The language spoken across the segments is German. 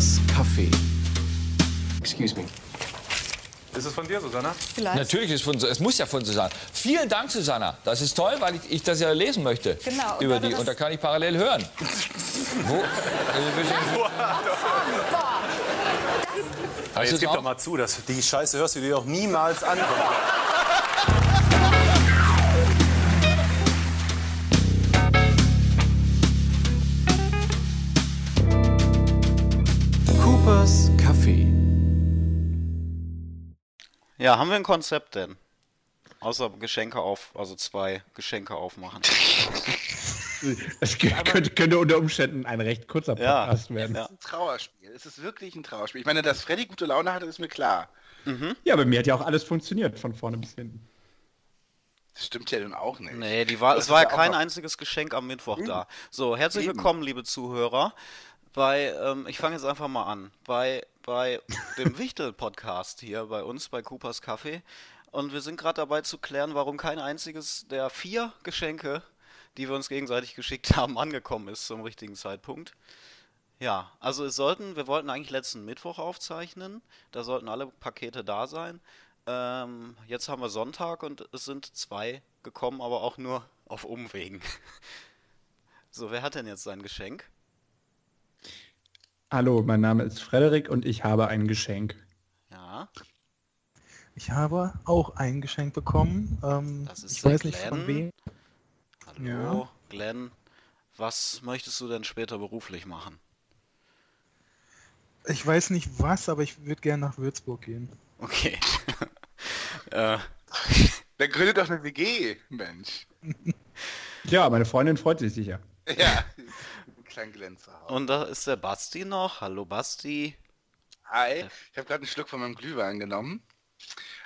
Coopers Café. Excuse me. Ist es von dir, Susanna? Vielleicht. Natürlich ist von, es muss ja von Susanna. Vielen Dank, Susanna. Das ist toll, weil ich, ich das ja lesen möchte. Genau, und Über die, und da kann ich parallel hören. Wo? Äh, Aber ist jetzt gib auch- doch mal zu, dass die Scheiße hörst du dir doch niemals an. Coopers Café. Ja, haben wir ein Konzept denn? Außer Geschenke auf, also zwei Geschenke aufmachen. Das könnte, könnte unter Umständen ein recht kurzer Ja, Podcast werden. ja. Ja. Ein Trauerspiel. Es ist wirklich ein Trauerspiel. Ich meine, dass Freddy gute Laune hatte, ist mir klar. bei mir hat ja auch alles funktioniert, von vorne bis hinten. Das stimmt ja nun auch nicht. Nee, die war, es war ist ja ja kein noch- einziges Geschenk am Mittwoch da. So, herzlich Eben. willkommen, liebe Zuhörer, bei, ähm, ich fange jetzt einfach mal an, bei, bei dem Wichtel-Podcast hier bei uns, bei Coopers Café. Und wir sind gerade dabei zu klären, warum kein einziges der vier Geschenke, die wir uns gegenseitig geschickt haben, angekommen ist zum richtigen Zeitpunkt. Ja, also es sollten, wir wollten eigentlich letzten Mittwoch aufzeichnen, da sollten alle Pakete da sein. Ähm, jetzt haben wir Sonntag und es sind zwei gekommen, aber auch nur auf Umwegen. So, wer hat denn jetzt sein Geschenk? Hallo, mein Name ist Frederik und ich habe ein Geschenk. Ja, Ich habe auch ein Geschenk bekommen. Ähm, Das ist ich weiß nicht von Glenn. wem. hallo, Glenn. Was möchtest du denn später beruflich machen? Ich weiß nicht was, aber ich würde gerne nach Würzburg gehen. Okay. äh, Dann gründet doch eine WG, Mensch. Ja, meine Freundin freut sich sicher. Ja. Ein kleinen Glänzer. und da ist der Basti noch. Hallo Basti. Hi. Ich habe gerade einen Schluck von meinem Glühwein genommen.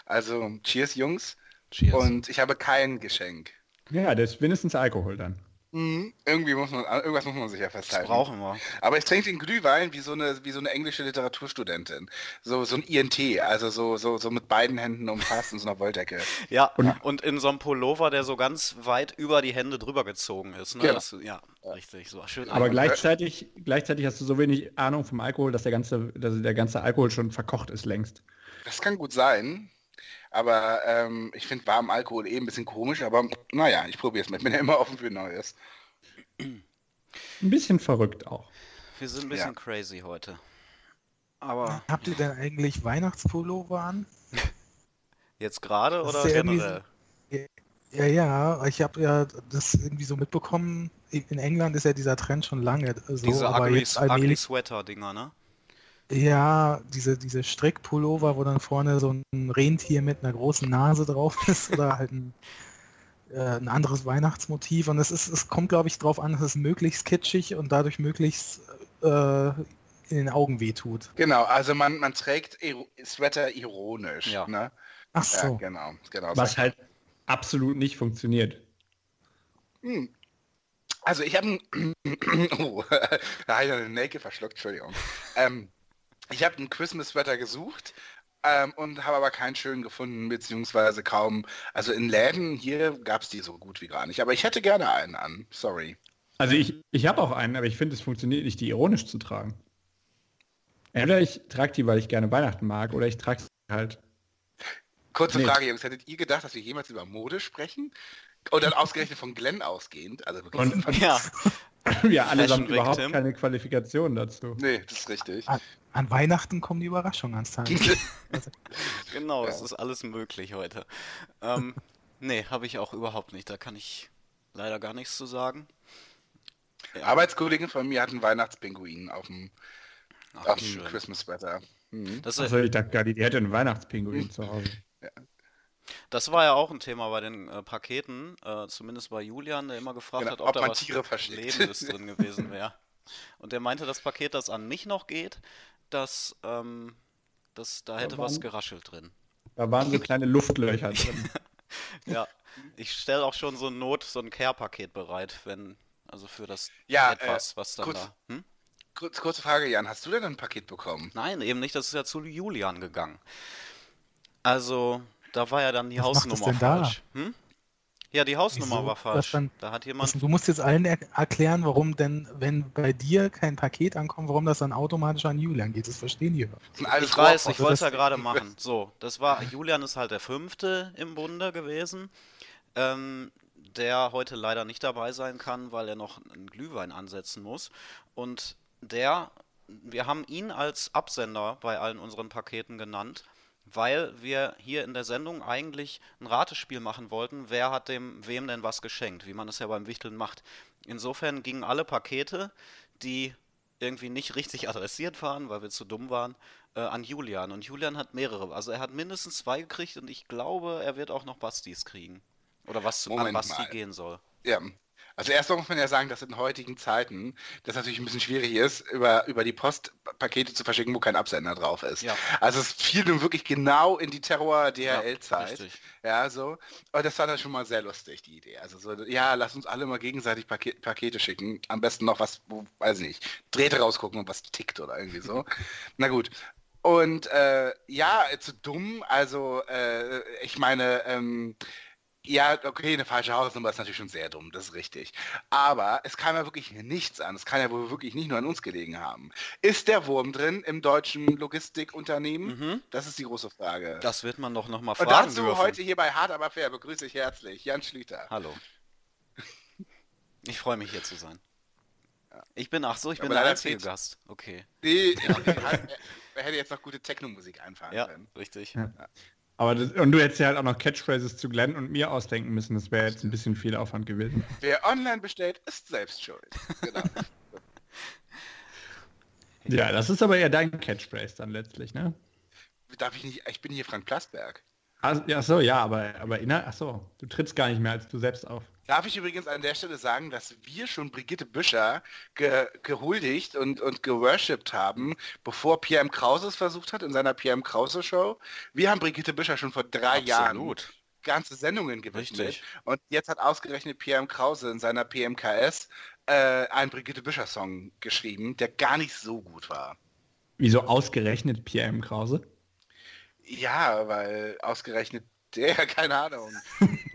Also, cheers, Jungs. Cheers. Und ich habe kein Geschenk. Ja, das ist wenigstens Alkohol dann. Mhm. Irgendwie muss man, irgendwas muss man sich ja das festhalten. brauchen wir. Aber ich trinke den Glühwein wie so eine, wie so eine englische Literaturstudentin. So, so ein INT, also so, so, so mit beiden Händen umfasst in so einer Wolldecke. Ja, und, in so einem Pullover, der so ganz weit über die Hände drüber gezogen ist. Ne? Genau. Das, ja, richtig. So schön. Aber gleichzeitig, gleichzeitig hast du so wenig Ahnung vom Alkohol, dass der ganze, dass der ganze Alkohol schon verkocht ist längst. Das kann gut sein. Aber ähm, ich finde warmen Alkohol eh ein bisschen komisch, aber naja, ich probiere es mal. Ich bin ja immer offen für Neues. Ein bisschen verrückt auch. Wir sind ein bisschen Ja. crazy heute. Aber Habt ihr denn eigentlich Weihnachtspullover an? jetzt gerade oder ja generell? Ja, ja, ich habe ja das irgendwie so mitbekommen. In England ist ja dieser Trend schon lange so, Diese aber ugly, jetzt ugly Sweater-Dinger, ne? Ja, diese, diese Strickpullover, wo dann vorne so ein Rentier mit einer großen Nase drauf ist oder halt ein, äh, ein anderes Weihnachtsmotiv. Und es ist, es kommt, glaube ich, drauf an, dass es möglichst kitschig und dadurch möglichst äh, in den Augen wehtut. Genau, also man, man trägt Sweater ironisch. Ja. Ne? Ach Ja, so. genau, genau. Was halt absolut nicht funktioniert. Hm. Also ich habe ein... oh, da habe ich eine Nelke verschluckt, Entschuldigung. Ähm, ich habe einen Christmas-Sweater gesucht ähm, und habe aber keinen schönen gefunden, beziehungsweise kaum... Also in Läden hier gab es die so gut wie gar nicht. Aber ich hätte gerne einen an. Sorry. Also ich, ich habe auch einen, aber ich finde, es funktioniert nicht, die ironisch zu tragen. Entweder ich trage die, weil ich gerne Weihnachten mag, oder ich trage sie halt. Kurze Nee. Frage, Jungs. Hättet ihr gedacht, dass wir jemals über Mode sprechen? Und dann ausgerechnet von Glenn ausgehend? Also wirklich... Und Ja, wir allesamt überhaupt Tim. keine Qualifikation dazu. nee, das ist richtig. An, an Weihnachten kommen die Überraschungen ans Tag. genau, es ist alles möglich heute. Ähm, nee, habe ich auch überhaupt nicht. Da kann ich leider gar nichts zu sagen. Ja. Arbeitskollegen von mir hatten Weihnachtspinguin auf dem, Ach, auf wie dem schön. Christmas-Wetter. Mhm. Das, Also ich dachte gerade, die hätte einen Weihnachtspinguin zu Hause. Das war ja auch ein Thema bei den äh, Paketen, äh, zumindest bei Julian, der immer gefragt Genau, hat, ob, ob da man was Tiere. Lebendes drin gewesen wäre. Und der meinte, das Paket, das an mich noch geht, das, ähm, das, da hätte was waren- geraschelt drin. Da waren so kleine Luftlöcher drin. Ja, ich stelle auch schon so ein Not, so ein Care-Paket bereit, wenn, also für das Ja, etwas, äh, was dann kurz- da. Hm? Kurz, kurze Frage, Jan. Hast du denn ein Paket bekommen? Nein, eben nicht, das ist ja zu Julian gegangen. Also, da war ja dann die Was Hausnummer denn da? falsch. Hm? Ja, die Hausnummer Wieso? war falsch. dann- Da hat jemand. Du musst jetzt allen er erklären, warum denn, wenn bei dir kein Paket ankommt, warum das dann automatisch an Julian geht. Das verstehen die Hörer. Ich weiß, ich wollte es ja gerade machen. So, das war, Julian ist halt der Fünfte im Bunde gewesen, ähm, der heute leider nicht dabei sein kann, weil er noch einen Glühwein ansetzen muss. Und der, wir haben ihn als Absender bei allen unseren Paketen genannt, weil wir hier in der Sendung eigentlich ein Ratespiel machen wollten, wer hat dem wem denn was geschenkt, wie man es ja beim Wichteln macht. Insofern gingen alle Pakete, die irgendwie nicht richtig adressiert waren, weil wir zu dumm waren, äh, an Julian. Und Julian hat mehrere. Also er hat mindestens zwei gekriegt und ich glaube, er wird auch noch Bastis kriegen. Oder was an Moment Basti mal. gehen soll. Ja. Also erstmal muss man ja sagen, dass in heutigen Zeiten das natürlich ein bisschen schwierig ist, über, über die Post Pakete zu verschicken, wo kein Absender drauf ist. Ja. Also es fiel nun wirklich genau in die Terror-DHL-Zeit. richtig. Ja, so. Und das war dann schon mal sehr lustig, die Idee. Also so, ja, lass uns alle mal gegenseitig Paket, Pakete schicken. Am besten noch was, wo, weiß ich nicht, Drähte rausgucken und was tickt oder irgendwie so. Na gut. Und äh, ja, zu dumm, also äh, ich meine, ähm, ja, okay, eine falsche Hausnummer ist natürlich schon sehr dumm, das ist richtig. Aber es kam ja wirklich nichts an. Es kann ja wohl wirklich nicht nur an uns gelegen haben. Ist der Wurm drin im deutschen Logistikunternehmen? Mhm. Das ist die große Frage. Das wird man doch noch mal Und fragen dazu dürfen. heute hier bei Hart aber fair begrüße ich herzlich Jan Schlüter. Hallo. Ich freue mich hier zu sein. Ich bin, ach so, ich bin der leider einzige Gast. Okay. Nee, er, er hätte jetzt noch gute Techno-Musik einfahren Ja, können. richtig. Ja. Aber das, und du hättest ja halt auch noch Catchphrases zu Glenn und mir ausdenken müssen. Das wäre jetzt ein bisschen viel Aufwand gewesen. Wer online bestellt, ist selbst schuld. Genau. Ja, das ist aber eher dein Catchphrase dann letztlich, ne? Darf ich nicht, ich bin hier Frank Plasberg. Ach, ja, ach so, ja, aber, aber inner, ach so, du trittst gar nicht mehr als du selbst auf. Darf ich übrigens an der Stelle sagen, dass wir schon Brigitte Büscher ge gehuldigt und, und geworshipped haben, bevor Pierre M. Krause es versucht hat in seiner Pierre M. Krause Show. Wir haben Brigitte Büscher schon vor drei Jahren Absolut. ganze Sendungen gewidmet. Richtig. Und jetzt hat ausgerechnet Pierre M. Krause in seiner PMKS äh, einen Brigitte Büscher Song geschrieben, der gar nicht so gut war. Wieso ausgerechnet Pierre M. Krause? Ja, weil ausgerechnet der, keine Ahnung.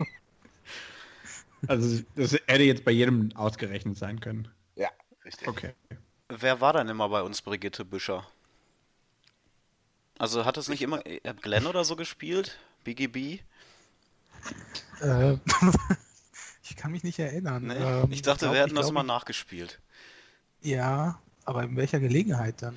Also das hätte jetzt bei jedem ausgerechnet sein können. Ja, richtig. Okay. Wer war denn immer bei uns Brigitte Büscher? Also hat es nicht immer äh, hat Glenn oder so gespielt? Biggie B? Äh, ich kann mich nicht erinnern. Nee. Ähm, ich dachte, glaub- wir hätten das glaub, mal nachgespielt. Ja, aber in welcher Gelegenheit dann?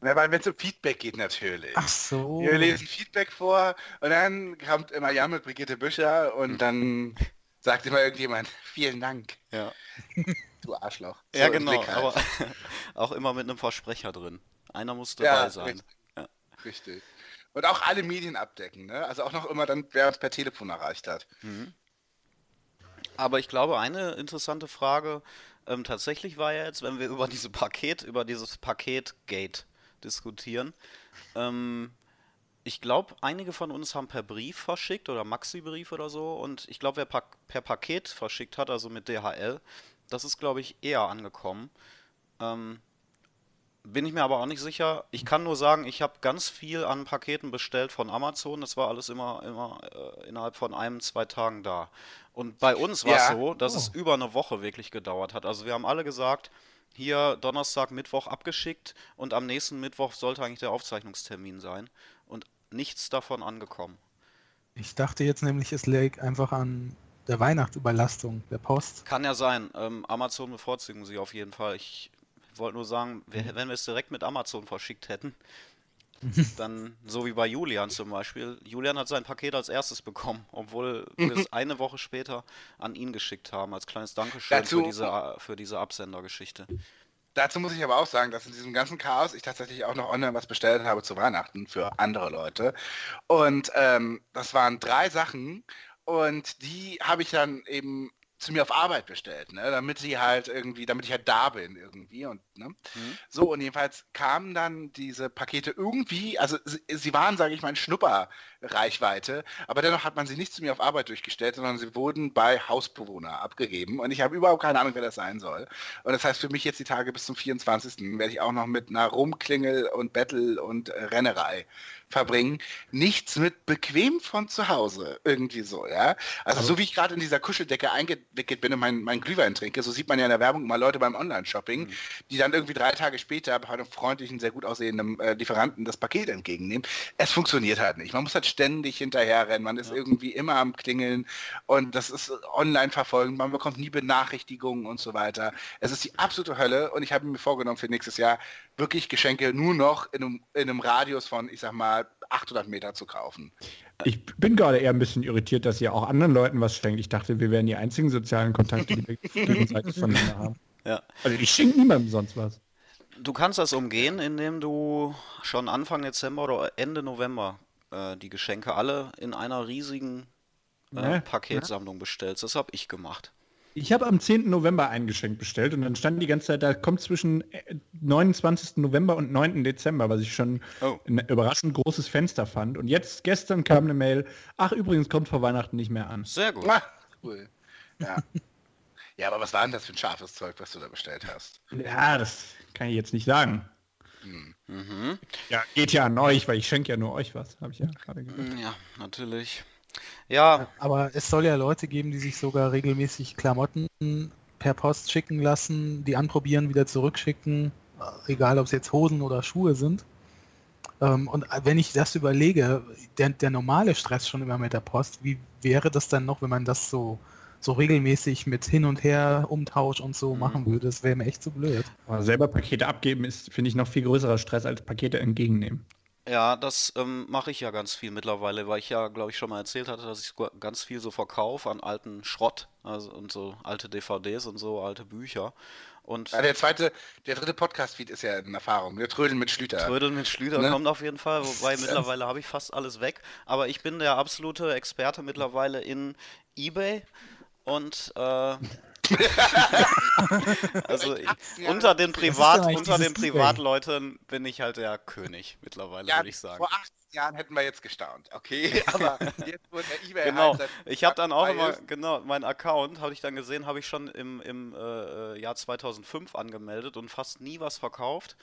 Na, weil wenn es um Feedback geht natürlich. Ach so. Wir lesen Feedback vor und dann kommt immer Jan mit Brigitte Büscher und dann sagt immer irgendjemand, vielen Dank, Ja. du Arschloch. Ja, So im genau, halt. aber auch immer mit einem Versprecher drin. Einer muss dabei ja, sein. Richtig. Ja. richtig. Und auch alle Medien abdecken, ne? Also auch noch immer dann, wer uns per Telefon erreicht hat. Aber ich glaube, eine interessante Frage ähm, tatsächlich war ja jetzt, wenn wir über diese Paket, über dieses Paketgate diskutieren. Ähm, ich glaube, einige von uns haben per Brief verschickt oder Maxi-Brief oder so. Und ich glaube, wer pa per Paket verschickt hat, also mit DHL, das ist, glaube ich, eher angekommen. Ähm, bin ich mir aber auch nicht sicher. Ich kann nur sagen, ich habe ganz viel an Paketen bestellt von Amazon. Das war alles immer, immer äh, innerhalb von einem, zwei Tagen da. Und bei uns war es Ja. so, dass es über eine Woche wirklich gedauert hat. Also wir haben alle gesagt, hier Donnerstag, Mittwoch abgeschickt und am nächsten Mittwoch sollte eigentlich der Aufzeichnungstermin sein. Nichts davon angekommen. Ich dachte jetzt nämlich, es lag einfach an der Weihnachtsüberlastung der Post. Kann ja sein. Ähm, Amazon bevorzugen sie auf jeden Fall. Ich wollte nur sagen, wir, wenn wir es direkt mit Amazon verschickt hätten, dann so wie bei Julian zum Beispiel. Julian hat sein Paket als erstes bekommen, obwohl wir es eine Woche später an ihn geschickt haben, als kleines Dankeschön Dazu- für diese, für diese Absendergeschichte. Dazu muss ich aber auch sagen, dass in diesem ganzen Chaos ich tatsächlich auch noch online was bestellt habe zu Weihnachten für andere Leute. Und ähm, das waren drei Sachen und die habe ich dann eben zu mir auf Arbeit bestellt, ne? damit sie halt irgendwie, damit ich halt da bin irgendwie und ne? So und jedenfalls kamen dann diese Pakete irgendwie, also sie, sie waren, sage ich mal, ein Schnupper Reichweite, aber dennoch hat man sie nicht zu mir auf Arbeit durchgestellt, sondern sie wurden bei Hausbewohner abgegeben und ich habe überhaupt keine Ahnung, wer das sein soll. Und das heißt für mich jetzt die Tage bis zum 24. werde ich auch noch mit einer Rumklingel und Battle und äh, Rennerei verbringen. Nichts mit bequem von zu Hause. Irgendwie so, ja. Also so wie ich gerade in dieser Kuscheldecke eingewickelt bin und mein, mein Glühwein trinke, so sieht man ja in der Werbung mal Leute beim Online-Shopping, Mhm. die dann irgendwie drei Tage später bei einem freundlichen, sehr gut aussehenden äh, Lieferanten das Paket entgegennehmen. Es funktioniert halt nicht. Man muss halt ständig hinterherrennen. Man ist irgendwie immer am Klingeln und das ist online verfolgen. Man bekommt nie Benachrichtigungen und so weiter. Es ist die absolute Hölle und ich habe mir vorgenommen für nächstes Jahr wirklich Geschenke nur noch in einem, in einem Radius von, ich sag mal, 800 Meter zu kaufen. Ich bin gerade eher ein bisschen irritiert, dass ihr auch anderen Leuten was schenkt. Ich dachte, wir wären die einzigen sozialen Kontakte, die wir gegenseitig voneinander haben. Ja. Also ich schenke niemandem sonst was. Du kannst das umgehen, indem du schon Anfang Dezember oder Ende November äh, die Geschenke alle in einer riesigen äh, Ne? Paketsammlung bestellst. Das habe ich gemacht. Ich habe am 10. November ein Geschenk bestellt und dann stand die ganze Zeit, da kommt zwischen äh, 29. November und 9. Dezember, was ich schon Oh. ein überraschend großes Fenster fand. Und jetzt, gestern kam eine Mail, ach übrigens kommt vor Weihnachten nicht mehr an. Sehr gut. Ah, cool. Ja. ja, aber was war denn das für ein scharfes Zeug, was du da bestellt hast? Ja, das kann ich jetzt nicht sagen. Mhm. Ja, geht ja an euch, weil ich schenke ja nur euch was, habe ich ja gerade gesagt. Ja, natürlich. Ja, Aber es soll ja Leute geben, die sich sogar regelmäßig Klamotten per Post schicken lassen, die anprobieren, wieder zurückschicken, egal ob es jetzt Hosen oder Schuhe sind. Ähm, Und wenn ich das überlege, der, der normale Stress schon immer mit der Post, wie wäre das dann noch, wenn man das so, so regelmäßig mit hin und her Umtausch und so machen würde? Das wäre mir echt zu blöd. Aber selber Pakete abgeben ist, finde ich, noch viel größerer Stress als Pakete entgegennehmen. Ja, das ähm, mache ich ja ganz viel mittlerweile, weil ich ja, glaube ich, schon mal erzählt hatte, dass ich ganz viel so verkaufe an alten Schrott, also und so alte DVDs und so alte Bücher. Und Ja, der zweite, der dritte Podcast-Feed ist ja in Erfahrung. Wir trödeln mit Schlüter. Trödeln mit Schlüter Ne? kommt auf jeden Fall, wobei mittlerweile habe ich fast alles weg. Aber ich bin der absolute Experte mittlerweile in eBay und äh, also ich, unter den Privat, unter den? Privatleuten bin ich halt der König mittlerweile, ja, würde ich sagen. vor 18 Jahren hätten wir jetzt gestaunt. Okay, aber jetzt wurde der eBay Genau, halt ich habe dann auch immer, ist. genau, mein Account, habe ich dann gesehen, habe ich schon im, im äh, Jahr 2005 angemeldet und fast nie was verkauft.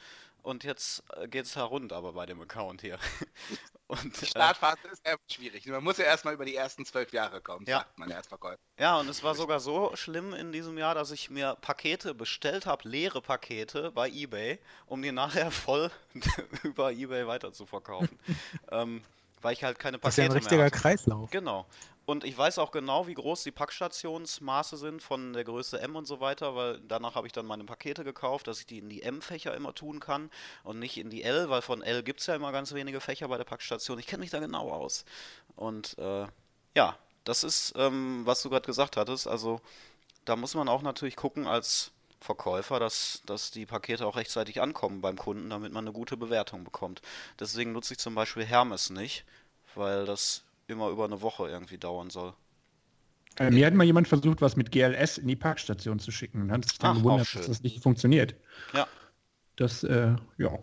Und jetzt äh, geht es herund aber bei dem Account hier. Und, Die äh, Startphase ist sehr schwierig. Man muss ja erstmal über die ersten zwölf Jahre kommen, Ja. sagt man ja als Verkäufer. ja, und es war sogar so schlimm in diesem Jahr, dass ich mir Pakete bestellt habe, leere Pakete bei eBay, um die nachher voll über eBay weiter zu verkaufen. ähm, weil ich halt keine Das ist ja Pakete ein richtiger. Kreislauf. Genau. Und ich weiß auch genau, wie groß die Packstationsmaße sind von der Größe M und so weiter, weil danach habe ich dann meine Pakete gekauft, dass ich die in die M-Fächer immer tun kann und nicht in die L, weil von L gibt es ja immer ganz wenige Fächer bei der Packstation. Ich kenne mich da genau aus. Und äh, ja, das ist, ähm, was du gerade gesagt hattest. Also da muss man auch natürlich gucken als Verkäufer, dass, dass die Pakete auch rechtzeitig ankommen beim Kunden, damit man eine gute Bewertung bekommt. Deswegen nutze ich zum Beispiel Hermes nicht, weil das immer über eine Woche irgendwie dauern soll. Äh, mir hat mal jemand versucht, was mit GLS in die Parkstation zu schicken und hat sich dann Ach, gewundert, dass das nicht funktioniert. Ja. Das, äh, ja.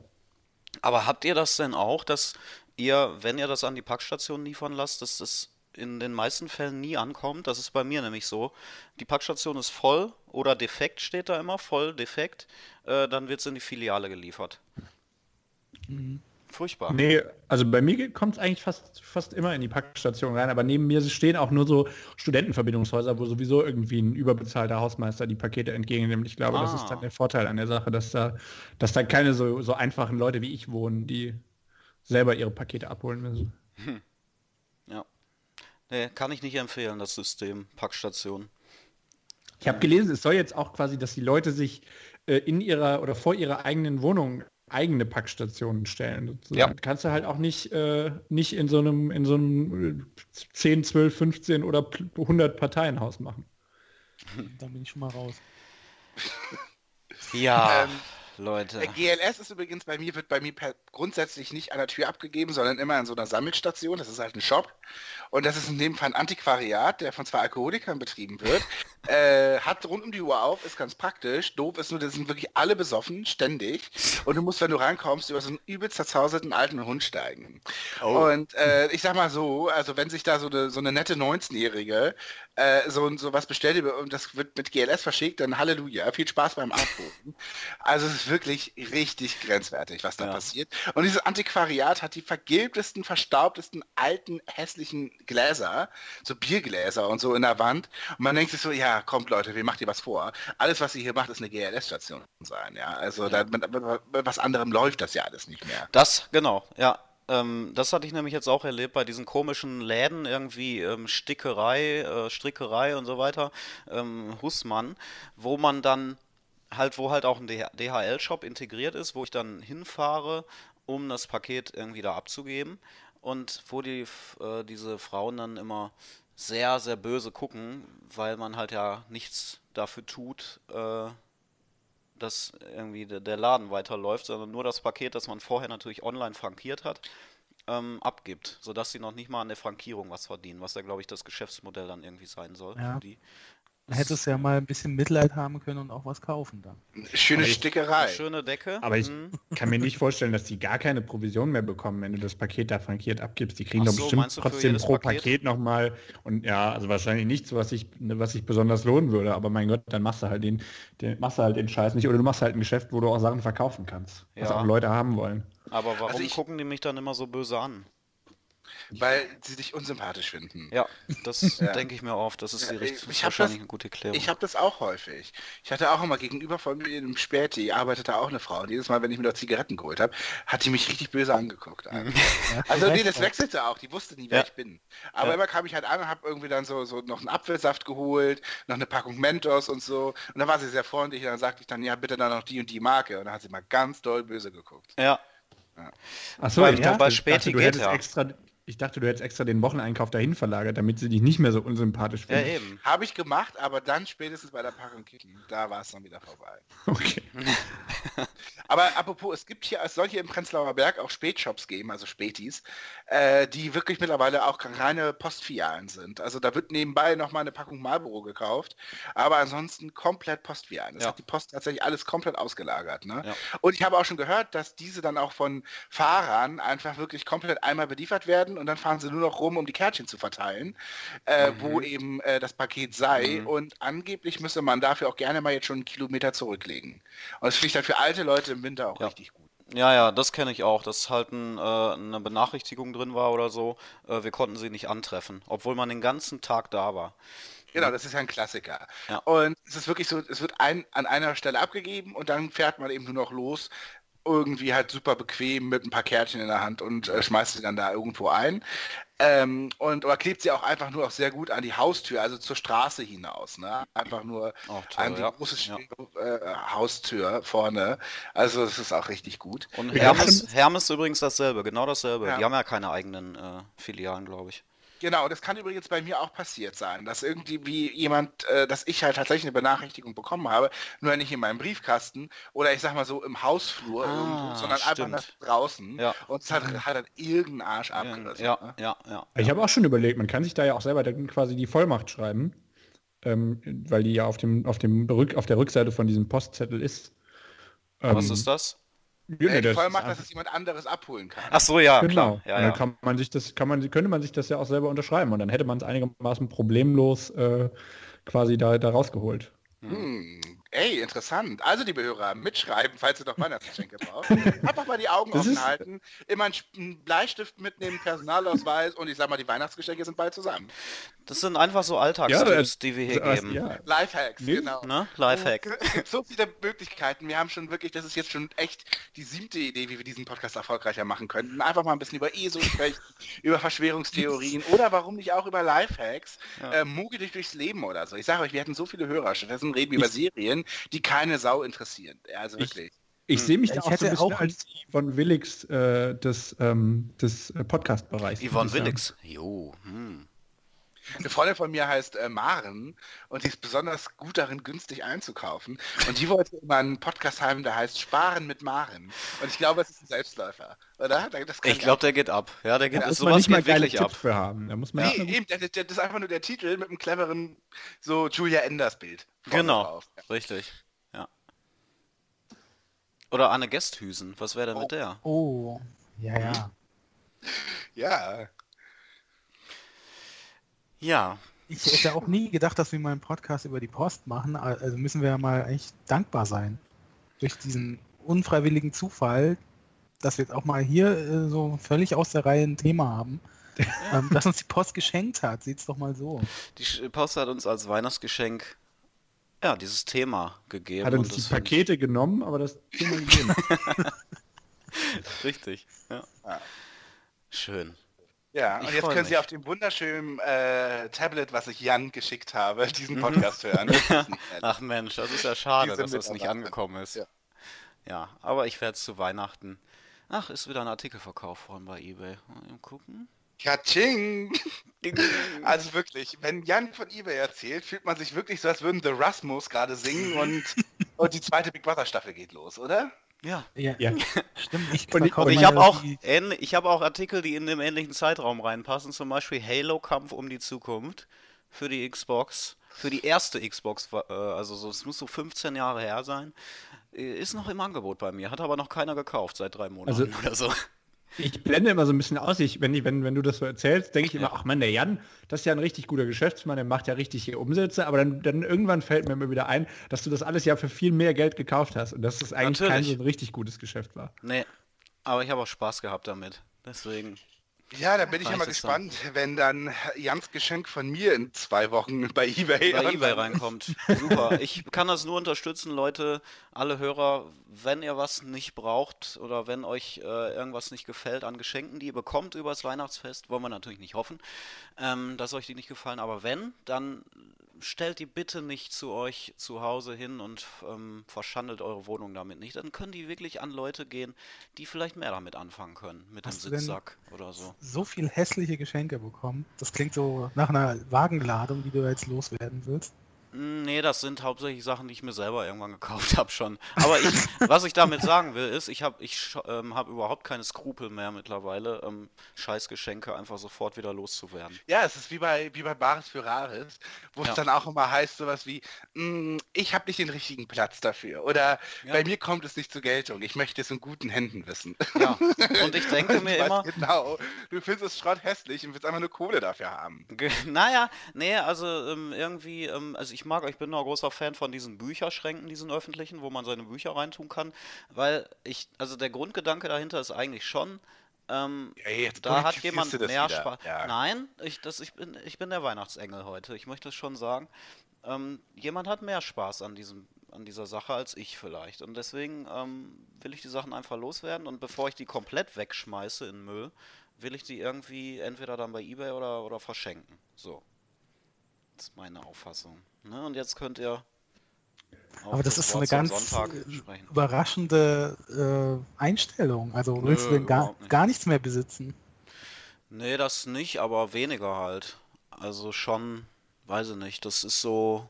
Aber habt ihr das denn auch, dass ihr, wenn ihr das an die Packstation liefern lasst, dass das in den meisten Fällen nie ankommt? Das ist bei mir nämlich so. Die Packstation ist voll oder defekt steht da immer, voll, defekt, äh, dann wird es in die Filiale geliefert. Furchtbar. Nee, also bei mir kommt es eigentlich fast, fast immer in die Packstation rein, aber neben mir stehen auch nur so Studentenverbindungshäuser, wo sowieso irgendwie ein überbezahlter Hausmeister die Pakete entgegennimmt. Ich glaube, das Ah. ist dann der Vorteil an der Sache, dass da, dass da keine so, so einfachen Leute wie ich wohnen, die selber ihre Pakete abholen müssen. Ja. Nee, kann ich nicht empfehlen, das System Packstation. Ich habe gelesen, es soll jetzt auch quasi, dass die Leute sich äh, in ihrer oder vor ihrer eigenen Wohnung eigene Packstationen stellen. sozusagen. Ja. Kannst du halt auch nicht, äh, nicht in so einem, in so einem äh, 10, 12, 15 oder 100 Parteienhaus machen. Dann bin ich schon mal raus. Ja, Ähm, Leute. Äh, GLS ist übrigens bei mir, wird bei mir per, grundsätzlich nicht an der Tür abgegeben, sondern immer in so einer Sammelstation. Das ist halt ein Shop. Und das ist in dem Fall ein Antiquariat, der von zwei Alkoholikern betrieben wird. äh, hat rund um die Uhr auf, ist ganz praktisch. Doof ist nur, das sind wirklich alle besoffen, ständig. Und du musst, wenn du reinkommst, über so einen übelst zerzauserten alten Hund steigen. Und äh, ich sag mal so, also wenn sich da so eine, so eine nette 19-Jährige äh, so, so was bestellt und das wird mit GLS verschickt, dann Halleluja, viel Spaß beim Abholen. Also es ist wirklich richtig grenzwertig, was da Ja. passiert. Und dieses Antiquariat hat die vergilbtesten, verstaubtesten, alten, hässlichen Gläser, so Biergläser und so in der Wand. Und man denkt sich so, ja, kommt Leute, wir macht ihr was vor. Alles, was ihr hier macht, ist eine GLS-Station sein. Ja, also Da, mit, mit, mit was anderem läuft das ja alles nicht mehr. Das, genau, ja. Ähm, das hatte ich nämlich jetzt auch erlebt bei diesen komischen Läden, irgendwie ähm, Stickerei, äh, Strickerei und so weiter, ähm, Hussmann, wo man dann halt, wo halt auch ein DHL-Shop integriert ist, wo ich dann hinfahre, um das Paket irgendwie da abzugeben und wo die, äh, diese Frauen dann immer sehr, sehr böse gucken, weil man halt ja nichts dafür tut, äh, dass irgendwie der, der Laden weiterläuft, sondern nur das Paket, das man vorher natürlich online frankiert hat, ähm, abgibt, sodass sie noch nicht mal an der Frankierung was verdienen, was ja, glaube ich, das Geschäftsmodell dann irgendwie sein soll. Ja. für die. Man hätte es ja mal ein bisschen Mitleid haben können und auch was kaufen dann. Schöne Stickerei. Schöne Decke. Aber ich hm. kann mir nicht vorstellen, dass die gar keine Provision mehr bekommen, wenn du das Paket da frankiert abgibst. Die kriegen Ach doch so, bestimmt trotzdem pro Paket? Paket, nochmal. Und ja, also wahrscheinlich nichts, was sich was sich besonders lohnen würde. Aber mein Gott, dann machst du halt den, den, machst du halt den Scheiß nicht. Oder du machst halt ein Geschäft, wo du auch Sachen verkaufen kannst. Was Ja. auch Leute haben wollen. Aber warum Also ich- gucken die mich dann immer so böse an? Weil sie dich unsympathisch finden. Ja, das denke ich mir oft. Das ist, die, Ja, richt- ich- wahrscheinlich das- eine gute Erklärung. Ich habe das auch häufig. Ich hatte auch immer gegenüber von mir im Späti, arbeitete auch eine Frau. Und jedes Mal, wenn ich mir da Zigaretten geholt habe, hat die mich richtig böse angeguckt. also nee, das wechselte auch. Die wusste nie, wer Ja. ich bin. Aber Ja. immer kam ich halt an und habe irgendwie dann so, so noch einen Apfelsaft geholt, noch eine Packung Mentos und so. Und dann war sie sehr freundlich und dann sagte ich dann, ja, bitte dann noch die und die Marke. Und dann hat sie mal ganz doll böse geguckt. ja, Achso, Bei- ich ja, dachte, bei Späti dachte, geht ja. extra, ich dachte, du hättest extra den Wocheneinkauf dahin verlagert, damit sie dich nicht mehr so unsympathisch ja, finden. eben. Habe ich gemacht, aber dann spätestens bei der Packung Kicken, da war es dann wieder vorbei. Okay. Aber apropos, es gibt hier, es soll hier im Prenzlauer Berg auch Spätshops geben, also Spätis, äh, die wirklich mittlerweile auch reine Postfilialen sind. Also da wird nebenbei nochmal eine Packung Marlboro gekauft, aber ansonsten komplett Postfilialen. Das Ja. hat die Post tatsächlich alles komplett ausgelagert. Ne? Ja. Und ich habe auch schon gehört, dass diese dann auch von Fahrern einfach wirklich komplett einmal beliefert werden und dann fahren sie nur noch rum, um die Kärtchen zu verteilen, äh, wo eben äh, das Paket sei. Und angeblich müsse man dafür auch gerne mal jetzt schon einen Kilometer zurücklegen. Und das finde ich dann für alte Leute im Winter auch Ja. richtig gut. Ja, ja, das kenne ich auch, dass halt ein, äh, eine Benachrichtigung drin war oder so. Äh, wir konnten sie nicht antreffen, obwohl man den ganzen Tag da war. Genau, das ist ja ein Klassiker. Ja. Und es ist wirklich so, es wird ein, an einer Stelle abgegeben und dann fährt man eben nur noch los, irgendwie halt super bequem mit ein paar Kärtchen in der Hand und äh, schmeißt sie dann da irgendwo ein. Ähm, und oder klebt sie auch einfach nur auch sehr gut an die Haustür, also zur Straße hinaus. Ne? Einfach nur toll, an die ja. große Ja. äh, Haustür vorne. Also das ist auch richtig gut. Und Hermes. Hermes übrigens dasselbe, genau dasselbe. Ja. Die haben ja keine eigenen äh, Filialen, glaube ich. Genau, das kann übrigens bei mir auch passiert sein, dass irgendwie wie jemand, äh, dass ich halt tatsächlich eine Benachrichtigung bekommen habe, nur nicht in meinem Briefkasten oder ich sag mal so im Hausflur Ah, irgendwo, sondern einfach stimmt. nach draußen Ja. und es hat, hat dann irgendein Arsch Ja, abgerissen. ja, ne? ja, ja. Ich habe auch schon überlegt, man kann sich da ja auch selber dann quasi die Vollmacht schreiben, ähm, weil die ja auf dem, auf dem Rück, auf der Rückseite von diesem Postzettel ist. Was Ähm, ist das? Ja, nee, Vollmacht, ist dass es jemand anderes abholen kann. Ach so, ja, Genau. klar. Ja, ja. dann kann man sich das, kann man, könnte man sich das ja auch selber unterschreiben und dann hätte man es einigermaßen problemlos äh, quasi da, da rausgeholt. Hm, ey, interessant. Also, liebe Hörer, mitschreiben, falls ihr noch Weihnachtsgeschenke braucht. Einfach mal die Augen Das offen halten, immer einen Bleistift mitnehmen, Personalausweis und ich sag mal, die Weihnachtsgeschenke sind bald zusammen. Das sind einfach so Alltagstipps, das- die wir hier das- geben. Ja. Lifehacks, Nee. genau. Ne? Lifehack. Es gibt so viele Möglichkeiten. Wir haben schon wirklich, das ist jetzt schon echt die siebte Idee, wie wir diesen Podcast erfolgreicher machen könnten. Einfach mal ein bisschen über ESO sprechen, über Verschwörungstheorien oder warum nicht auch über Lifehacks. Äh, Muge dich durchs Leben oder so. Ich sage euch, wir hatten so viele Hörer. Stattdessen reden wir über Serien, die keine Sau interessieren. Ja, also Ich- wirklich. Ich sehe mich da Ich auch so hätte ein bisschen auch- als die von Willix äh, des, ähm, des äh, Podcast-Bereichs. Yvonne ich. Willix. Jo. Hm. Eine Freundin von mir heißt äh, Maren und die ist besonders gut darin, günstig einzukaufen. Und die wollte immer einen Podcast haben, der heißt Sparen mit Maren. Und ich glaube, es ist ein Selbstläufer, oder? Das Ich glaube, der geht ab. Ja, der geht, Da muss sowas man nicht mal geht wirklich ab. Für haben. Da muss man Nee, mal eben, der, das ist einfach nur der Titel mit einem cleveren, so Julia Enders Bild. Genau, drauf. richtig. Ja. Oder Anne Gesthüsen, was wäre denn mit der? Oh, ja, ja. Ja, Ja, Ich hätte auch nie gedacht, dass wir mal einen Podcast über die Post machen. Also müssen wir ja mal echt dankbar sein. Durch diesen unfreiwilligen Zufall, dass wir jetzt auch mal hier äh, so völlig aus der Reihe ein Thema haben. ähm, dass uns die Post geschenkt hat. Seht's doch mal so. die Post hat uns als Weihnachtsgeschenk ja, dieses Thema gegeben. hat uns und die Pakete genommen, aber das Thema gegeben. Richtig, ja. Schön. Ja. Ich Und jetzt können Sie mich. auf dem wunderschönen äh, Tablet, was ich Jan geschickt habe, diesen Mhm. Podcast hören. Ach Mensch, das ist ja schade, Diese dass das nicht angekommen ist. Ja. Ja, aber ich werde es zu Weihnachten. Ach, ist wieder ein Artikel verkauft worden bei eBay. Mal gucken. Katsching! Also wirklich, wenn Jan von eBay erzählt, fühlt man sich wirklich so, als würden The Rasmus gerade singen und, und die zweite Big Brother Staffel geht los, oder? Ja. Ja, Ja. stimmt. Ich, Und ich- ich habe auch, ich habe auch Artikel, die in dem ähnlichen Zeitraum reinpassen, zum Beispiel Halo Kampf um die Zukunft für die Xbox, für die erste Xbox, äh, also so, es muss so 15 Jahre her sein, äh, ist noch im Angebot bei mir, hat aber noch keiner gekauft seit drei Monaten Also- oder so. Ich blende immer so ein bisschen aus. Ich, wenn, ich, wenn, wenn du das so erzählst, denke ich immer, ach man, der Jan, das ist ja ein richtig guter Geschäftsmann, der macht ja richtig hier Umsätze, aber dann, dann irgendwann fällt mir immer wieder ein, dass du das alles ja für viel mehr Geld gekauft hast und dass das eigentlich kein Natürlich. so ein richtig gutes Geschäft war. Nee, aber ich habe auch Spaß gehabt damit. Deswegen. Ja, da bin ich mal es dann. gespannt, wenn dann Jans Geschenk von mir in zwei Wochen bei eBay, bei eBay reinkommt. Super. Ich kann das nur unterstützen, Leute, alle Hörer, wenn ihr was nicht braucht oder wenn euch äh, irgendwas nicht gefällt an Geschenken, die ihr bekommt übers Weihnachtsfest, wollen wir natürlich nicht hoffen, ähm, dass euch die nicht gefallen, aber wenn, dann stellt die bitte nicht zu euch zu Hause hin und ähm, verschandelt eure Wohnung damit nicht. Dann können die wirklich an Leute gehen, die vielleicht mehr damit anfangen können, mit Hast dem du denn- Sitzsack oder so. so viel hässliche Geschenke bekommen. Das klingt so nach einer Wagenladung, die du jetzt loswerden willst. Nee, das sind hauptsächlich Sachen, die ich mir selber irgendwann gekauft habe schon. Aber ich, was ich damit sagen will, ist, ich habe ich ähm, hab überhaupt keine Skrupel mehr mittlerweile, ähm, Scheißgeschenke einfach sofort wieder loszuwerden. Ja, es ist wie bei, wie bei Bares für Rares, wo Ja. es dann auch immer heißt sowas wie, "Mm, ich habe nicht den richtigen Platz dafür oder Ja. bei mir kommt es nicht zur Geltung, ich möchte es in guten Händen wissen. Ja, und ich denke mir immer, Genau, du findest es schrott hässlich und willst einfach nur Kohle dafür haben. Naja, nee, also ähm, irgendwie, ähm, also ich mag, ich bin noch ein großer Fan von diesen Bücherschränken, diesen öffentlichen, wo man seine Bücher reintun kann, weil ich, also der Grundgedanke dahinter ist eigentlich schon, ähm, Ja, da hat jemand mehr. Spaß. Ja. Nein, ich, das, ich, bin, ich bin der Weihnachtsengel heute, ich möchte es schon sagen. Ähm, jemand hat mehr Spaß an diesem an dieser Sache als ich vielleicht. Und deswegen ähm, will ich die Sachen einfach loswerden und bevor ich die komplett wegschmeiße in Müll, will ich die irgendwie entweder dann bei Ebay oder, oder verschenken. So. Das ist meine Auffassung. Ne? Und jetzt könnt ihr. Aber das ist so eine ganz überraschende äh, Einstellung. Also Nö, willst du denn gar, nicht. gar nichts mehr besitzen? Nee, das nicht, aber weniger halt. Also schon, weiß ich nicht. Das ist so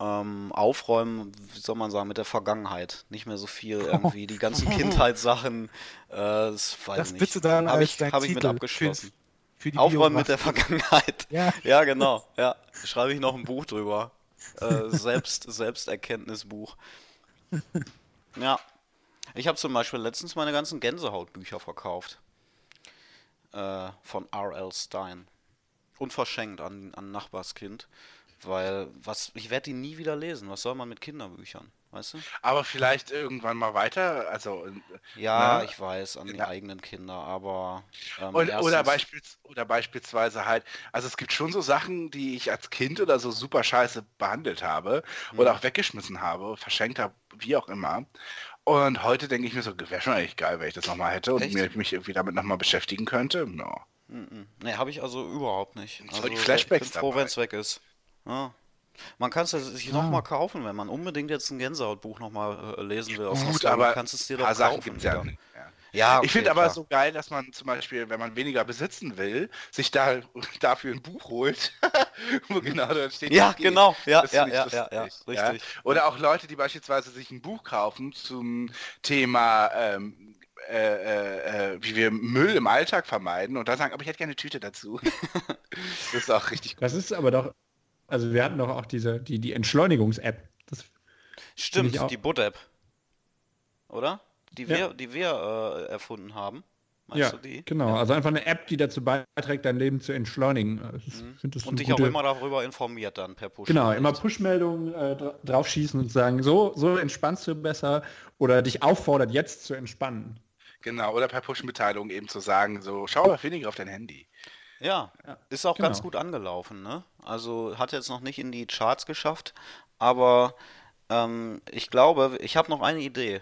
ähm, aufräumen, wie soll man sagen, mit der Vergangenheit. Nicht mehr so viel irgendwie. Die ganzen Kindheitssachen, äh, das weiß Das ich nicht. bitte dann Habe als ich, dein hab ich mit abgeschlossen. Für die Aufräumen mit der. Vergangenheit. Ja. Ja, genau. Ja, schreibe ich noch ein Buch drüber. Äh, Selbst, Selbsterkenntnisbuch. Ja. Ich habe zum Beispiel letztens meine ganzen Gänsehautbücher verkauft. Äh, von R.L. Stein. Und verschenkt an, an Nachbarskind. Weil, was, ich werde die nie wieder lesen. Was soll man mit Kinderbüchern? Weißt du? Aber vielleicht irgendwann mal weiter, also Ja, Na, ich weiß, an die eigenen Kinder, aber. Ähm, oder, erstens- beispiels, oder beispielsweise halt, also es gibt schon so Sachen, die ich als Kind oder so super scheiße behandelt habe Mhm. oder auch weggeschmissen habe, verschenkt habe, wie auch immer. Und heute denke ich mir so, wäre schon eigentlich geil, wenn ich das nochmal hätte und mir, mich irgendwie damit nochmal beschäftigen könnte. Ja. Mhm. Nee, habe ich also überhaupt nicht. So Also, ich bin froh, wenn es weg ist. Ja. Man kann es ja sich Ah. nochmal kaufen, wenn man unbedingt jetzt ein Gänsehautbuch nochmal äh, lesen will. Gut, Story, aber kannst es dir doch kaufen. gibt's ja. Ja. Ja, okay, ich finde aber so geil, dass man zum Beispiel, wenn man weniger besitzen will, sich da dafür ein Buch holt, wo genau da steht. Ja, genau. Ja, Das ja, ja, ja, ja, richtig. Oder auch Leute, die beispielsweise sich ein Buch kaufen zum Thema, ähm, äh, äh, äh, wie wir Müll im Alltag vermeiden und dann sagen, aber ich hätte gerne eine Tüte dazu. das ist auch richtig gut. Das ist aber doch, also wir hatten doch auch diese, die, die Entschleunigungs-App. Das Stimmt, auch- die Boot-App. Oder? Die Ja. wir, die wir äh, erfunden haben. Meinst ja, du die? genau. Ja. Also einfach eine App, die dazu beiträgt, dein Leben zu entschleunigen. Also das Und dich auch gute- immer darüber informiert dann per Push. Genau, immer Push-Meldungen äh, dra draufschießen und sagen, so, so entspannst du besser oder dich auffordert, jetzt zu entspannen. Genau, oder per Push-Mitteilung eben zu sagen, so, schau mal weniger auf dein Handy. Ja, ist auch ganz genau. gut angelaufen, ne? Also hat jetzt noch nicht in die Charts geschafft, aber ähm, ich glaube, ich habe noch eine Idee.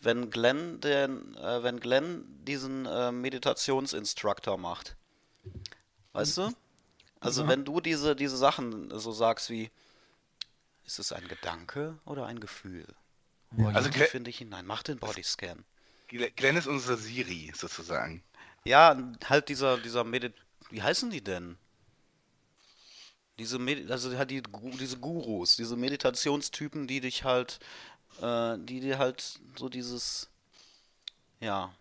Wenn Glenn den, äh, wenn Glenn diesen äh, Meditationsinstructor macht, weißt du? Also wenn du diese, diese Sachen so sagst wie, ist es ein Gedanke oder ein Gefühl? Also also Gle- finde ich hinein, mach den Bodyscan. Gl- Glenn ist unsere Siri sozusagen. Ja, halt dieser, dieser Medit... Wie heißen die denn? Diese Medi also halt die, diese Gurus, diese Meditationstypen, die dich halt, äh, die dir halt so dieses, ja,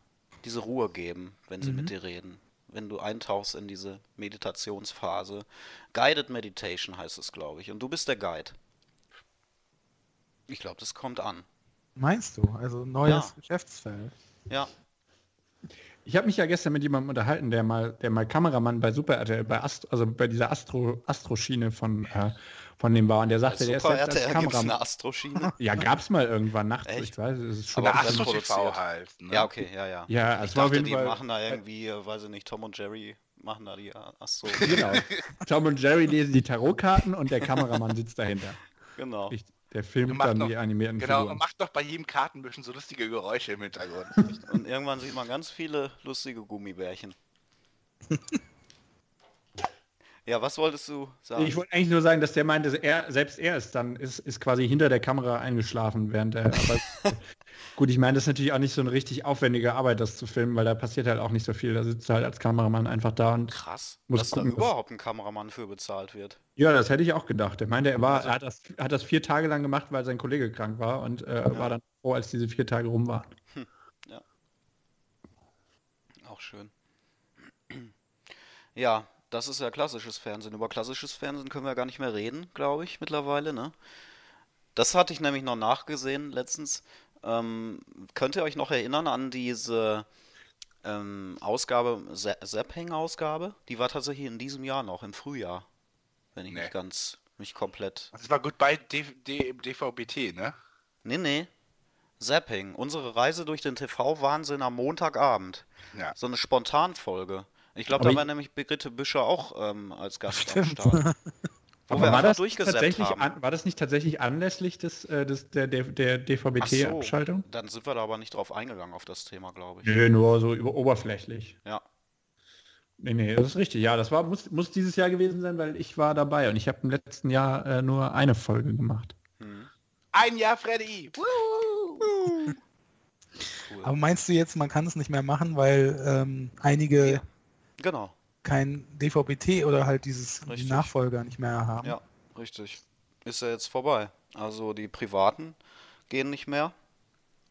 diese Ruhe geben, wenn sie mit dir reden. Wenn du eintauchst in diese Meditationsphase. Guided Meditation heißt es, glaube ich. Und du bist der Guide. Ich glaube, das kommt an. Meinst du? Also neues Ja. Geschäftsfeld. Ja. Ich habe mich ja gestern mit jemandem unterhalten, der mal, der mal Kameramann bei Super RTL, bei Astro, also bei dieser Astro, Astro-Schiene von, äh, von dem war und der sagte, der ist jetzt als RTL eine Kameramann. Astroschine. Ja, gab's mal irgendwann nachts, Echt? ich weiß, es ist schon Aber Astro TV halt. Ne? Ja, okay, ja, ja. Ja, ich es war auf dachte, jeden die Fall- machen da irgendwie, äh, weiß ich nicht, Tom und Jerry machen da die, ach so, Genau. Tom und Jerry lesen die Tarotkarten und der Kameramann sitzt dahinter. genau. Ich, der filmt macht dann noch- die animierten Genau, Figuren. und macht doch bei jedem Kartenmischen so lustige Geräusche im Hintergrund. Und irgendwann sieht man ganz viele lustige Gummibärchen. ja, was wolltest du sagen? Ich wollte eigentlich nur sagen, dass der meinte, er, selbst er ist dann, ist, ist quasi hinter der Kamera eingeschlafen, während er, gut, ich meine, das ist natürlich auch nicht so eine richtig aufwendige Arbeit, das zu filmen, weil da passiert halt auch nicht so viel. Da sitzt er halt als Kameramann einfach da und Krass, Muss dass da gucken, was- überhaupt ein Kameramann für bezahlt wird. ja, das hätte ich auch gedacht. Er meinte, er war, er hat das, hat das vier Tage lang gemacht, weil sein Kollege krank war und äh, war dann froh, als diese vier Tage rum waren. Auch schön. Ja, das ist ja klassisches Fernsehen. Über klassisches Fernsehen können wir gar nicht mehr reden, glaube ich, mittlerweile, ne? Das hatte ich nämlich noch nachgesehen letztens. Ähm, könnt ihr euch noch erinnern an diese ähm, Ausgabe, Za- Zapping-Ausgabe? Die war tatsächlich in diesem Jahr noch, im Frühjahr. Wenn ich Nee. nicht ganz, mich komplett. Das war gut bei DVBT, ne? Nee, nee. Zapping. Unsere Reise durch den TV-Wahnsinn am Montagabend. Ja. So eine Spontanfolge. Ich glaube, da ich- war nämlich Brigitte Büscher auch ähm, als Gast am Start. Wo Aber wir war das, tatsächlich haben. an, war das nicht tatsächlich anlässlich des, äh, des, der, der, der Ach so, DVB-T-Abschaltung? Dann sind wir da aber nicht drauf eingegangen auf das Thema, glaube ich. Nö, nur so über oberflächlich. Ja. Nee, nee, das ist richtig. Ja, das war, muss, muss dieses Jahr gewesen sein, weil ich war dabei und ich habe im letzten Jahr äh, nur eine Folge gemacht. Ein Jahr Freddy! Woo! Aber meinst du jetzt, man kann es nicht mehr machen, weil ähm, einige Ja. Genau. kein DVB-T oder halt dieses die. Nachfolger nicht mehr haben? Ja, richtig. Ist ja jetzt vorbei. Also die Privaten gehen nicht mehr.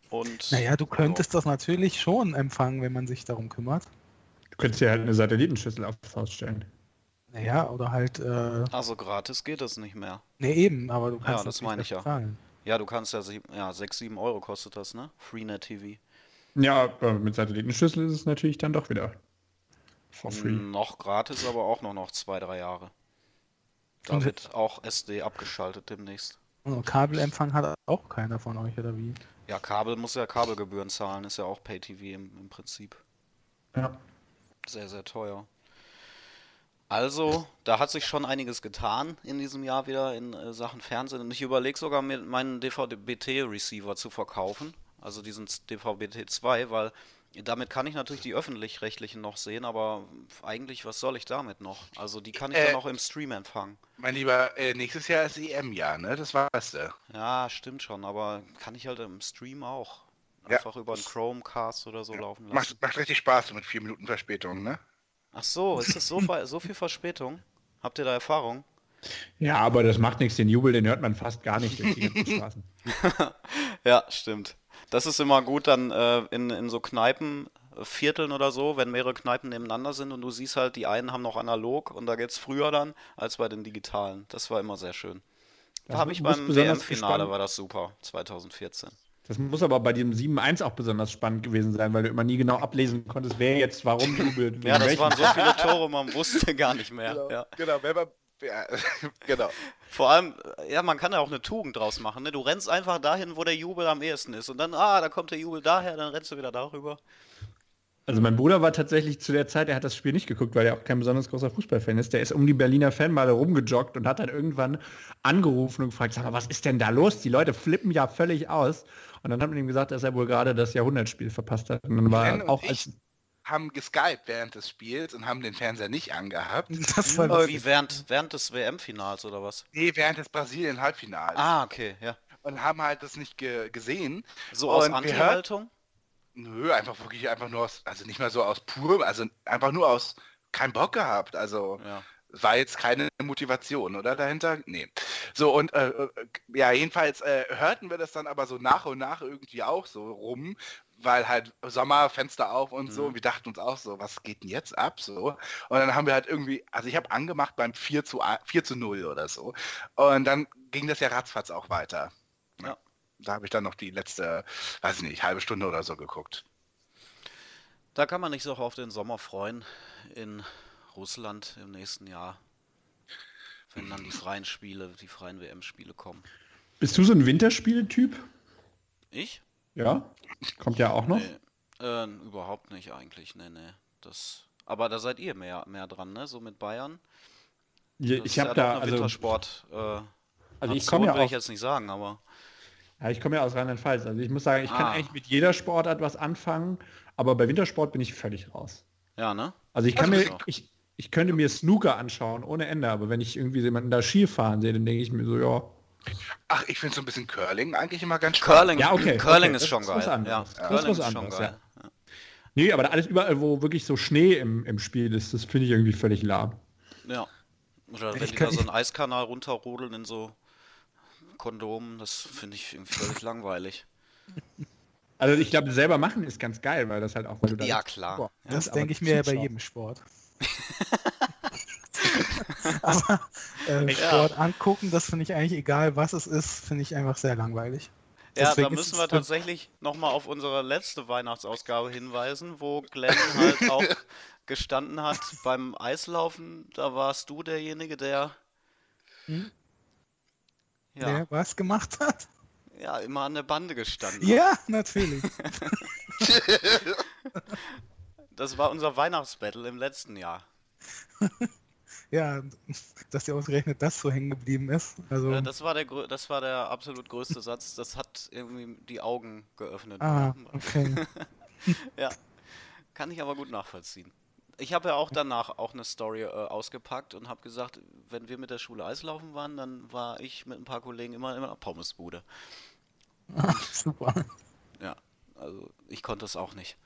Und Naja, du könntest das natürlich schon empfangen, wenn man sich darum kümmert. Du könntest dir halt eine Satellitenschüssel Haus stellen. Naja, oder halt, äh, Also gratis geht das nicht mehr. ne eben, aber du kannst das natürlich meine ich ja. bezahlen. Ja, du kannst ja, ja 6, 7 Euro kostet das, ne? Freenet TV. Ja, aber mit Satellitenschüssel ist es natürlich dann doch wieder for free. Noch gratis, aber auch noch noch zwei, drei Jahre. Da Und- wird auch SD abgeschaltet demnächst. Und Kabelempfang hat auch keiner von euch, oder wie? Ja, Kabel muss ja Kabelgebühren zahlen, ist ja auch Pay-TV im, im Prinzip. Ja. Sehr, sehr teuer. Also, da hat sich schon einiges getan in diesem Jahr wieder in äh, Sachen Fernsehen. Und ich überlege sogar, mir meinen DVB-T-Receiver zu verkaufen. Also diesen DVB-T2, weil Damit kann ich natürlich die öffentlich-rechtlichen noch sehen, aber eigentlich, was soll ich damit noch? Also die kann ich Äh, dann auch im Stream empfangen. Mein Lieber, äh, nächstes Jahr ist EM-Jahr, ne? Das weißt du. Ja, stimmt schon, aber kann ich halt im Stream auch Ja. einfach über einen Chromecast oder so laufen lassen. Macht, macht richtig Spaß mit vier Minuten Verspätung, ne? Ach so, ist das so, so viel Verspätung? Habt ihr da Erfahrung? Ja, aber das macht nichts. Den Jubel, den hört man fast gar nicht durch die ganzen Straßen. Ja, stimmt. Das ist immer gut dann äh, in, in so Kneipen, äh, Vierteln oder so, wenn mehrere Kneipen nebeneinander sind und du siehst halt, die einen haben noch analog und da geht's früher dann als bei den digitalen. Das war immer sehr schön. Da habe ich beim WM-Finale war das super, 2014. Das muss aber bei dem 7-1 auch besonders spannend gewesen sein, weil du immer nie genau ablesen konntest, wer jetzt warum jubelt. Ja, das waren so viele Tore, man wusste gar nicht mehr. Ja. Genau, wenn man. Ja, genau. Vor allem, ja, man kann ja auch eine Tugend draus machen. Ne? Du rennst einfach dahin, wo der Jubel am ehesten ist. Und dann, ah, da kommt der Jubel daher, dann rennst du wieder darüber. Also mein Bruder war tatsächlich zu der Zeit, er hat das Spiel nicht geguckt, weil er auch kein besonders großer Fußballfan ist. Der ist um die Berliner Fanmale rumgejoggt und hat dann irgendwann angerufen und gefragt, sag mal, was ist denn da los? Die Leute flippen ja völlig aus. Und dann hat man ihm gesagt, dass er wohl gerade das Jahrhundertspiel verpasst hat. Und dann war er auch ich als haben geskypt während des Spiels und haben den Fernseher nicht angehabt. Das war Wie während, während des WM-Finals oder was? Nee, während des Brasilien-Halbfinals. Ah, okay, ja. Und haben halt das nicht ge gesehen. So aus Anti-Haltung? Nö, einfach wirklich einfach nur aus, also nicht mal so aus purem, also einfach nur aus kein Bock gehabt. Also Ja. war jetzt keine Motivation, oder dahinter? Nee. So und äh, äh, ja, jedenfalls äh, hörten wir das dann aber so nach und nach irgendwie auch so rum, weil halt Sommer, Fenster auf und so, Mhm. und wir dachten uns auch so, was geht denn jetzt ab so? Und dann haben wir halt irgendwie, also ich habe angemacht beim 4 zu, a- 4 zu 0 oder so. Und dann ging das ja ratzfatz auch weiter. Ja. Da habe ich dann noch die letzte, weiß ich nicht, halbe Stunde oder so geguckt. Da kann man nicht so auf den Sommer freuen in Russland im nächsten Jahr. Wenn dann die freien Spiele, die freien WM-Spiele kommen. Bist du so ein Winterspiele-Typ? Ich? Ja. Kommt ja auch noch. Nee, äh, überhaupt nicht eigentlich. Nee, nee. Das, aber da seid ihr mehr, mehr dran, ne? So mit Bayern. Ja, Das ich ja habe doch da, also, Wintersport. Äh, also ich komme ja will ich auch, jetzt nicht sagen, aber ja, ich komme ja aus Rheinland-Pfalz. Also ich muss sagen, ich kann Ah. eigentlich mit jeder Sportart was anfangen, aber bei Wintersport bin ich völlig raus. ja, ne? Also ich kann Also mir, ich, ich könnte mir Snooker anschauen ohne Ende, aber wenn ich irgendwie jemanden da Ski fahren sehe, dann denke ich mir so, ja, Ach, ich finde so ein bisschen Curling eigentlich immer ganz spannend. Curling, Ja, okay, Curling okay, ist schon ist geil. Ja, Das ist Curling was ist schon anderes, geil. Ja. Nee, aber alles überall, wo wirklich so Schnee im, im Spiel ist, das finde ich irgendwie völlig lahm. Ja. Oder wenn Ich die kann- da so einen Eiskanal runterrodeln in so Kondomen, das finde ich irgendwie völlig langweilig. Also ich glaube, selber machen ist ganz geil, weil das halt auch, weil du da Ja, klar. Bock Das denke ich mir ja bei jedem Sport. Aber äh, Sport angucken, das finde ich eigentlich egal, was es ist, finde ich einfach sehr langweilig. Ja, Deswegen da müssen wir tatsächlich nochmal auf unsere letzte Weihnachtsausgabe hinweisen, wo Glenn halt auch gestanden hat beim Eislaufen. Da warst du derjenige, der Hm? ja, Wer was gemacht hat? ja immer an der Bande gestanden hat. Ja, natürlich. Das war unser Weihnachtsbattle im letzten Jahr. Ja, dass dir ausgerechnet das so hängen geblieben ist. Also, Äh, Das war der das war der absolut größte Satz. Das hat irgendwie die Augen geöffnet. ah, okay. Ja, kann ich aber gut nachvollziehen. Ich habe ja auch danach auch eine Story äh, ausgepackt und habe gesagt, wenn wir mit der Schule Eislaufen waren, dann war ich mit ein paar Kollegen immer in einer Pommesbude. Ah, super. Ja, also ich konnte es auch nicht.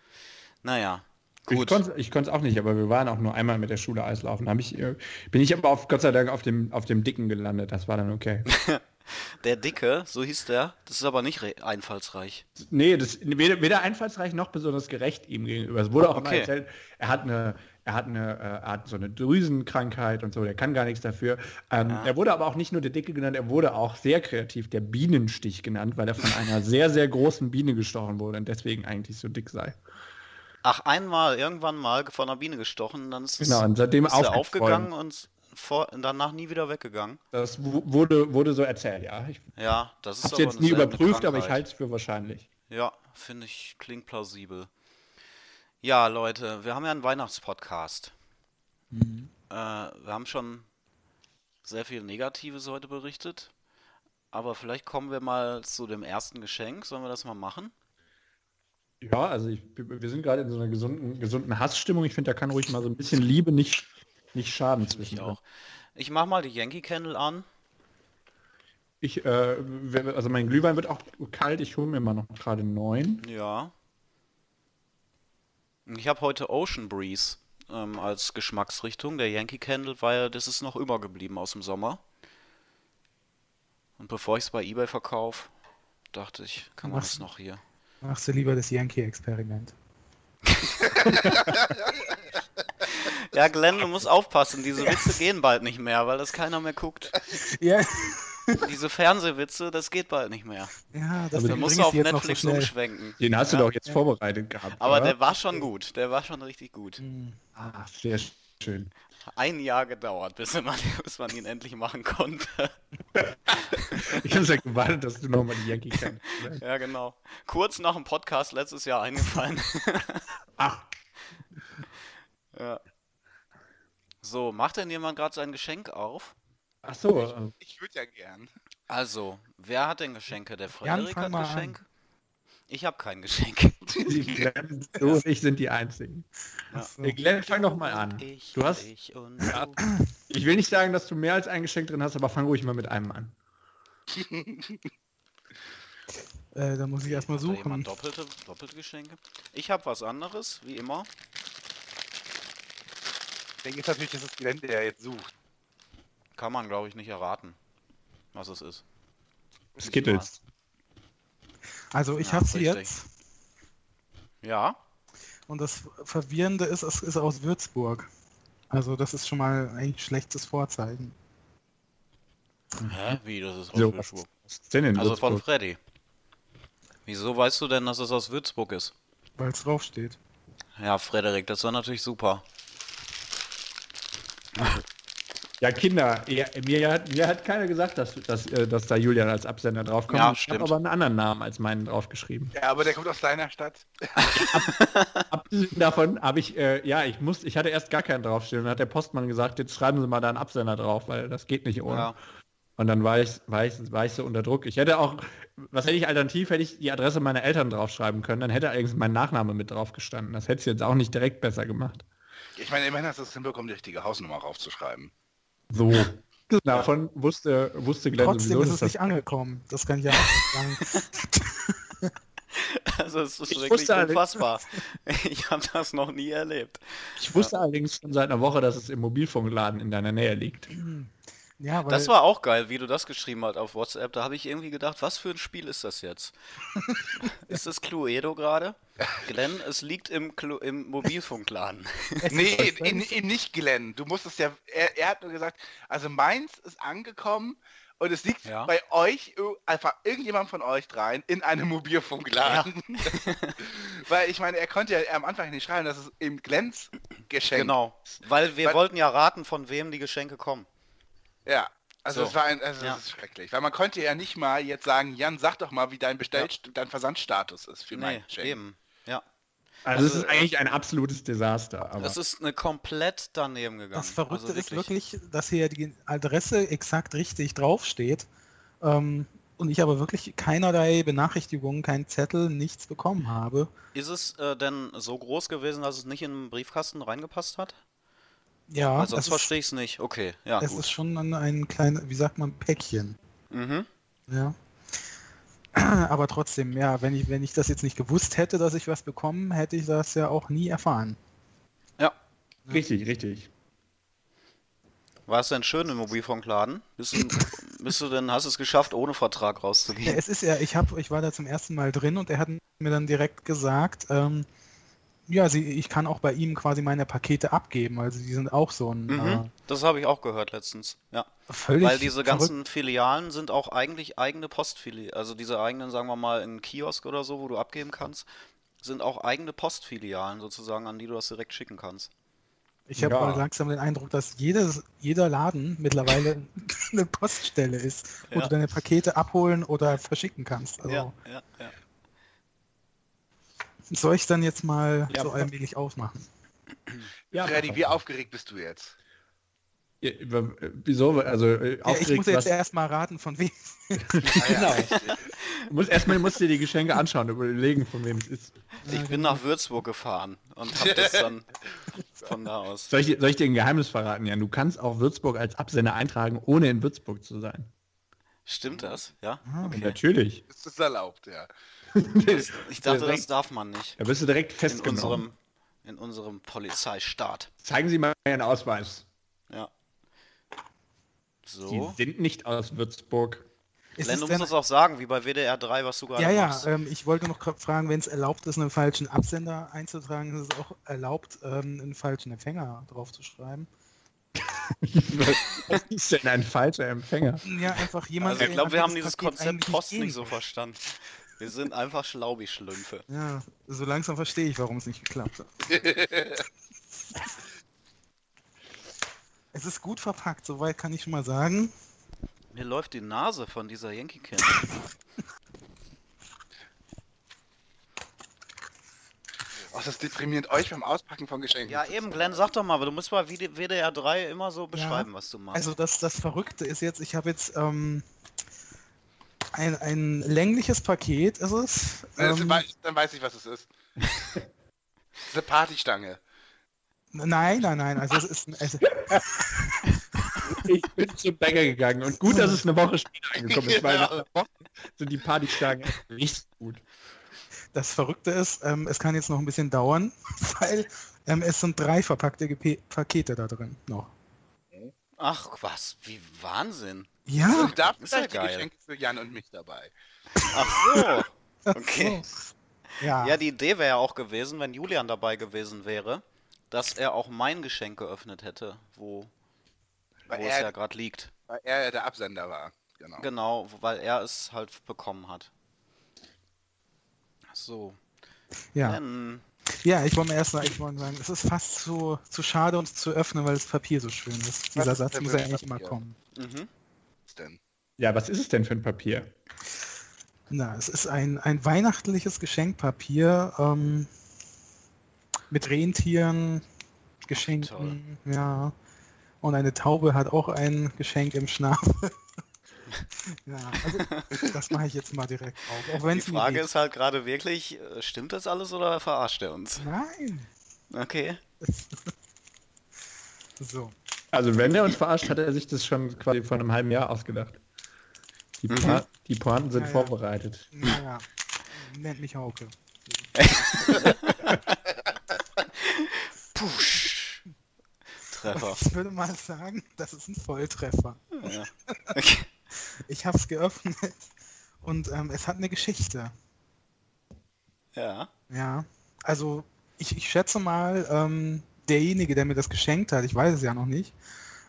Naja, Ich gut. konnte ich es auch nicht, aber wir waren auch nur einmal mit der Schule Eislaufen. Hab ich, äh, bin ich aber auf, Gott sei Dank auf dem, auf dem Dicken gelandet. Das war dann okay. Der Dicke, so hieß der, das ist aber nicht re- einfallsreich. nee, das weder, weder einfallsreich noch besonders gerecht ihm gegenüber. Es wurde auch Okay. erzählt, er hat eine, er hat eine, äh, er hat so eine Drüsenkrankheit und so, der kann gar nichts dafür. Ähm, Ja. Er wurde aber auch nicht nur der Dicke genannt, er wurde auch sehr kreativ der Bienenstich genannt, weil er von einer sehr, sehr großen Biene gestochen wurde und deswegen eigentlich so dick sei. Ach, einmal, irgendwann mal von einer Biene gestochen, dann ist es Genau, und seitdem ist er aufgegangen und vor, danach nie wieder weggegangen. Das wu- wurde, wurde so erzählt, ja. Ich Ja, das ist aber jetzt nie überprüft, aber ich Krankheit. halte es für wahrscheinlich. Ja, finde ich, klingt plausibel. Ja, Leute, wir haben ja einen Weihnachtspodcast. Mhm. Äh, wir haben schon sehr viel Negatives heute berichtet. Aber vielleicht kommen wir mal zu dem ersten Geschenk. Sollen wir das mal machen? Ja, also ich, wir sind gerade in so einer gesunden, gesunden Hassstimmung. Ich finde, da kann ruhig mal so ein bisschen Liebe nicht, nicht schaden zwischen Ich auch. Ich mach mal die Yankee Candle an. Ich, äh, also mein Glühwein wird auch kalt. Ich hole mir mal noch gerade neun. Ja. Ich habe heute Ocean Breeze ähm, als Geschmacksrichtung. Der Yankee Candle, weil das ist noch übergeblieben aus dem Sommer. Und bevor ich es bei eBay verkaufe, dachte ich, kann man das noch hier. Machst du lieber das Yankee-Experiment. Ja, Glenn, du musst aufpassen. Diese Witze gehen bald nicht mehr, weil das keiner mehr guckt. Ja, Diese Fernsehwitze, das geht bald nicht mehr. ja das Da musst ich du auf so Netflix schnell. umschwenken. Den hast Ja. du doch jetzt vorbereitet gehabt. Aber oder? der war schon gut. Der war schon richtig gut. Ah, sehr schön. Ein Jahr gedauert, bis man, bis man ihn endlich machen konnte. Ich habe ja gewartet, dass du nochmal die Yankee kannst. Ja, genau. Kurz nach dem Podcast letztes Jahr eingefallen. Ach, ja. So, macht denn jemand gerade sein Geschenk auf? ach so. äh, Ich würde ja gern. Also, wer hat denn Geschenke? Der Frederik hat Geschenk? Ich habe kein Geschenk. Die Glenn, du und ich sind die Einzigen. Achso. Äh, Glenn, fang doch mal an. Ich, Du hast, ich und Ja. du. ich will nicht sagen, dass du mehr als ein Geschenk drin hast, aber fang ruhig mal mit einem an. Äh, da muss ich erstmal suchen. jemand doppelte, doppelte Geschenke? Ich habe was anderes, wie immer. Ich denke jetzt natürlich, dass das Gelände der jetzt sucht. Kann man, glaube ich, nicht erraten, was es ist. Skittles. Also ich Ja, hab's richtig. jetzt. Ja? Und das Verwirrende ist, es ist aus Würzburg. Also das ist schon mal ein schlechtes Vorzeichen. Hä? Wie, das ist aus So, was Würzburg? ist denn in Also von Würzburg? Freddy. Wieso weißt du denn, dass es aus Würzburg ist? Weil es draufsteht. Ja, Frederik, das war natürlich super. Ja, Kinder, ja, mir, hat, mir hat keiner gesagt, dass, dass, äh, dass da Julian als Absender draufkommt. Ja, ich habe aber einen anderen Namen als meinen draufgeschrieben. Ja, aber der kommt aus deiner Stadt. Abgesehen davon habe ich, äh, ja, ich muss, ich hatte erst gar keinen draufstehen. Und dann hat der Postmann gesagt, jetzt schreiben Sie mal da einen Absender drauf, weil das geht nicht ohne. Ja. Und dann war ich, war, ich, war ich so unter Druck. Ich hätte auch, was hätte ich alternativ, hätte ich die Adresse meiner Eltern draufschreiben können, dann hätte allerdings mein Nachname mit drauf gestanden. Das hätte es jetzt auch nicht direkt besser gemacht. Ich meine, immerhin hast du es hinbekommen, die richtige Hausnummer raufzuschreiben. So. Davon wusste, wusste Glenn Trotzdem sowieso, ist es nicht angekommen. Das kann ich ja auch sagen. Also es ist Ich wirklich unfassbar. Ich habe das noch nie erlebt. Ich wusste allerdings schon seit einer Woche, dass es im Mobilfunkladen in deiner Nähe liegt. Ja, weil Das war auch geil, wie du das geschrieben hast auf WhatsApp. Da habe ich irgendwie gedacht, was für ein Spiel ist das jetzt? ist das Cluedo gerade? Glenn, es liegt im, Clu im Mobilfunkladen. Nee, in, in, nicht Glenn. Du musstest ja, er, er hat nur gesagt, also meins ist angekommen und es liegt Ja. bei euch, einfach irgendjemand von euch dreien, in einem Mobilfunkladen. Weil ich meine, er konnte ja am Anfang nicht schreiben, dass es eben Glens Geschenk Genau, weil wir Weil- wollten ja raten, von wem die Geschenke kommen. Ja. Also So. das war ein, also Ja. das ist schrecklich. Weil man konnte ja nicht mal jetzt sagen, Jan, sag doch mal, wie dein Bestell, dein Versandstatus ist für mein Nee, Geschenk. eben. Ja. Also, es Also, ist eigentlich ein absolutes Desaster. Aber Es ist eine komplett daneben gegangen. das Verrückte Also ist wirklich, dass hier die Adresse exakt richtig draufsteht. Ähm, und ich aber wirklich keinerlei Benachrichtigungen, keinen Zettel, nichts bekommen habe. Ist es äh, denn so groß gewesen, dass es nicht in den Briefkasten reingepasst hat? Ja, Weil sonst verstehe ich es nicht. Okay, ja, es gut. ist schon ein, ein kleines, wie sagt man, Päckchen. Mhm. Ja. Aber trotzdem, ja, wenn ich, wenn ich das jetzt nicht gewusst hätte, dass ich was bekommen, hätte ich das ja auch nie erfahren. Ja. richtig, richtig. War es denn schön im Mobilfunkladen? Bist du, bist du denn, hast du es geschafft, ohne Vertrag Ja, rauszugehen? es ist ja, ich hab, ich war da zum ersten Mal drin und er hat mir dann direkt gesagt, ähm, ja, sie, ich kann auch bei ihm quasi meine Pakete abgeben. Also die sind auch so ein Mhm. Das habe ich auch gehört letztens. Ja. äh, völlig Weil diese verrückt. ganzen Filialen sind auch eigentlich eigene Postfilialen. Also diese eigenen, sagen wir mal, in Kiosk oder so, wo du abgeben kannst, sind auch eigene Postfilialen sozusagen, an die du das direkt schicken kannst. Ich habe Ja. aber langsam den Eindruck, dass jedes, jeder Laden mittlerweile eine Poststelle ist, wo Ja. du deine Pakete abholen oder verschicken kannst. Also Ja, ja, ja. Soll ich dann jetzt mal Ja, so allmählich aufmachen? Ja, Freddy, wie aufgeregt bist du jetzt? Ja, Wieso? Also äh, Ja, ich muss jetzt was, erstmal raten, von wem. genau. Du musst erstmal musst dir die Geschenke anschauen, überlegen, von wem es ist. Ich bin nach Würzburg gefahren und hab das dann von da aus. Soll ich, soll ich dir ein Geheimnis verraten, Jan? Du kannst auch Würzburg als Absender eintragen, ohne in Würzburg zu sein. Stimmt das? Ja? Okay. Natürlich. Das ist erlaubt, ja. Ich dachte, das darf man nicht. Da bist du direkt In festgenommen. unserem, in unserem Polizeistaat. Zeigen Sie mal Ihren Ausweis. Ja. Sie So. sind nicht aus Würzburg. Ist Len, es du musst es auch sagen, wie bei WDR 3, was du gerade ja, ja, machst. ähm, ich wollte noch fragen, wenn es erlaubt ist, einen falschen Absender einzutragen, ist es auch erlaubt, ähm, einen falschen Empfänger draufzuschreiben. Was ist denn ein falscher Empfänger? Ja, einfach jemand. Also ich der glaube, wir einfach haben das dieses Konzept Post nicht so verstanden. Wir sind einfach Schlaubi-Schlümpfe. Ja, so langsam verstehe ich, warum es nicht geklappt hat. es ist gut verpackt, soweit kann ich schon mal sagen. Mir läuft die Nase von dieser Yankee Can. Oh, das ist deprimierend, euch beim Auspacken von Geschenken. Ja, eben, Glenn, sag doch mal, aber du musst bei WD WDR 3 immer so beschreiben, was du machst. Also das, das Verrückte ist jetzt, ich habe jetzt ähm, ein, ein längliches Paket, ist es. Dann, Ähm, weiß, dann weiß ich, was es ist. Eine Partystange. nein, nein, nein, also es ist, es, Ich bin zum Bäcker gegangen und gut, dass es eine Woche später angekommen ist, weil Genau. nach einer Woche sind die Partystangen richtig gut. das Verrückte ist, ähm, es kann jetzt noch ein bisschen dauern, weil ähm, es sind drei verpackte Gepe Pakete da drin noch. Ach, was? Wie Wahnsinn. Ja, ist ja. Geschenke für Jan und mich dabei. Ach so. Okay. ja, Ja, die Idee wäre ja auch gewesen, wenn Julian dabei gewesen wäre, dass er auch mein Geschenk geöffnet hätte, wo, wo Weil es er- ja gerade liegt. Weil er der Absender war. Genau. Genau, weil er es halt bekommen hat. So. ja. Dann, ja, ich wollte mir erst mal, ich wollte sagen, es ist fast zu, zu schade, uns zu öffnen, weil das Papier so schön ist. Dieser ist Satz muss ja eigentlich immer Papier? kommen. mhm. Ja, was ist es denn für ein Papier? Na, es ist ein, ein weihnachtliches Geschenkpapier ähm, mit Rentieren, Geschenken, ja. Und eine Taube hat auch ein Geschenk im Schnabel. ja, also das mache ich jetzt mal direkt auf. Auch wenn Die Frage ist halt gerade wirklich, äh, stimmt das alles oder verarscht er uns? Nein. Okay. So. Also wenn er uns verarscht, hat er sich das schon quasi vor einem halben Jahr ausgedacht. Die, Pa- die Pointen sind Ja, ja. vorbereitet. Naja. Nennt mich Hauke. Push. Treffer. Ich würde mal sagen, das ist ein Volltreffer. Ja. Okay. Ich habe es geöffnet und ähm, es hat eine Geschichte. ja. Ja, also ich, ich schätze mal, ähm, derjenige, der mir das geschenkt hat, ich weiß es ja noch nicht,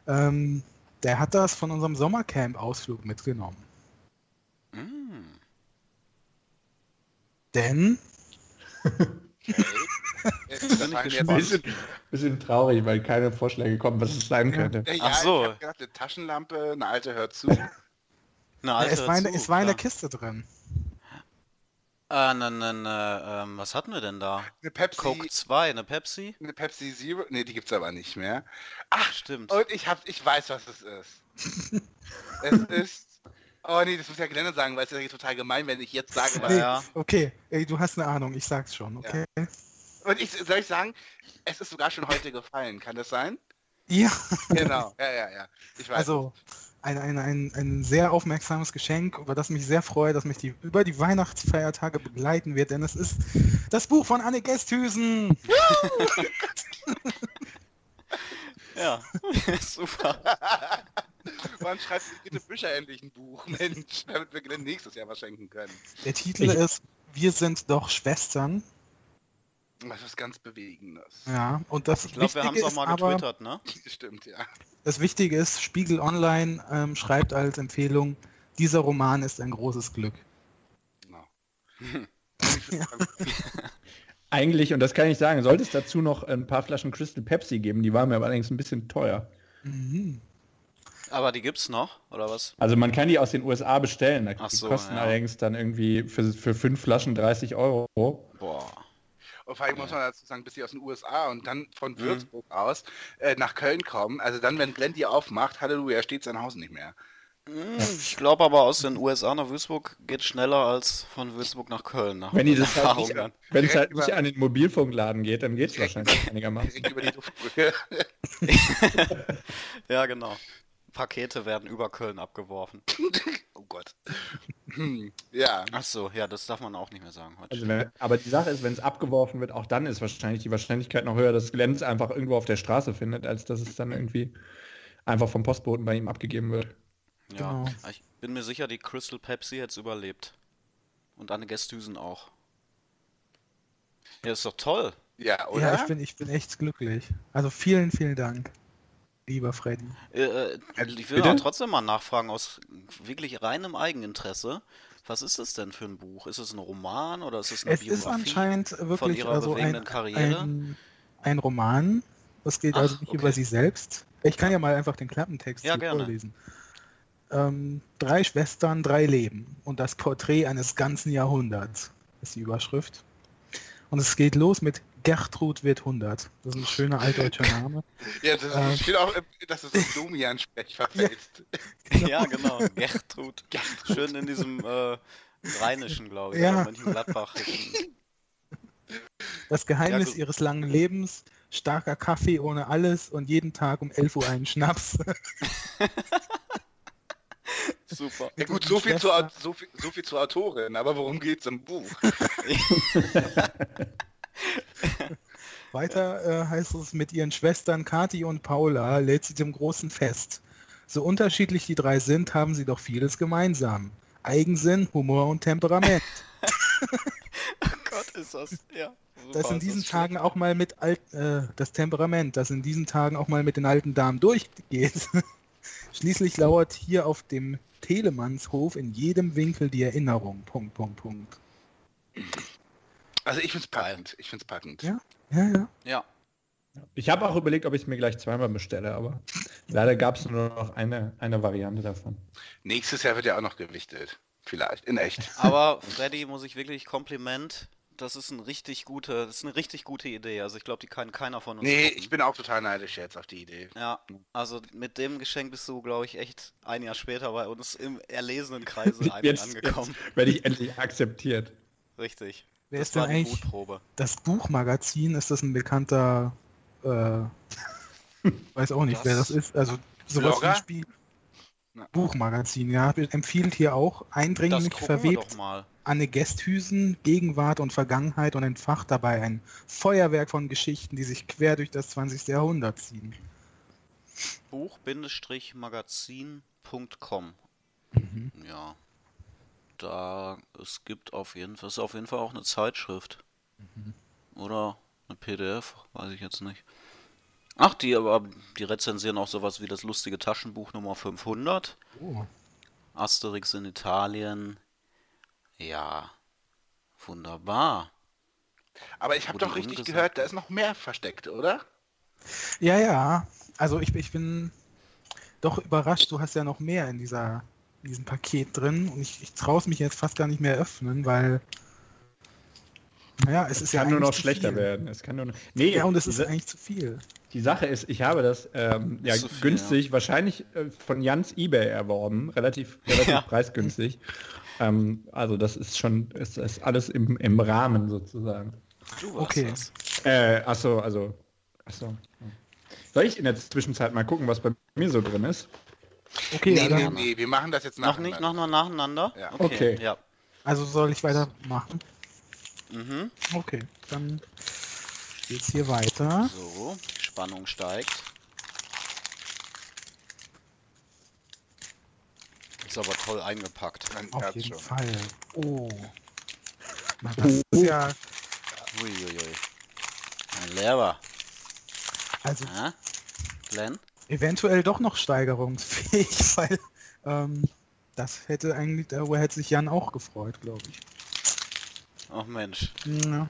ähm, der hat das von unserem Sommercamp-Ausflug mitgenommen. Denn, Jetzt bin ich. Ein bisschen, bisschen traurig, weil keine Vorschläge kommen, was es sein könnte. Ja, Ach so. Ich hab gedacht, eine Taschenlampe, eine alte hört zu. Eine äh, alte es, war in, dazu, es war in der klar. Kiste drin. Ah, ne, ne, ne, ähm, was hatten wir denn da? Eine Pepsi, Coke 2, eine Pepsi? eine Pepsi Zero. Nee, die gibt's aber nicht mehr. Ach, Stimmt. und ich hab, ich weiß, was es ist. es ist. Oh nee, das muss ja Gelände sagen, weil es ist ja total gemein, wenn ich jetzt sage, was. Nee, Ja. Okay, ey, du hast eine Ahnung, ich sag's schon, okay? Und ich soll ich sagen, es ist sogar schon heute gefallen. Kann das sein? Ja, Genau. Ja, ja, ja. Ich weiß. also ein, ein, ein, ein sehr aufmerksames Geschenk, über das mich sehr freue, dass mich die über die Weihnachtsfeiertage begleiten wird, denn es ist das Buch von Anne Gesthüsen. Ja, super. Wann schreibst du bitte Bücher endlich ein Buch, Mensch, damit wir Glenn nächstes Jahr was schenken können. Der Titel ist Wir sind doch Schwestern. Das ist ganz Bewegendes. Ja, und das Ich glaube, wir haben es auch mal aber, getwittert, ne? Stimmt, ja. das Wichtige ist, Spiegel Online ähm, schreibt als Empfehlung, dieser Roman ist ein großes Glück. Genau. Eigentlich, und das kann ich sagen, sollte es dazu noch ein paar Flaschen Crystal Pepsi geben, die waren mir aber allerdings ein bisschen teuer. Mhm. Aber die gibt's noch, oder was? Also man kann die aus den USA bestellen, die so, kosten ja. allerdings dann irgendwie für, für fünf Flaschen 30 Euro. Boah. Und vor allem muss man dazu sagen, bis sie aus den USA und dann von Würzburg aus äh, nach Köln kommen. Also dann, wenn Glenn die aufmacht, Halleluja, steht sein Haus nicht mehr. Hm, Ich glaube aber aus den USA nach Würzburg geht schneller als von Würzburg nach Köln. Nach Wenn das halt nicht, dann. wenn es Direkt halt nicht an den Mobilfunkladen geht, dann geht es wahrscheinlich einigermaßen. Direkt über die Luftbrücke. Ja, genau. Pakete werden über Köln abgeworfen. oh Gott. Hm, ja. Ach so, ja, das darf man auch nicht mehr sagen heute. Also wenn, aber die Sache ist, wenn es abgeworfen wird, auch dann ist wahrscheinlich die Wahrscheinlichkeit noch höher, dass Glenn es einfach irgendwo auf der Straße findet, als dass es dann irgendwie einfach vom Postboten bei ihm abgegeben wird. Ja, genau. ich bin mir sicher, die Crystal Pepsi hätte überlebt. Und Anne Gästhüsen auch. Ja, ist doch toll. Ja, oder? Ja, ich bin, ich bin echt glücklich. Also vielen, vielen Dank, lieber Freddy. Äh, äh, ich will bitte? aber trotzdem mal nachfragen, aus wirklich reinem Eigeninteresse. Was ist das denn für ein Buch? Ist es ein Roman oder ist es eine Es ist Biografie? anscheinend wirklich ihrer also ein, bewegenden Karriere? ein, ein Roman. Das geht Ach, also nicht okay. über sie selbst. Ich kann ja mal einfach den Klappentext Ja, hier gerne. Ähm, drei Schwestern, drei Leben und das Porträt eines ganzen Jahrhunderts ist die Überschrift. Und es geht los mit Gertrud wird 100. Das ist ein schöner altdeutscher Name. Ja, das Ähm. steht auch, dass es im Domian-Sprech verfällt. Ja, genau. Gertrud. Schön in diesem äh, Rheinischen, glaube ich. Ja. Das Geheimnis Ja, ihres langen Lebens, starker Kaffee ohne alles und jeden Tag um 11 Uhr einen Schnaps. Super. Ja gut, so viel, zur, Au- so, viel, so viel zur Autorin, aber worum geht's im Buch? Weiter äh, heißt es, mit ihren Schwestern Kathi und Paula lädt sie zum großen Fest. So unterschiedlich die drei sind, haben sie doch vieles gemeinsam. Eigensinn, Humor und Temperament. Gott, ist das. Ja. Das super, in diesen. Tagen auch mal mit alt, äh, das Temperament, das in diesen Tagen auch mal mit den alten Damen durchgeht. Schließlich lauert hier auf dem Telemannshof in jedem Winkel die Erinnerung. Punkt, Punkt, Punkt. Also ich find's packend. Ich find's packend. Ja. Ja, ja. Ja. Ich habe auch überlegt, ob ich es mir gleich zweimal bestelle, aber leider gab es nur noch eine, eine Variante davon. Nächstes Jahr wird ja auch noch gewichtet. Vielleicht, in echt. Aber Freddy muss ich wirklich Kompliment. Das ist ein richtig gute, das ist eine richtig gute Idee. Also ich glaube, die kann keiner von uns. Nee, toppen. ich bin auch total neidisch jetzt auf die Idee. Ja, also mit dem Geschenk bist du, glaube ich, echt ein Jahr später bei uns im erlesenen Kreise Jetzt, angekommen. jetzt werde ich endlich akzeptiert. Richtig. Wer das ist denn war die eigentlich Mutprobe. das Buchmagazin? Ist das ein bekannter, äh, weiß auch nicht, Das- wer das ist. Also sowas wie Blogger? ein Spiel. Na. Buchmagazin, ja, empfiehlt hier auch eindringlich verwebt. Anne Gästhüsen, Gegenwart und Vergangenheit und entfacht dabei ein Feuerwerk von Geschichten, die sich quer durch das 20. Jahrhundert ziehen. Buch-magazin.com. Mhm. Ja. Da, es gibt auf jeden Fall, ist auf jeden Fall auch eine Zeitschrift. Mhm. Oder eine PDF, weiß ich jetzt nicht. Ach, die, aber die rezensieren auch sowas wie das lustige Taschenbuch Nummer 500. Oh. Asterix in Italien. Ja, wunderbar. Aber ich habe doch richtig umgesetzt. gehört, da ist noch mehr versteckt, oder? Ja, ja. Also ich, ich bin doch überrascht, du hast ja noch mehr in dieser in diesem Paket drin und ich, ich traue es mich jetzt fast gar nicht mehr öffnen, weil naja, es ist ja kann nur noch schlechter viel. werden. Es kann nur noch, nee, Ja, und es ist eigentlich zu viel. Die Sache ist, ich habe das ähm, ja, zu viel, günstig, wahrscheinlich äh, von Jans Ebay erworben, relativ, relativ Ja. preisgünstig. Ähm, also das ist schon, ist, ist alles im, im Rahmen sozusagen. Du warst Okay. das. Äh, achso, also, achso. Soll ich in der Zwischenzeit mal gucken, was bei mir so drin ist? Okay, nee, ja, nee, nee, wir machen das jetzt Noch nacheinander. nicht, noch mal nacheinander? Ja. Okay. Ja. also soll ich weitermachen? Mhm. Okay, dann geht's hier weiter. So, Spannung steigt. Ist aber toll eingepackt. Dann Auf hört's jeden schon. Fall. Oh. Na, das ist ja, Uiuiui. Ein Lehrer. also Ja? Glenn? eventuell doch noch steigerungsfähig, weil ähm, das hätte eigentlich, darüber hätte sich Jan auch gefreut, glaube ich. Ach Mensch. Ja.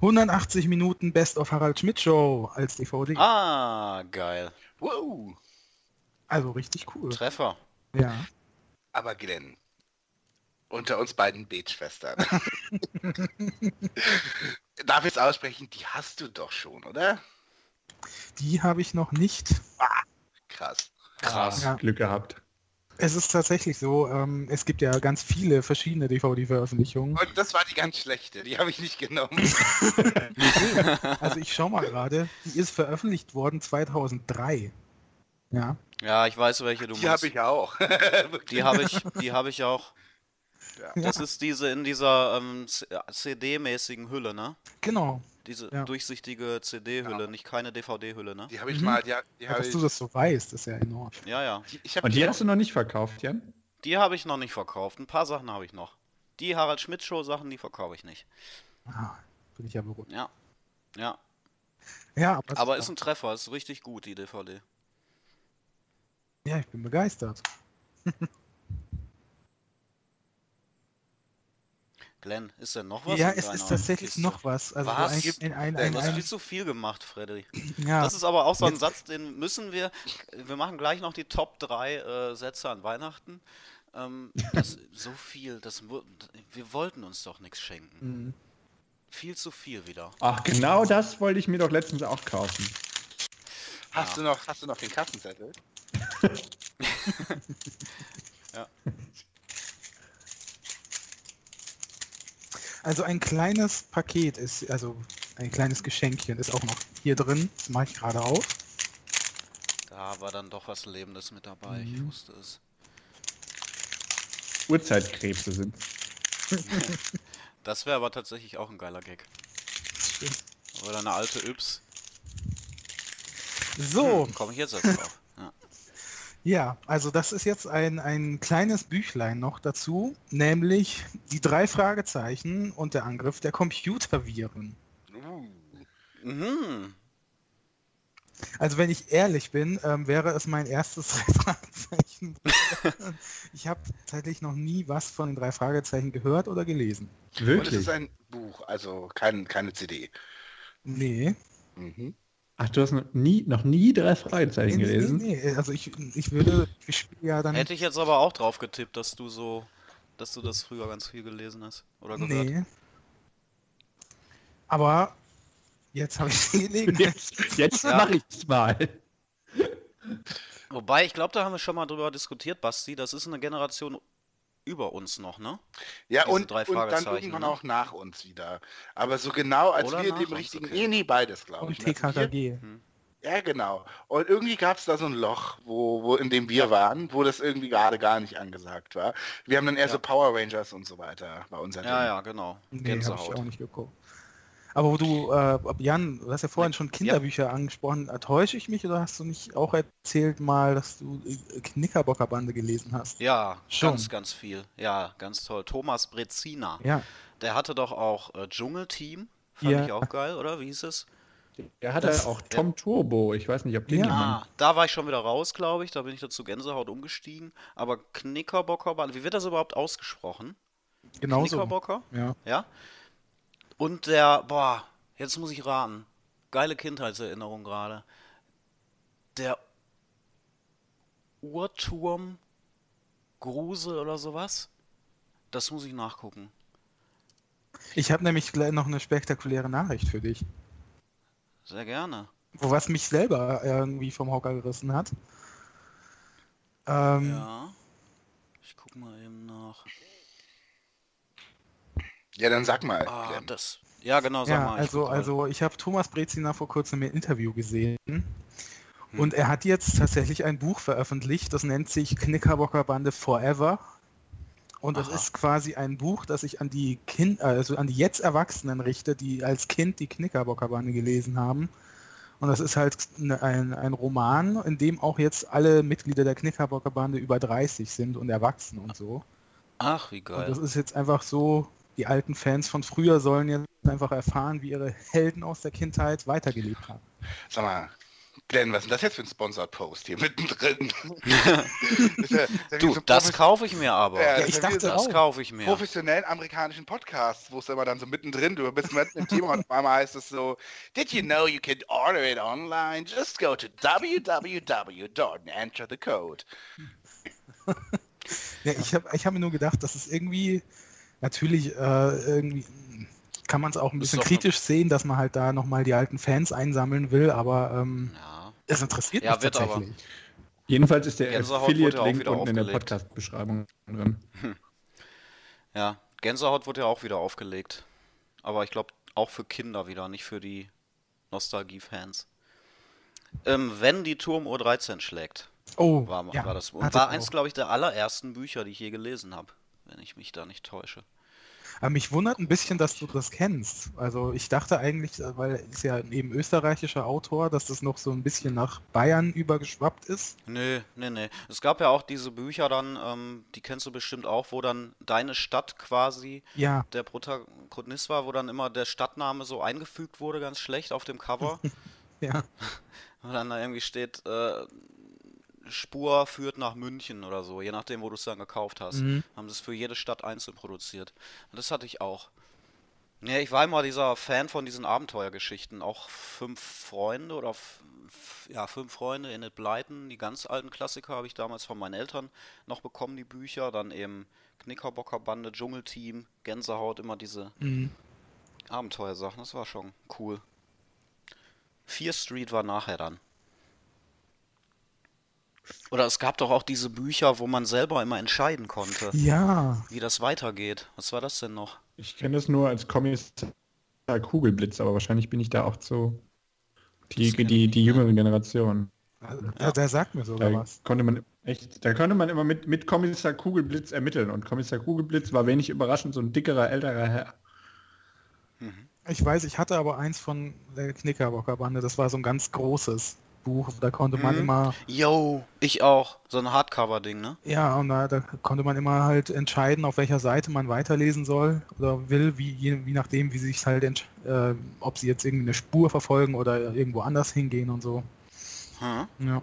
180 Minuten Best of Harald Schmidt Show als DVD. Ah, geil. Wow. Also richtig cool. Treffer. Ja. Aber Glenn, Unter uns beiden Betschwestern. Darf ich es aussprechen? Die hast du doch schon, oder? Die habe ich noch nicht. Krass. Krass. Ja. Glück gehabt. Es ist tatsächlich so, ähm, es gibt ja ganz viele verschiedene DVD-Veröffentlichungen. Und das war die ganz schlechte. Die habe ich nicht genommen. Also ich schau mal gerade, die ist veröffentlicht worden 2003. Ja, Ja, ich weiß, welche du Die meinst. habe ich auch. Die habe ich, die habe ich auch. Ja. Das ist diese in dieser ähm, CD-mäßigen Hülle, ne? genau. Diese Ja. durchsichtige CD-Hülle, nicht keine DVD-Hülle, ne? Die habe ich Mhm. mal, die, die Ja, dass ich, du das so weißt, ist ja enorm. Ja, ja. die, ich Und die auch- hast du noch nicht verkauft, Jan? Die habe ich noch nicht verkauft. Ein paar Sachen habe ich noch. Die Harald Schmidt Show Sachen, die verkaufe ich nicht. Ah, bin ich ja beruhigt. Ja. Ja. Ja, aber, Aber ist ein Treffer, ist richtig gut, die DVD. ja, ich bin begeistert. Glenn, ist denn noch was? ja, in es ist tatsächlich Kiste? noch was. Also Was? ein, Gibt ein, ein, Du ein, hast viel zu viel gemacht, Freddy. ja, Das ist aber auch so ein Jetzt- Satz, den müssen wir. Wir machen gleich noch die Top 3 äh, Sätze an Weihnachten. Ähm, das, so viel, das, wir wollten uns doch nichts schenken. Mhm. Viel zu viel wieder. Ach, genau das wollte ich mir doch letztens auch kaufen. Hast du noch, hast du noch den Kassenzettel? Also ein kleines Paket ist, also ein kleines Geschenkchen ist auch noch hier drin. Das mache ich gerade auf. Da war dann doch was Lebendes mit dabei, ich Mhm. wusste es. Uhrzeitkrebse sind. Das wäre aber tatsächlich auch ein geiler Gag. Stimmt. Oder eine alte Yps. So, Komme ich jetzt erst drauf. Ja. also das ist jetzt ein, ein kleines Büchlein noch dazu, nämlich die drei Fragezeichen und der Angriff der Computerviren. Uh, Mhm. Also wenn ich ehrlich bin, ähm, wäre es mein erstes drei Fragezeichen. ich habe tatsächlich noch nie was von den drei Fragezeichen gehört oder gelesen. und es Wirklich? ist ein Buch, also kein, keine CD. Nee. Mhm. Ach, du hast noch nie, noch nie drei Fragezeichen nee, gelesen? Nee, nee, also ich, ich würde, ich spiele ja dann. Hätte ich jetzt aber auch drauf getippt, dass du so, dass du das früher ganz viel gelesen hast oder gehört. nee. Aber jetzt habe ich die Gelegenheit. Jetzt, jetzt Ja. mache ich's mal. Wobei, ich glaube, da haben wir schon mal drüber diskutiert, Basti. Das ist eine Generation über uns noch, ne? Ja, Diese und, drei und dann irgendwann ne? auch nach uns wieder. Aber so genau, als Oder wir dem richtigen... okay. Nee, nee, beides, glaube Und ich. ne? Also wir- TKKG. Ja, genau. Und irgendwie gab es da so ein Loch, wo, wo in dem wir waren, wo das irgendwie gerade gar nicht angesagt war. Wir haben dann eher Ja. so Power Rangers und so weiter bei uns. Ja, ja, genau. Nee, habe ich Gänsehaut. auch nicht geguckt. Aber wo du, äh, Jan, du hast ja vorhin schon Kinderbücher angesprochen. Täusche ich mich oder hast du nicht auch erzählt mal, dass du äh, Knickerbockerbande gelesen hast? Ja, Schon. ganz, ganz viel. Ja, ganz toll. Thomas Brezina. Ja. Der hatte doch auch äh, Dschungelteam. Fand Ja. ich auch geil, oder? Wie hieß es? Er hatte Das- auch Tom Turbo. Ich weiß nicht, ob den Ja. jemand... Ah, da war ich schon wieder raus, glaube ich. Da bin ich dazu Gänsehaut umgestiegen. Aber Knickerbockerbande, wie wird das überhaupt ausgesprochen? Genauso. Knickerbocker? Ja. Ja. Und der, boah, jetzt muss ich raten. Geile Kindheitserinnerung gerade. Der Uhrturm Gruse oder sowas? Das muss ich nachgucken. Ich habe nämlich gleich noch eine spektakuläre Nachricht für dich. Sehr gerne. Wo was mich selber irgendwie vom Hocker gerissen hat. Ähm, Ja. Ich guck mal eben nach. Ja, dann sag mal. Ah, das. Ja, genau, sag Ja, mal. ich also, also ich habe Thomas Brezina vor kurzem im Interview gesehen. Hm. Und er hat jetzt tatsächlich ein Buch veröffentlicht, das nennt sich Knickerbocker Bande Forever. Und das Aha. ist quasi ein Buch, das sich an die Kind, also an die jetzt Erwachsenen richtet, die als Kind die Knickerbocker Bande gelesen haben. Und das ist halt ne- ein, ein Roman, in dem auch jetzt alle Mitglieder der Knickerbocker Bande über 30 sind und erwachsen und so. Ach, wie Und geil. das ist jetzt einfach so, die alten Fans von früher sollen jetzt einfach erfahren, wie ihre Helden aus der Kindheit weitergelebt haben. Sag mal, Glenn, was ist denn das jetzt für ein Sponsored Post hier mittendrin? Ist ja- ist Du, so das kaufe ich mir aber. Ja, Ja, das ich ist dachte so auch. Das kaufe ich mir. professionellen amerikanischen Podcasts, wo es immer dann so mittendrin, du bist mit dem Thema und auf einmal heißt es so, Did you know you can order it online? Just go to www. and enter the code. Ja, ich habe ich hab mir nur gedacht, dass es irgendwie, natürlich, äh, irgendwie kann man es auch ein bisschen kritisch sehen, dass man halt da nochmal die alten Fans einsammeln will, aber ähm, Ja. es interessiert Ja, mich wird aber. tatsächlich. Jedenfalls ist der Gänsehaut wurde ja auch Affiliate-Link wieder unten in der aufgelegt. Podcast-Beschreibung drin. Ja, Gänsehaut wurde ja auch wieder aufgelegt. Aber ich glaube auch für Kinder wieder, nicht für die Nostalgie-Fans. Ähm, wenn die Turmuhr 13 schlägt, Oh, war, ja, war das. Und war eins, glaube ich, der allerersten Bücher, die ich je gelesen habe. Wenn ich mich da nicht täusche. Aber mich wundert ein bisschen, dass du das kennst. Also ich dachte eigentlich, äh, weil ist ja eben österreichischer Autor, dass das noch so ein bisschen nach Bayern übergeschwappt ist. Nö, nee, nee. Es gab ja auch diese Bücher dann, ähm, die kennst du bestimmt auch, wo dann deine Stadt quasi Ja, der Protagonist war, wo dann immer der Stadtname so eingefügt wurde, ganz schlecht auf dem Cover. ja. Und dann da irgendwie steht, äh, Spur führt nach München oder so, je nachdem, wo du es dann gekauft hast. Mhm. Haben sie es für jede Stadt einzeln produziert. Und das hatte ich auch. Ja, ich war immer dieser Fan von diesen Abenteuergeschichten. Auch Fünf Freunde oder ja, Fünf Freunde, Enid Blyton, die ganz alten Klassiker habe ich damals von meinen Eltern noch bekommen, die Bücher. Dann eben Knickerbockerbande, Dschungelteam, Gänsehaut, immer diese Mhm. Abenteuersachen. Das war schon cool. Fear Street war nachher dann. Oder es gab doch auch diese Bücher, wo man selber immer entscheiden konnte, Ja, wie das weitergeht. Was war das denn noch? Ich kenne das nur als Kommissar Kugelblitz, aber wahrscheinlich bin ich da auch zu die, die, die nicht, jüngere Generation. ja. der sagt mir sogar Da was. konnte man echt, da konnte man immer mit, mit Kommissar Kugelblitz ermitteln und Kommissar Kugelblitz war wenig überraschend so ein dickerer, älterer Herr. Ich weiß, ich hatte aber eins von der Knickerbockerbande, das war so ein ganz großes Buch, da konnte man Mhm. immer, Yo, ich auch. So ein Hardcover-Ding, ne? ja, und da, da konnte man immer halt entscheiden, auf welcher Seite man weiterlesen soll oder will, wie, je, wie nachdem, wie sich halt, entsch- äh, ob sie jetzt irgendwie eine Spur verfolgen oder irgendwo anders hingehen und so. Hm? Ja.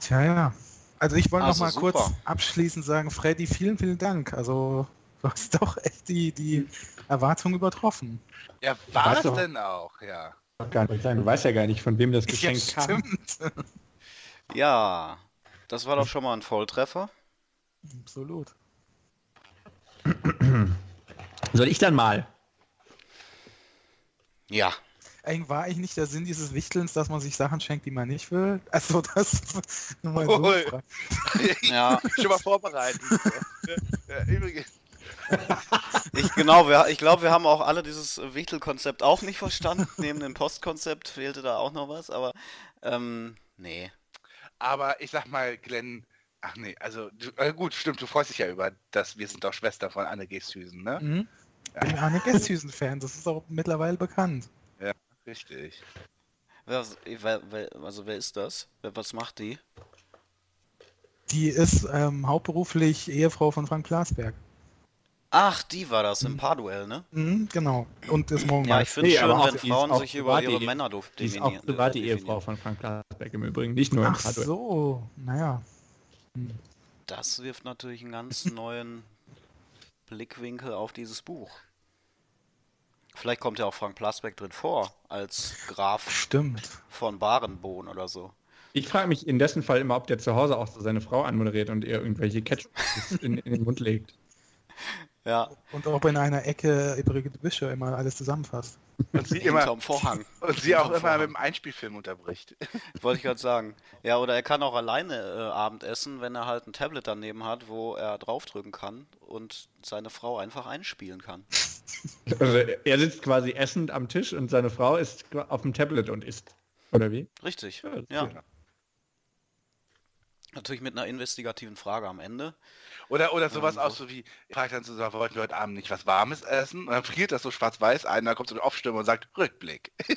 Tja, ja. Also ich wollte Also noch mal kurz abschließend sagen, Freddy, vielen, vielen Dank. Also du hast doch echt die, die Erwartung übertroffen. Ja, war es denn auch, ja. Gar nicht sein. Du weißt ja gar nicht, von wem das Geschenk kam. stimmt. Ja, das war doch schon mal ein Volltreffer. Absolut. Soll ich dann mal? Ja. Eigentlich war eigentlich nicht der Sinn dieses Wichtelns, dass man sich Sachen schenkt, die man nicht will. Also das nur mal so. Ja, Schon mal vorbereiten. ja, übrigens, ich genau, wir, ich glaube, wir haben auch alle dieses Wichtel-Konzept auch nicht verstanden. Neben dem Postkonzept fehlte da auch noch was, aber ähm, nee. aber ich sag mal, Glenn, ach nee, also du, äh, gut, stimmt, du freust dich ja über das Wir sind doch Schwester von Anne Gesthüsen, ne? Mhm. Ich bin Arne Gesthüsen-Fan, das ist auch mittlerweile bekannt. Richtig. Wer, wer, wer, also wer ist das? Was macht die? Die ist ähm, hauptberuflich Ehefrau von Frank Glasberg. Ach, die war das im Paarduell, ne? Mhm, genau. Und ist morgen Ja, ich finde Nee, es schön, aber auch- wenn die Frauen auch sich über ihre Männer Die ist definieren. auch private definieren. Ehefrau von Frank Glasberg im Übrigen, nicht nur im Ach Hardware. so, naja. Das wirft natürlich einen ganz neuen Blickwinkel auf dieses Buch. Vielleicht kommt ja auch Frank Plasbeck drin vor, als Graf Stimmt. von Barenbohn oder so. Ich frage mich in dessen Fall immer, ob der zu Hause auch so seine Frau anmoderiert und ihr irgendwelche Catchphrases in, in den Mund legt. Ja, Und ob in einer Ecke Brigitte Büscher immer alles zusammenfasst. Und sie immer hinterm Vorhang. und sie auch immer Vorhang. mit dem Einspielfilm unterbricht. Wollte ich gerade sagen. Ja, oder er kann auch alleine äh, Abend essen, wenn er halt ein Tablet daneben hat, wo er draufdrücken kann und seine Frau einfach einspielen kann. Also er sitzt quasi essend am Tisch und seine Frau ist auf dem Tablet und isst. Oder wie? Richtig. Ja, Ja. Natürlich mit einer investigativen Frage am Ende. Oder, oder sowas Ähm, auch so wie, fragt dann zusammen, wollten wir heute Abend nicht was Warmes essen? Und dann friert das so schwarz-weiß ein, dann kommt so eine Aufstimme und sagt, Rückblick.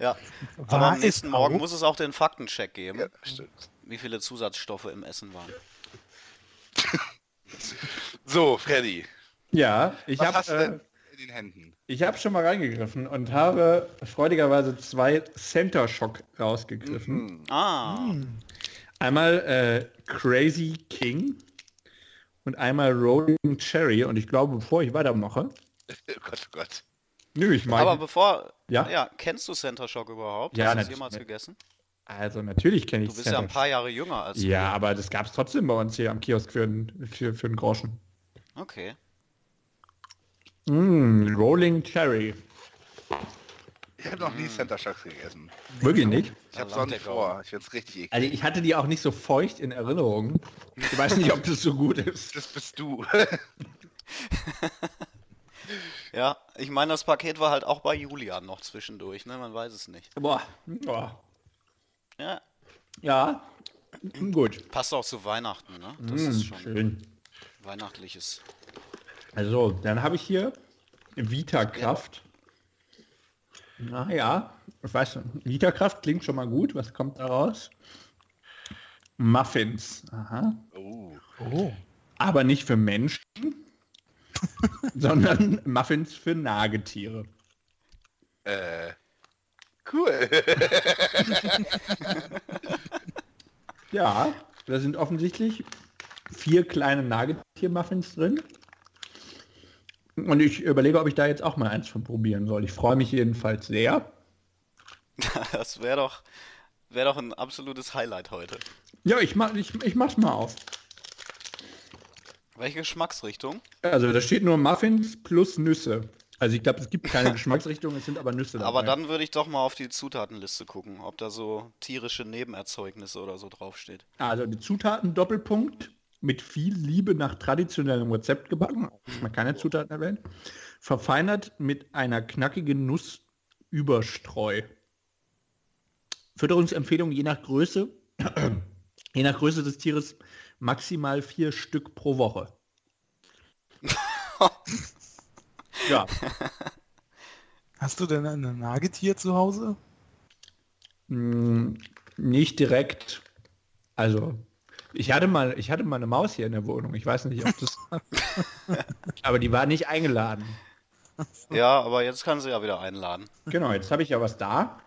Ja. War Aber am nächsten Morgen muss es auch den Faktencheck geben, Ja, wie viele Zusatzstoffe im Essen waren. So, Freddy, Ja, ich habe äh, in den Händen? ich habe schon mal reingegriffen und habe freudigerweise zwei Center Shock rausgegriffen. Mhm. Ah, Hm. Einmal äh, Crazy King und einmal Rolling Cherry. Und ich glaube, bevor ich weitermache, Oh Gott, oh Gott. nö, ich meine, aber bevor, Ja? ja, kennst du Center Shock überhaupt? Ja, Hast du es jemals gegessen? Also natürlich kenne ich Du bist ja ein paar Jahre jünger als Ja, wir. aber das gab es trotzdem bei uns hier am Kiosk für, einen- für, für einen Groschen. Okay. Mm, Rolling Cherry. Ich habe noch nie Center Shocks gegessen. Wirklich nicht? Ich habe es auch nicht vor. Ich find's richtig eklig. Also ich hatte die auch nicht so feucht in Erinnerung. Ich weiß nicht, ob das so gut ist. Das bist du. Ja, ich meine, das Paket war halt auch bei Julian noch zwischendurch, ne? Man weiß es nicht. Boah. Boah. Ja, Ja, gut. passt auch zu Weihnachten, ne? Das Mm, ist schon schön. weihnachtliches. Also, dann habe ich hier Vita-Kraft. Naja, ich weiß nicht. Vita-Kraft klingt schon mal gut. Was kommt da raus? Muffins. Aha. Oh. Oh. Aber nicht für Menschen, sondern Muffins für Nagetiere. Äh. Cool. Ja, da sind offensichtlich vier kleine Nagetier-Muffins drin. Und ich überlege, ob ich da jetzt auch mal eins von probieren soll. Ich freue mich jedenfalls sehr. Das wäre doch, wäre doch ein absolutes Highlight heute. Ja, ich mach, ich, ich mach's mal auf. Welche Geschmacksrichtung? Also da steht nur Muffins plus Nüsse. Also ich glaube, es gibt keine Geschmacksrichtung, es sind aber Nüsse dabei. Aber dann würde ich doch mal auf die Zutatenliste gucken, ob da so tierische Nebenerzeugnisse oder so draufsteht. Also die Zutaten Doppelpunkt mit viel Liebe nach traditionellem Rezept gebacken. Ich mal keine Zutaten erwähnt. Verfeinert mit einer knackigen Nussüberstreu. Fütterungsempfehlung je nach Größe, je nach Größe des Tieres maximal vier Stück pro Woche. ja, Hast du denn ein Nagetier zu Hause? mh, nicht direkt. Also ich hatte mal, ich hatte mal eine Maus hier in der Wohnung. Ich weiß nicht, ob das. aber die war nicht eingeladen. Ja, aber jetzt kann sie ja wieder einladen. Genau, jetzt habe ich ja was da.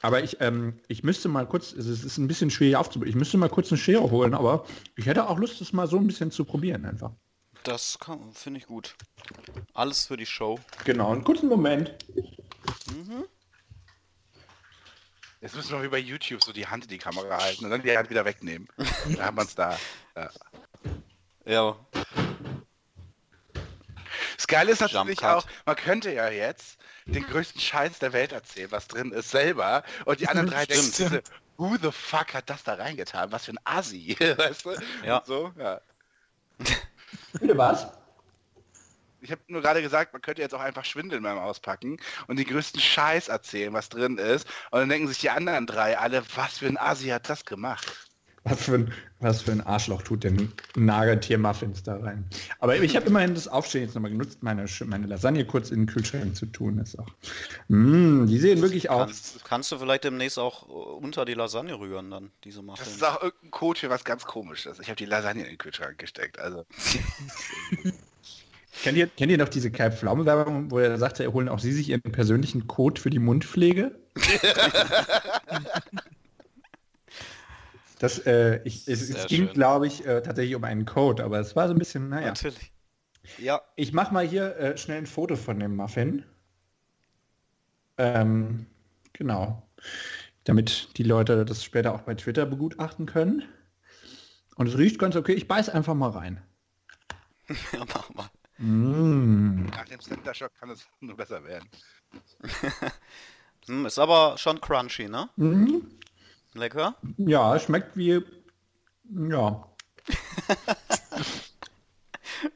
Aber ich, ähm, ich müsste mal kurz, es ist es ist ein bisschen schwierig aufzubauen. Ich müsste mal kurz eine Schere holen, aber ich hätte auch Lust, das mal so ein bisschen zu probieren einfach. Das finde ich gut. Alles für die Show. Genau, einen kurzen Moment. Jetzt müssen wir wie bei YouTube so die Hand in die Kamera halten und dann die Hand wieder wegnehmen. Da haben wir es da. Ja. Ja, Das Geile ist natürlich auch, man könnte ja jetzt den größten Scheiß der Welt erzählen, was drin ist, selber. Und die anderen drei denken, Stimmt. diese, who the fuck hat das da reingetan? Was für ein Asi, weißt du? Ja. Und So, ja. Bitte was? Ich habe nur gerade gesagt, man könnte jetzt auch einfach schwindeln beim Auspacken und den größten Scheiß erzählen, was drin ist. Und dann denken sich die anderen drei alle, was für ein Asi hat das gemacht? Was für ein, was für ein Arschloch tut denn Nagetier-Muffins da rein? Aber ich habe immerhin das Aufstehen jetzt nochmal genutzt, meine, meine Lasagne kurz in den Kühlschrank zu tun. Ist auch. Mm, die sehen wirklich aus. kannst, kannst du vielleicht demnächst auch äh, unter die Lasagne rühren dann, diese Das Muffins. ist auch irgendein Code für was ganz komisches. Ich habe die Lasagne in den Kühlschrank gesteckt. Also Kennt ihr, kennt ihr noch diese Kai Pflaume-Werbung, wo er sagte, er holen auch Sie sich Ihren persönlichen Code für die Mundpflege? Das, äh, ich, es, es ging, glaube ich, äh, tatsächlich um einen Code, aber es war so ein bisschen, naja. Natürlich. Ja, Ich mache mal hier äh, schnell ein Foto von dem Muffin. Ähm, genau. Damit die Leute das später auch bei Twitter begutachten können. Und es riecht ganz okay. Ich beiß einfach mal rein. ja, mach mal. Mm. nach dem Center Shock kann es nur besser werden. Hm, ist aber schon crunchy, ne? Mhm. Lecker. Ja, es schmeckt wie, ja,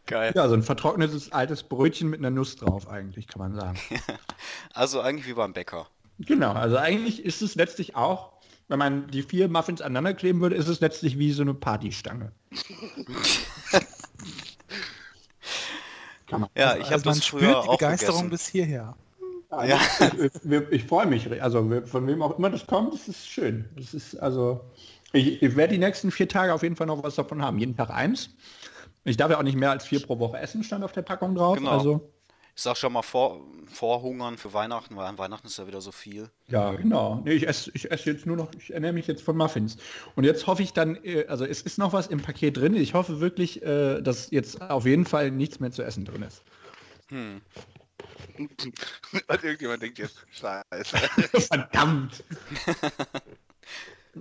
Geil. ja, so ein vertrocknetes altes Brötchen mit einer Nuss drauf eigentlich, kann man sagen. Also eigentlich wie beim Bäcker. Genau, also eigentlich ist es letztlich auch, wenn man die vier Muffins aneinander kleben würde, ist es letztlich wie so eine Partystange. Ja, ich habe also man das spürt früher die auch Begeisterung gegessen. bis hierher. Ja. ich, ich freue mich, also von wem auch immer das kommt, das ist schön. Das ist also, ich, ich werde die nächsten vier Tage auf jeden Fall noch was davon haben. Jeden Tag eins. Ich darf ja auch nicht mehr als vier pro Woche essen, stand auf der Packung drauf. Genau. Also, Ich sag schon mal vor, vorhungern für Weihnachten, weil an Weihnachten ist ja wieder so viel. ja, genau. Nee, ich esse ich esse jetzt nur noch, ich ernähre mich jetzt von Muffins. Und jetzt hoffe ich dann, äh, also es ist noch was im Paket drin. Ich hoffe wirklich, äh, dass jetzt auf jeden Fall nichts mehr zu essen drin ist. Hm. Und irgendjemand denkt jetzt, scheiße. Verdammt.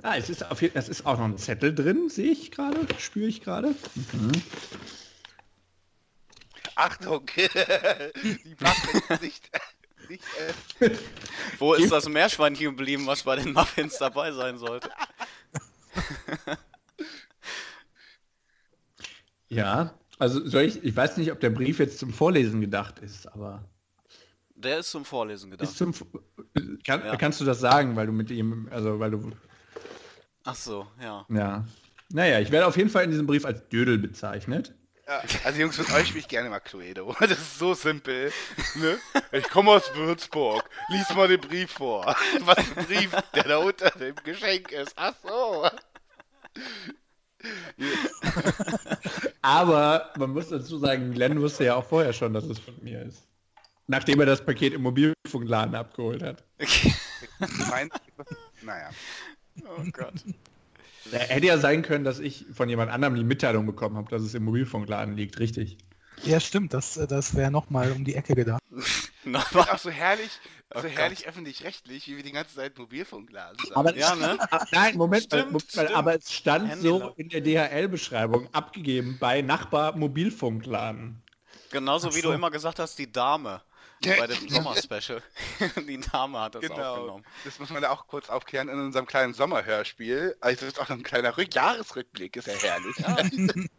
Ah, es ist, auf, jeden- es ist auch noch ein Zettel drin, sehe ich gerade, spüre ich gerade. Achtung! Die Waffe ist nicht, nicht äh, Wo ist das Meerschweinchen geblieben, was bei den Muffins dabei sein sollte? Ja, also soll ich, ich weiß nicht, ob der Brief jetzt zum Vorlesen gedacht ist, aber Der ist zum Vorlesen gedacht. ist zum, kann, Ja. kannst du das sagen, weil du mit ihm, also weil du, Ach so, ja. ja. Naja, ich werde auf jeden Fall in diesem Brief als Dödel bezeichnet. Ja, also Jungs, mit euch spiele ich gerne mal Cluedo. Das ist so simpel. Ne? Ich komme aus Würzburg. Lies mal den Brief vor. Was ein Brief, der da unter dem Geschenk ist. Ach so. Aber man muss dazu sagen, Glenn wusste ja auch vorher schon, dass es von mir ist. Nachdem er das Paket im Mobilfunkladen abgeholt hat. Mein, naja. Oh Gott. Ja, hätte ja sein können, dass ich von jemand anderem die Mitteilung bekommen habe, dass es im Mobilfunkladen liegt, richtig. Ja, stimmt, das, das wäre nochmal um die Ecke gedacht. Nochmal. Auch so herrlich, so Oh herrlich öffentlich-rechtlich, wie wir die ganze Zeit Mobilfunkladen sagen. Aber Ja, ne? Ah, Nein, Moment, Stimmt, Moment stimmt. aber es stand Händler. so in der DHL-Beschreibung abgegeben bei Nachbar Mobilfunkladen. Genauso wie Ach du so. immer gesagt hast, die Dame. Bei dem Sommerspecial. die Dame hat das Genau, aufgenommen. das muss man ja auch kurz aufklären in unserem kleinen Sommerhörspiel. Also das ist auch noch ein kleiner Rück Jahresrückblick, ist ja herrlich.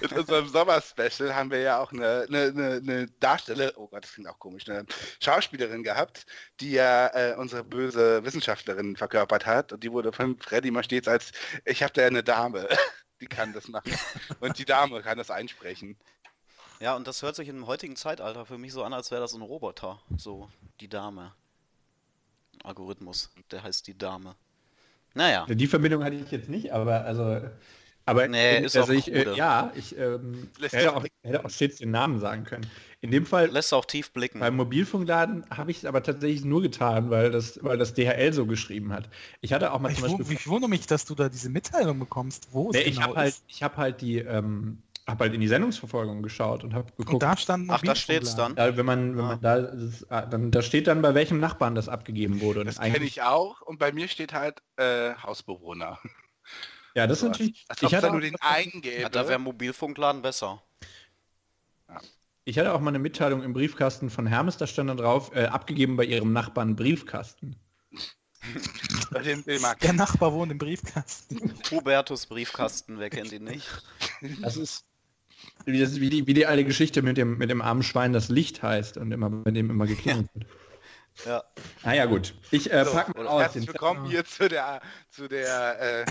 in unserem Sommerspecial haben wir ja auch eine, eine, eine, eine Darsteller, oh Gott, das klingt auch komisch, eine Schauspielerin gehabt, die ja äh, unsere böse Wissenschaftlerin verkörpert hat und die wurde von Freddy mal stets als, ich habe da eine Dame, die kann das machen und die Dame kann das einsprechen. Ja, und das hört sich im heutigen Zeitalter für mich so an, als wäre das ein Roboter. So, die Dame. Algorithmus, der heißt die Dame. Naja, Die Verbindung hatte ich jetzt nicht, aber also. Aber Nee, in- ist also auch ich, äh, ja, ich ähm, hätte, auch, hätte auch stets den Namen sagen können. In dem Fall lässt auch tief blicken. beim Mobilfunkladen habe ich es aber tatsächlich nur getan, weil das, weil das DHL so geschrieben hat. Ich hatte auch mal Ich, Beispiel ich wundere mich, dass du da diese Mitteilung bekommst, wo es Nee, ich genau habe halt, ich habe halt die, ähm, habe halt in die Sendungsverfolgung geschaut und habe Und geguckt. da stand Ach, da steht's dann. ja, wenn man, wenn Ah. man da, das, ah, dann, da steht dann bei welchem Nachbarn das abgegeben wurde. Und Das kenne ich auch und bei mir steht halt äh, Hausbewohner. Ja, das ist natürlich. Als Ich hatte, nur den einen gäbe. Ja, da wäre Mobilfunkladen besser. ich hatte auch mal eine Mitteilung im Briefkasten von Hermes, da stand dann drauf, äh, abgegeben bei ihrem Nachbarn Briefkasten. den mag Der Nachbar wohnt im Briefkasten. Hubertus Briefkasten, wer kennt ihn nicht? Das ist wie, das, wie, die, wie die alte Geschichte mit dem, mit dem armen Schwein, das Licht heißt und immer bei dem immer geklingelt wird. Ja. Ah ja gut. Ich äh, So, pack mal aus. herzlich willkommen hier zu der zu der äh,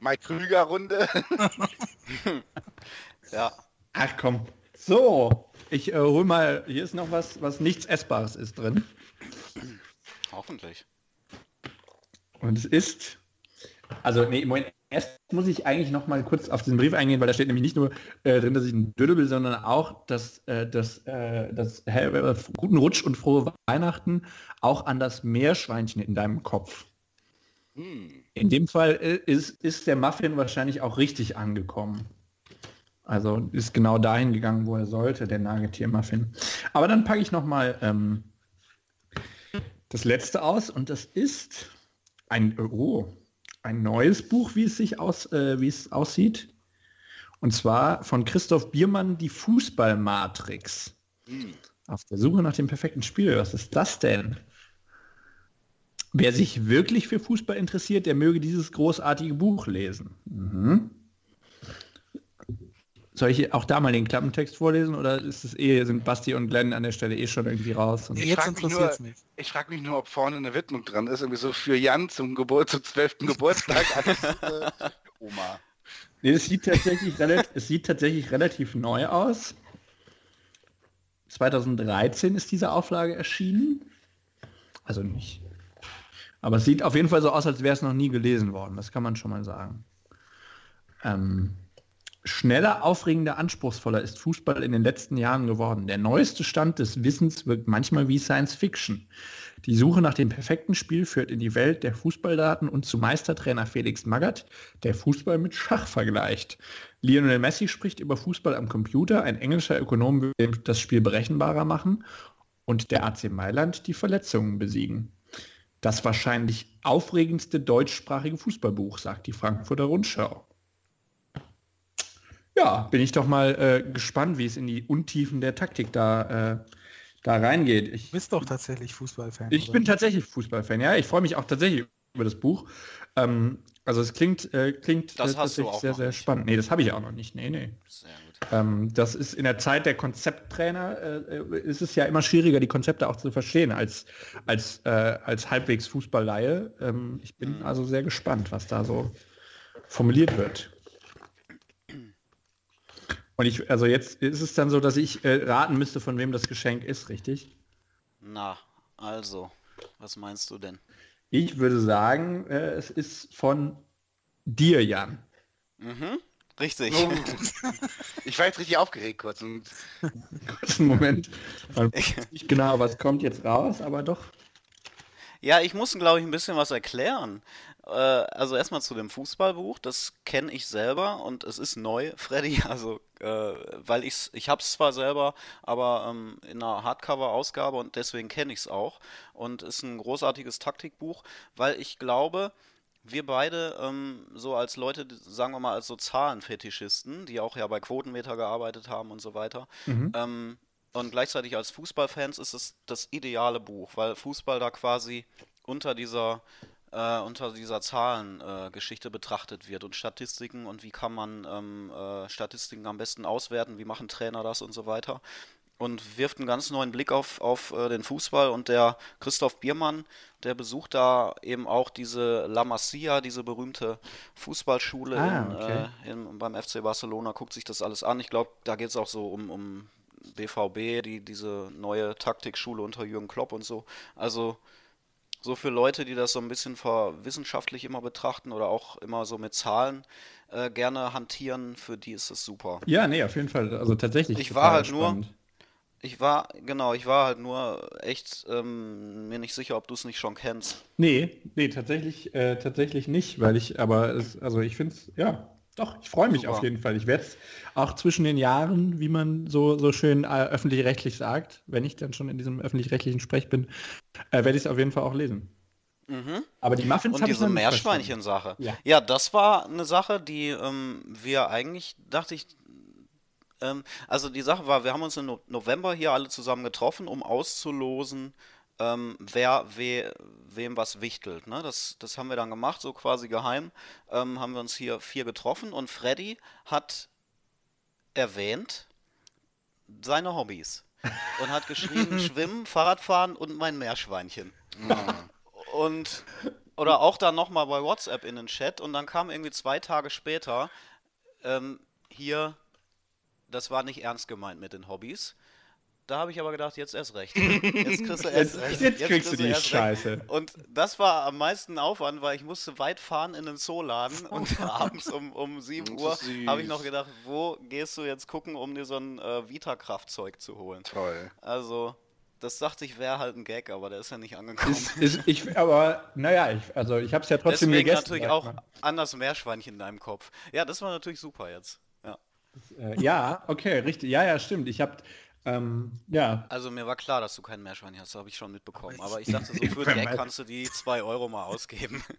Mike Krüger Runde. Ja. Ach komm. So, ich äh, hol mal, hier ist noch was, was nichts Essbares ist drin. Hoffentlich. Und es ist, also nee, Moment, erst muss ich eigentlich noch mal kurz auf diesen Brief eingehen, weil da steht nämlich nicht nur äh, drin, dass ich ein Dödel bin, sondern auch, dass äh, das, äh, das äh, guten Rutsch und frohe Weihnachten auch an das Meerschweinchen in deinem Kopf. Hm. In dem Fall äh, ist, ist der Muffin wahrscheinlich auch richtig angekommen. Also ist genau dahin gegangen, wo er sollte, der Nagetier-Muffin. Aber dann packe ich noch mal ähm, das letzte aus und das ist ein, oh, ein neues Buch, wie es sich aus, äh, wie es aussieht. Und zwar von Christoph Biermann, die Fußballmatrix. Hm. Auf der Suche nach dem perfekten Spiel. Was ist das denn? Wer sich wirklich für Fußball interessiert, der möge dieses großartige Buch lesen. Mhm. Soll ich auch da mal den Klappentext vorlesen oder ist es eh, sind Basti und Glenn an der Stelle eh schon irgendwie raus? Und Ich Jetzt frag mich nur- mich. Ich frage mich nur, ob vorne eine Widmung dran ist, irgendwie so für Jan zum Geburt, zum 12. Geburtstag. als, äh, Oma. Nee, es sieht tatsächlich, relativ, es sieht tatsächlich relativ neu aus. 2013 ist diese Auflage erschienen. Also nicht. Aber es sieht auf jeden Fall so aus, als wäre es noch nie gelesen worden. Das kann man schon mal sagen. Ähm, schneller, aufregender, anspruchsvoller ist Fußball in den letzten Jahren geworden. Der neueste Stand des Wissens wirkt manchmal wie Science Fiction. Die Suche nach dem perfekten Spiel führt in die Welt der Fußballdaten und zu Meistertrainer Felix Magath, der Fußball mit Schach vergleicht. Lionel Messi spricht über Fußball am Computer, ein englischer Ökonom will das Spiel berechenbarer machen und der AC Mailand die Verletzungen besiegen. Das wahrscheinlich aufregendste deutschsprachige Fußballbuch, sagt die Frankfurter Rundschau. Ja, bin ich doch mal äh, gespannt, wie es in die Untiefen der Taktik da, äh, da reingeht. Ich, Du bist doch tatsächlich Fußballfan. ich oder? bin tatsächlich Fußballfan, ja. Ich freue mich auch tatsächlich über das Buch. Ähm, also es klingt, äh, klingt Das äh, tatsächlich auch sehr, sehr nicht. spannend. Nee, das habe ich auch noch nicht. Nee, nee. Sehr gut. Ähm, das ist in der Zeit der Konzepttrainer, äh, äh, ist es ja immer schwieriger, die Konzepte auch zu verstehen als, als, äh, als halbwegs Fußballleihe. Ähm, ich bin Mhm. also sehr gespannt, was da so formuliert wird. Und ich, also jetzt ist es dann so, dass ich äh, raten müsste, von wem das Geschenk ist, richtig? Na, also, was meinst du denn? Ich würde sagen, äh, es ist von dir, Jan. Mhm, richtig. Oh. Ich war jetzt richtig aufgeregt kurz und Kurzen Moment. Man nicht genau, was kommt jetzt raus, aber doch. Ja, ich muss, glaube ich, ein bisschen was erklären. Äh, also erstmal zu dem Fußballbuch, das kenne ich selber und es ist neu, Freddy, also äh, weil ich's, ich habe es zwar selber, aber ähm, in einer Hardcover-Ausgabe und deswegen kenne ich es auch. Und ist ein großartiges Taktikbuch, weil ich glaube, wir beide, ähm, so als Leute, sagen wir mal als so Zahlenfetischisten, die auch ja bei Quotenmeter gearbeitet haben und so weiter, ähm, und gleichzeitig als Fußballfans ist es das ideale Buch, weil Fußball da quasi unter dieser äh, unter dieser Zahlengeschichte äh, betrachtet wird und Statistiken und wie kann man ähm, äh, Statistiken am besten auswerten, wie machen Trainer das und so weiter. Und wirft einen ganz neuen Blick auf, auf äh, den Fußball und der Christoph Biermann, der besucht da eben auch diese La Masia, diese berühmte Fußballschule Ah, in, okay. äh, in, beim FC Barcelona, guckt sich das alles an. Ich glaube, da geht es auch so um, um BVB, die, diese neue Taktikschule unter Jürgen Klopp und so. Also so für Leute, die das so ein bisschen verwissenschaftlich immer betrachten oder auch immer so mit Zahlen äh, gerne hantieren, für die ist es super. Ja, nee, auf jeden Fall. Also tatsächlich. Ich war halt nur- spannend. Ich war, genau, ich war halt nur echt ähm, mir nicht sicher, ob du es nicht schon kennst. Nee, nee, tatsächlich, äh, tatsächlich nicht, weil ich, aber es, also ich finde es, ja, doch, ich freue mich Super. auf jeden Fall. Ich werde es auch zwischen den Jahren, wie man so, so schön äh, öffentlich-rechtlich sagt, wenn ich dann schon in diesem öffentlich-rechtlichen Sprech bin, äh, werde ich es auf jeden Fall auch lesen. Mhm. Aber die Muffins Und diese Meerschweinchen-Sache. Ja. Ja, das war eine Sache, die ähm, wir eigentlich, dachte ich, ähm, also die Sache war, wir haben uns im no November hier alle zusammen getroffen, um auszulosen, ähm, wer we wem was wichtelt. Ne? Das, das haben wir dann gemacht, so quasi geheim. Ähm, haben wir uns hier vier getroffen und Freddy hat erwähnt seine Hobbys und hat geschrieben Schwimmen, Fahrradfahren und mein Meerschweinchen. Und oder auch dann nochmal bei WhatsApp in den Chat und dann kam irgendwie zwei Tage später ähm, hier, das war nicht ernst gemeint mit den Hobbys. Da habe ich aber gedacht, jetzt erst recht. Jetzt kriegst du erst Jetzt, recht. jetzt kriegst du die erst recht. Scheiße. Und das war am meisten Aufwand, weil ich musste weit fahren in den Zooladen und abends um, um 7 Das Uhr habe ich noch gedacht, wo gehst du jetzt gucken, um dir so ein äh, Vita-Kraftzeug zu holen. toll. Also, das dachte ich wäre halt ein Gag, aber der ist ja nicht angekommen. Ist, ist, ich, aber, naja, ich, also ich habe es ja trotzdem Deswegen gegessen. natürlich auch mal. anders Meerschweinchen in deinem Kopf. Ja, das war natürlich super jetzt. Ja. Äh, ja, okay, richtig. Ja, ja, stimmt. Ich habe, ähm, ja, Also mir war klar, dass du kein Meerschweinchen hast, habe ich schon mitbekommen. Aber ich dachte, so für den Gag kannst du die 2 Euro mal ausgeben.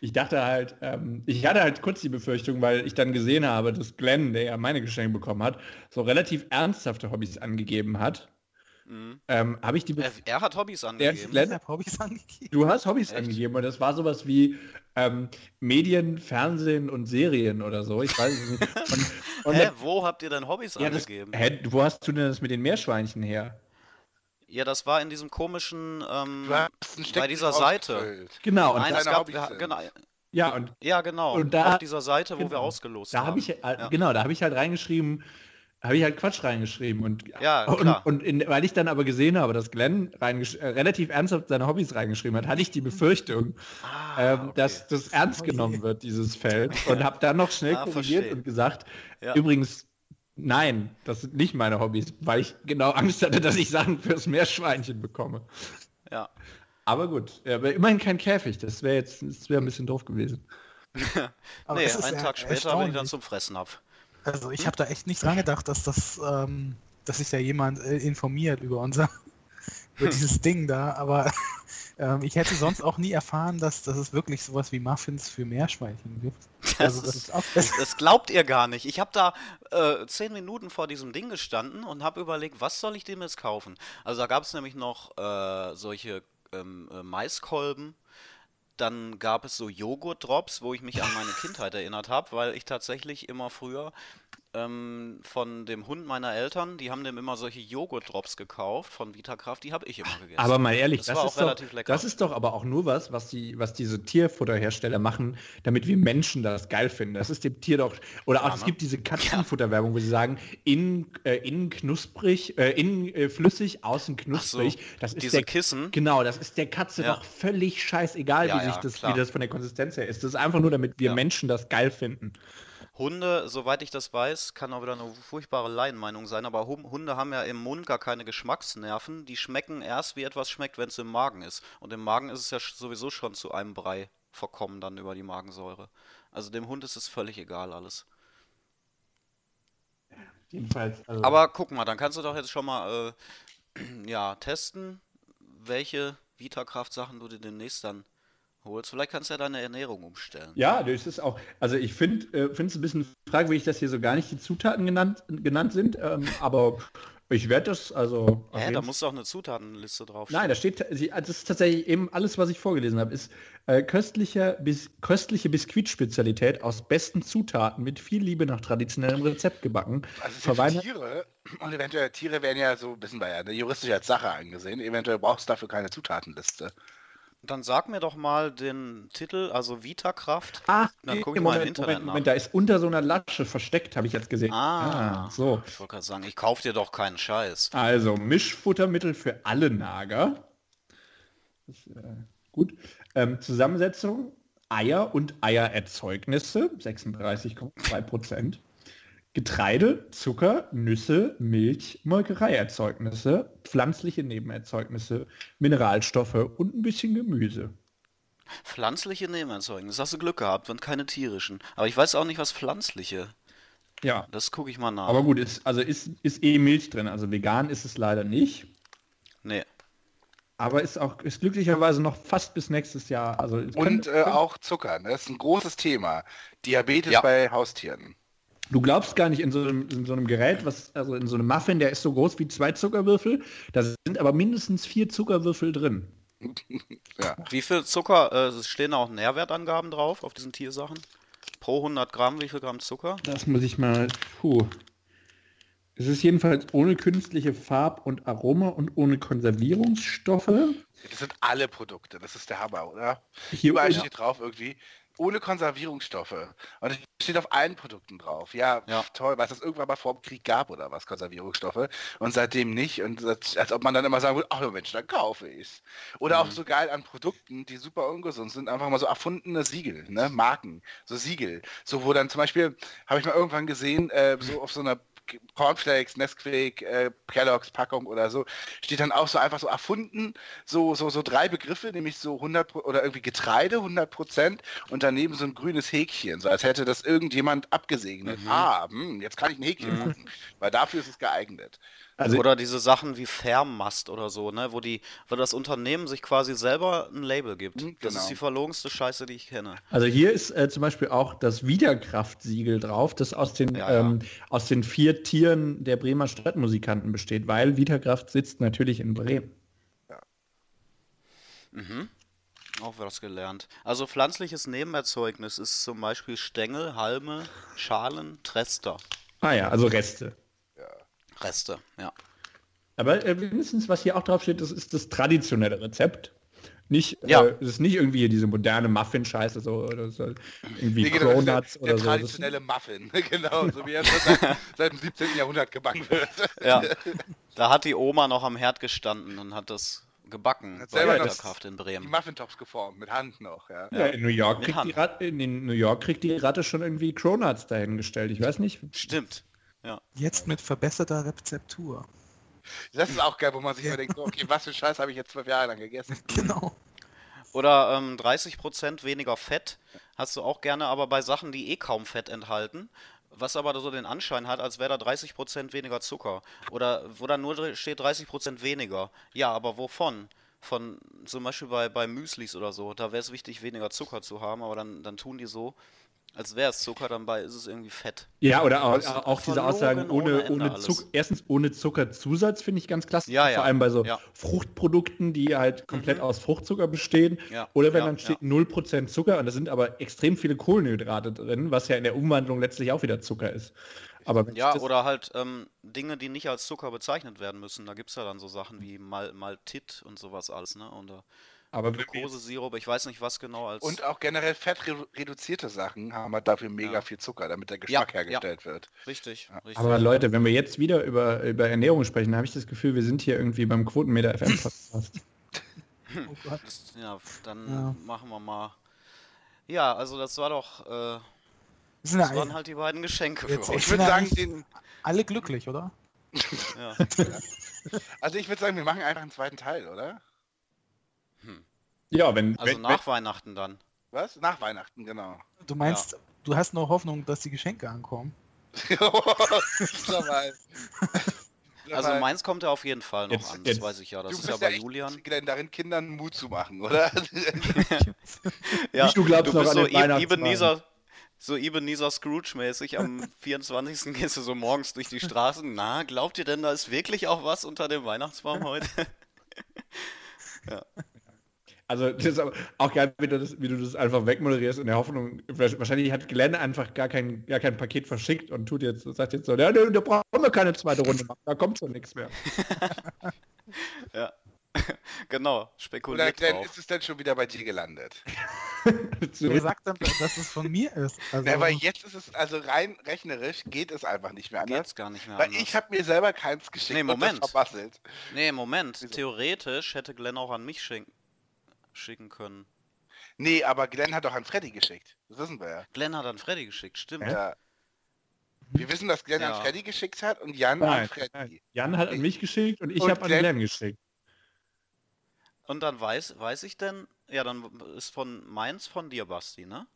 Ich dachte halt, ähm, ich hatte halt kurz die Befürchtung, weil ich dann gesehen habe, dass Glenn, der ja meine Geschenke bekommen hat, so relativ ernsthafte Hobbys angegeben hat. Mhm. Ähm, habe ich die Er, er hat Hobbys der, angegeben. Glenn, Ich habe Hobbys angegeben. du hast Hobbys Echt? angegeben und das war sowas wie ähm, Medien, Fernsehen und Serien oder so. Ich weiß es nicht. Und, und Hä, wo habt ihr denn Hobbys ja, das, angegeben? hä, wo hast du denn das mit den Meerschweinchen her? Ja, das war in diesem komischen, ähm, bei dieser Seite. Genau, und Nein, da, es deine gab, wir, genau, ja, und ja genau, Und da- auf dieser Seite, wo wir genau. ausgelost da haben. habe ich, äh, Ja. genau, da habe ich halt reingeschrieben, habe ich halt Quatsch reingeschrieben und Ja, und, klar. und in, weil ich dann aber gesehen habe, dass Glenn äh, relativ ernsthaft seine Hobbys reingeschrieben hat, hatte ich die Befürchtung, Ah, ähm, okay. dass das ernst genommen wird, dieses Feld und habe dann noch schnell Ah, korrigiert verstehe. und gesagt, Ja. übrigens nein, das sind nicht meine Hobbys, weil ich genau Angst hatte, dass ich Sachen fürs Meerschweinchen bekomme. Ja. Aber gut, ja, aber immerhin kein Käfig, das wäre jetzt das wäre ein bisschen doof gewesen. Aber nee, einen Tag später bin ich dann zum Fressen ab. Also ich habe da echt nicht dran gedacht, dass das, ähm, dass sich da jemand äh, informiert über unser, über dieses Ding da, aber Ähm, ich hätte sonst auch nie erfahren, dass, dass es wirklich sowas wie Muffins für Meerschweinchen gibt. Also Das, das ist, auch das glaubt ihr gar nicht. Ich habe da äh, zehn Minuten vor diesem Ding gestanden und habe überlegt, was soll ich dem jetzt kaufen? Also da gab es nämlich noch äh, solche ähm, äh, Maiskolben. Dann gab es so Joghurt-Drops, wo ich mich an meine Kindheit erinnert habe, weil ich tatsächlich immer früher ähm, von dem Hund meiner Eltern, die haben dem immer solche Joghurt-Drops gekauft von Vitakraft, die habe ich immer gegessen. Aber mal ehrlich, das, das, ist doch, relativ lecker. das ist doch aber auch nur was, was, die, was diese Tierfutterhersteller machen, damit wir Menschen das geil finden. Das ist dem Tier doch, oder auch, Ja, es ne? gibt diese Katzenfutterwerbung, wo sie sagen, innen, äh, innen knusprig, äh, innen äh, flüssig, außen knusprig. das ist diese der, Kissen. Genau, das ist der Katze Ja. doch völlig scheißegal, Ja, wie, sich das, klar. wie das von der Konsistenz her ist. Das ist einfach nur, damit wir. Menschen das geil finden. Hunde, soweit ich das weiß, kann auch wieder eine furchtbare Laienmeinung sein, aber Hunde haben ja im Mund gar keine Geschmacksnerven. Die schmecken erst, wie etwas schmeckt, wenn es im Magen ist. Und im Magen ist es ja sowieso schon zu einem Brei verkommen dann über die Magensäure. Also dem Hund ist es völlig egal alles. Jedenfalls. Also Aber guck mal, dann kannst du doch jetzt schon mal äh, ja, testen, welche Vitakraft-Sachen du dir demnächst dann holst. Vielleicht kannst du ja deine Ernährung umstellen. Ja, das ist auch, also ich finde äh, es ein bisschen fragwürdig, dass hier so gar nicht die Zutaten genannt, genannt sind, ähm, aber ich werde das, also... Hä, da muss doch eine Zutatenliste drauf Nein, da steht, sie- also das ist tatsächlich eben alles, was ich vorgelesen habe, ist äh, köstlicher, bis, köstliche Biskuitspezialität aus besten Zutaten mit viel Liebe nach traditionellem Rezept gebacken. Also Verweine- Tiere und eventuell Tiere werden ja so, wissen wir ja, eine juristisch als Sache angesehen. Eventuell brauchst du dafür keine Zutatenliste. Dann sag mir doch mal den Titel, also Vitakraft. Ah, Dann nee, guck ich mal im Internet Moment, nach. Moment, da ist unter so einer Lasche versteckt, habe ich jetzt gesehen. Ah, so. Ich wollte gerade sagen, ich kauf dir doch keinen Scheiß. Also Mischfuttermittel für alle Nager. Das äh, gut. Ähm, Zusammensetzung Eier und Eiererzeugnisse, 36,2 Prozent. Getreide, Zucker, Nüsse, Milch, Molkereierzeugnisse, pflanzliche Nebenerzeugnisse, Mineralstoffe und ein bisschen Gemüse. Pflanzliche Nebenerzeugnisse. Hast du Glück gehabt und keine tierischen. Aber ich weiß auch nicht, was pflanzliche. Ja, Das gucke ich mal nach. aber gut, ist, also ist, ist eh Milch drin. Also vegan ist es leider nicht. nee. Aber ist auch ist glücklicherweise noch fast bis nächstes Jahr. Also Und äh, auch Zucker, ne? das ist ein großes Thema. Diabetes Ja. bei Haustieren. Du glaubst gar nicht in so einem, in so einem Gerät, was, also in so einem Muffin, der ist so groß wie zwei Zuckerwürfel, da sind aber mindestens vier Zuckerwürfel drin. Ja. Wie viel Zucker, äh, es stehen auch Nährwertangaben drauf auf diesen Tiersachen? Pro 100 Gramm, wie viel Gramm Zucker? Das muss ich mal. Puh. Es ist jedenfalls ohne künstliche Farb- und Aroma und ohne Konservierungsstoffe. Das sind alle Produkte, das ist der Hammer, oder? Hier Überall steht drauf irgendwie, ohne Konservierungsstoffe. Und es steht auf allen Produkten drauf. Ja, Ja. toll, weil es das irgendwann mal vor dem Krieg gab oder was, Konservierungsstoffe. Und seitdem nicht. Und das, als ob man dann immer sagen würde, ach ja Mensch, dann kaufe ich's. Oder Mhm. auch so geil an Produkten, die super ungesund sind, einfach mal so erfundene Siegel, ne? Marken, so Siegel. So wo dann zum Beispiel, habe ich mal irgendwann gesehen, äh, so auf so einer Cornflakes, Nesquik, äh, Kellogg's Packung oder so, steht dann auch so einfach so erfunden, so, so, so drei Begriffe, nämlich so 100 Pro- oder irgendwie Getreide 100 Prozent und daneben so ein grünes Häkchen, so als hätte das irgendjemand abgesegnet. Ah, hm, jetzt kann ich ein Häkchen machen, weil dafür ist es geeignet. Also Oder diese Sachen wie Fermast oder so, ne? Wo die, wo das Unternehmen sich quasi selber ein Label gibt. Mhm, Das genau. ist die verlogenste Scheiße, die ich kenne. Also hier ist äh, zum Beispiel auch das Wiederkraftsiegel drauf, das aus den, Ja, ja. Ähm, aus den vier Tieren der Bremer Stadtmusikanten besteht, weil Wiederkraft sitzt natürlich in Bremen. Auch was gelernt. Also pflanzliches Nebenerzeugnis ist zum Beispiel Stängel, Halme, Schalen, Trester. Ah ja, also Reste. Reste, ja. Aber äh, mindestens, was hier auch drauf steht, das ist das traditionelle Rezept. Nicht, Ja. äh, es ist nicht irgendwie hier diese moderne Muffin-Scheiße so, oder so irgendwie Nee, genau, Cronuts der, oder der so. Das, traditionelle Muffin, genau, so wie er seit, seit dem 17. Jahrhundert gebacken wird. Ja. Da hat die Oma noch am Herd gestanden und hat das gebacken Hat selber der das- Kraft in Die Bremen. Muffintops geformt, mit Hand noch, ja. ja, in New York Mit kriegt die. Ratte, in New York kriegt die Ratte schon irgendwie Cronuts dahingestellt. Ich weiß nicht. Stimmt. Ja. Jetzt mit verbesserter Rezeptur. Das ist auch geil, wo man sich immer denkt, okay, was für Scheiß habe ich jetzt zwölf Jahre lang gegessen? Genau. Oder ähm, 30% weniger Fett hast du auch gerne, aber bei Sachen, die eh kaum Fett enthalten, was aber so den Anschein hat, als wäre da 30% weniger Zucker. Oder wo dann nur steht 30% weniger. Ja, aber wovon? von zum Beispiel bei, bei Müslis oder so, da wäre es wichtig, weniger Zucker zu haben, aber dann, dann tun die so, als wäre es Zucker, dann bei ist es irgendwie Fett. Ja, oder auch, Also auch diese Aussagen ohne ohne, ohne. Zucker. Erstens ohne Zuckerzusatz finde ich ganz klasse. Ja, ja. Vor allem bei so Ja. Fruchtprodukten, die halt komplett aus Fruchtzucker bestehen. Ja, Oder wenn ja, dann steht 0% Zucker und da sind aber extrem viele Kohlenhydrate drin, was ja in der Umwandlung letztlich auch wieder Zucker ist. Aber Ja, oder halt ähm, Dinge, die nicht als Zucker bezeichnet werden müssen. Da gibt es ja dann so Sachen wie Mal Maltit und sowas alles, ne? Und äh, aber Glukosesirup, ich weiß nicht, was genau als. Und auch generell fettreduzierte Sachen haben halt dafür mega Ja. viel Zucker, damit der Ja, Geschmack hergestellt wird. richtig, richtig. aber Leute, wenn wir jetzt wieder über, über Ernährung sprechen, habe ich das Gefühl, wir sind hier irgendwie beim Quotenmeter FM Podcast. Oh Gott. Das- ja, dann Ja. machen wir mal. Ja, also das war doch, äh, das ja waren halt die beiden Geschenke für Jetzt- euch. Ich würde Ja, sagen, den, alle glücklich, oder? Ja. also ich würde sagen, wir machen einfach einen zweiten Teil, oder? Ja, wenn, Also wenn, nach Weihnachten dann. Was? Nach Weihnachten, genau. Du meinst, du hast noch Hoffnung, dass die Geschenke ankommen? Also meins kommt ja auf jeden Fall noch Jetzt- an, das jetzt- weiß ich ja. Das du ist ja bei echt Julian. Darin Kindern Mut zu machen, oder? Ja, du glaubst noch bist an so. Ebenezer, so Ebenezer Scrooge-mäßig. Am 24. gehst du so morgens durch die Straßen. Na, glaubt ihr denn, da ist wirklich auch was unter dem Weihnachtsbaum heute? Also das ist aber auch geil, wie du, das, wie du das einfach wegmoderierst in der Hoffnung, wahrscheinlich hat Glenn einfach gar kein, gar kein Paket verschickt und tut jetzt, sagt jetzt so, ja, da, da brauchen wir keine zweite Runde machen, da kommt schon nichts mehr. ja. genau, Oder spekuliert Glenn, drauf. ist es denn schon wieder bei dir gelandet? Wer sagt dann, dass es von mir ist? Also, Ja, weil jetzt ist es, also rein rechnerisch geht es einfach nicht mehr anders. Geht's gar nicht mehr Weil anders. ich habe mir selber keins geschickt Nee, und Moment. das verbasselt. Nee, Moment. Theoretisch hätte Glenn auch an mich schicken, schicken können. Nee, aber Glenn hat doch an Freddy geschickt. Das wissen wir ja. Glenn hat an Freddy geschickt, stimmt. ja. Wir wissen, dass Glenn Ja. an Freddy geschickt hat und Jan an Nein, Freddy. nein. Jan hat an mich geschickt und ich habe an Glenn- Glenn geschickt. Und dann weiß, weiß ich denn, ja, dann ist von meins von dir, Basti, ne?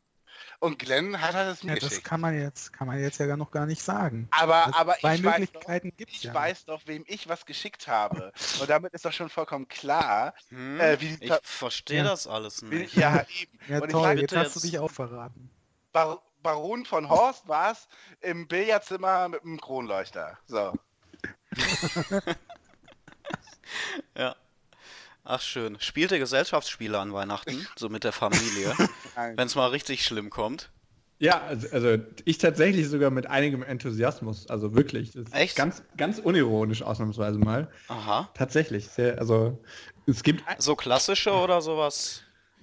Und Glenn hat er es mir ja, das geschickt. kann man jetzt, kann man jetzt ja gar noch gar nicht sagen. Aber, Also aber zwei ich weiß doch, Möglichkeiten gibt es ich ja. weiß doch, wem ich was geschickt habe. Und damit ist doch schon vollkommen klar, Hm? äh, ich verstehe Ja. das alles nicht. ja, eben. Ja und ich toll, sag, jetzt hast du dich auch verraten. Bar Baron von Horst war es im Billardzimmer mit einem Kronleuchter. So. Ja. Ach schön. Spielt ihr Gesellschaftsspiele an Weihnachten? So mit der Familie? Wenn es mal richtig schlimm kommt. Ja, also, also ich tatsächlich sogar mit einigem Enthusiasmus, also wirklich. Das ist Echt? Ganz, ganz unironisch ausnahmsweise mal. Aha. Tatsächlich, sehr, also es gibt So klassische oder sowas?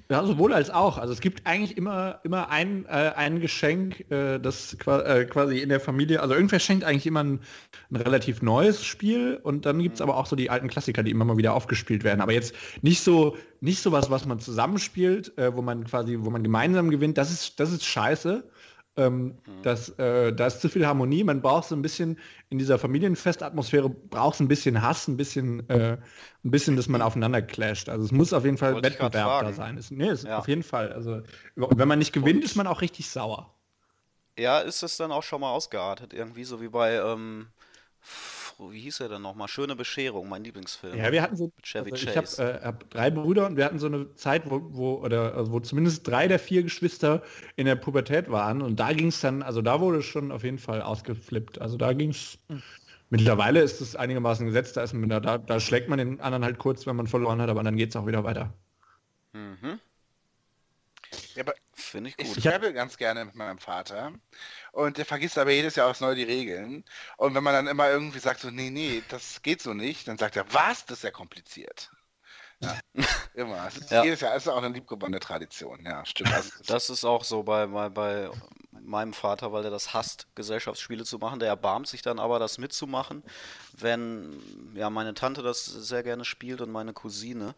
Ja, sowohl als auch. Also es gibt eigentlich immer, immer ein, äh, ein Geschenk, äh, das qua äh, quasi in der Familie, also irgendwer schenkt eigentlich immer ein, ein relativ neues Spiel und dann gibt es aber auch so die alten Klassiker, die immer mal wieder aufgespielt werden. Aber jetzt nicht so, nicht so was, was man zusammenspielt, äh, wo man quasi, wo man gemeinsam gewinnt, das ist, das ist scheiße. Ähm, das, äh, da ist zu viel Harmonie, man braucht so ein bisschen in dieser Familienfestatmosphäre, braucht es ein bisschen Hass, ein bisschen, äh, ein bisschen, dass man aufeinander clasht. Also es muss auf jeden Fall Wollte Wettbewerb da sein. Es, nee, es Ja. auf jeden Fall. Also und wenn man nicht gewinnt, ist man auch richtig sauer. Ja, ist es dann auch schon mal ausgeartet? Irgendwie so wie bei, ähm, wie hieß er denn nochmal? Schöne Bescherung, mein Lieblingsfilm. Ja, wir hatten so, Chevy also ich Chase. habe äh, hab drei Brüder und wir hatten so eine Zeit, wo, wo oder also wo zumindest drei der vier Geschwister in der Pubertät waren und da ging es dann, also da wurde es schon auf jeden Fall ausgeflippt. Also da ging es. Mittlerweile ist es einigermaßen gesetzt, da, ist man, da, da schlägt man den anderen halt kurz, wenn man verloren hat, aber dann geht es auch wieder weiter. Mhm. Ja, aber Finde ich ich gut. travel ganz gerne mit meinem Vater und der vergisst aber jedes Jahr aufs Neue die Regeln. Und wenn man dann immer irgendwie sagt so, nee, nee, das geht so nicht, dann sagt er, was? Das ist ja kompliziert. Ja, immer. Es ist Ja. Jedes Jahr ist auch eine liebgewonnene Tradition. Ja, stimmt. Also, Das ist auch so bei, bei, bei meinem Vater, weil der das hasst, Gesellschaftsspiele zu machen. Der erbarmt sich dann aber, das mitzumachen, wenn ja meine Tante das sehr gerne spielt und meine Cousine.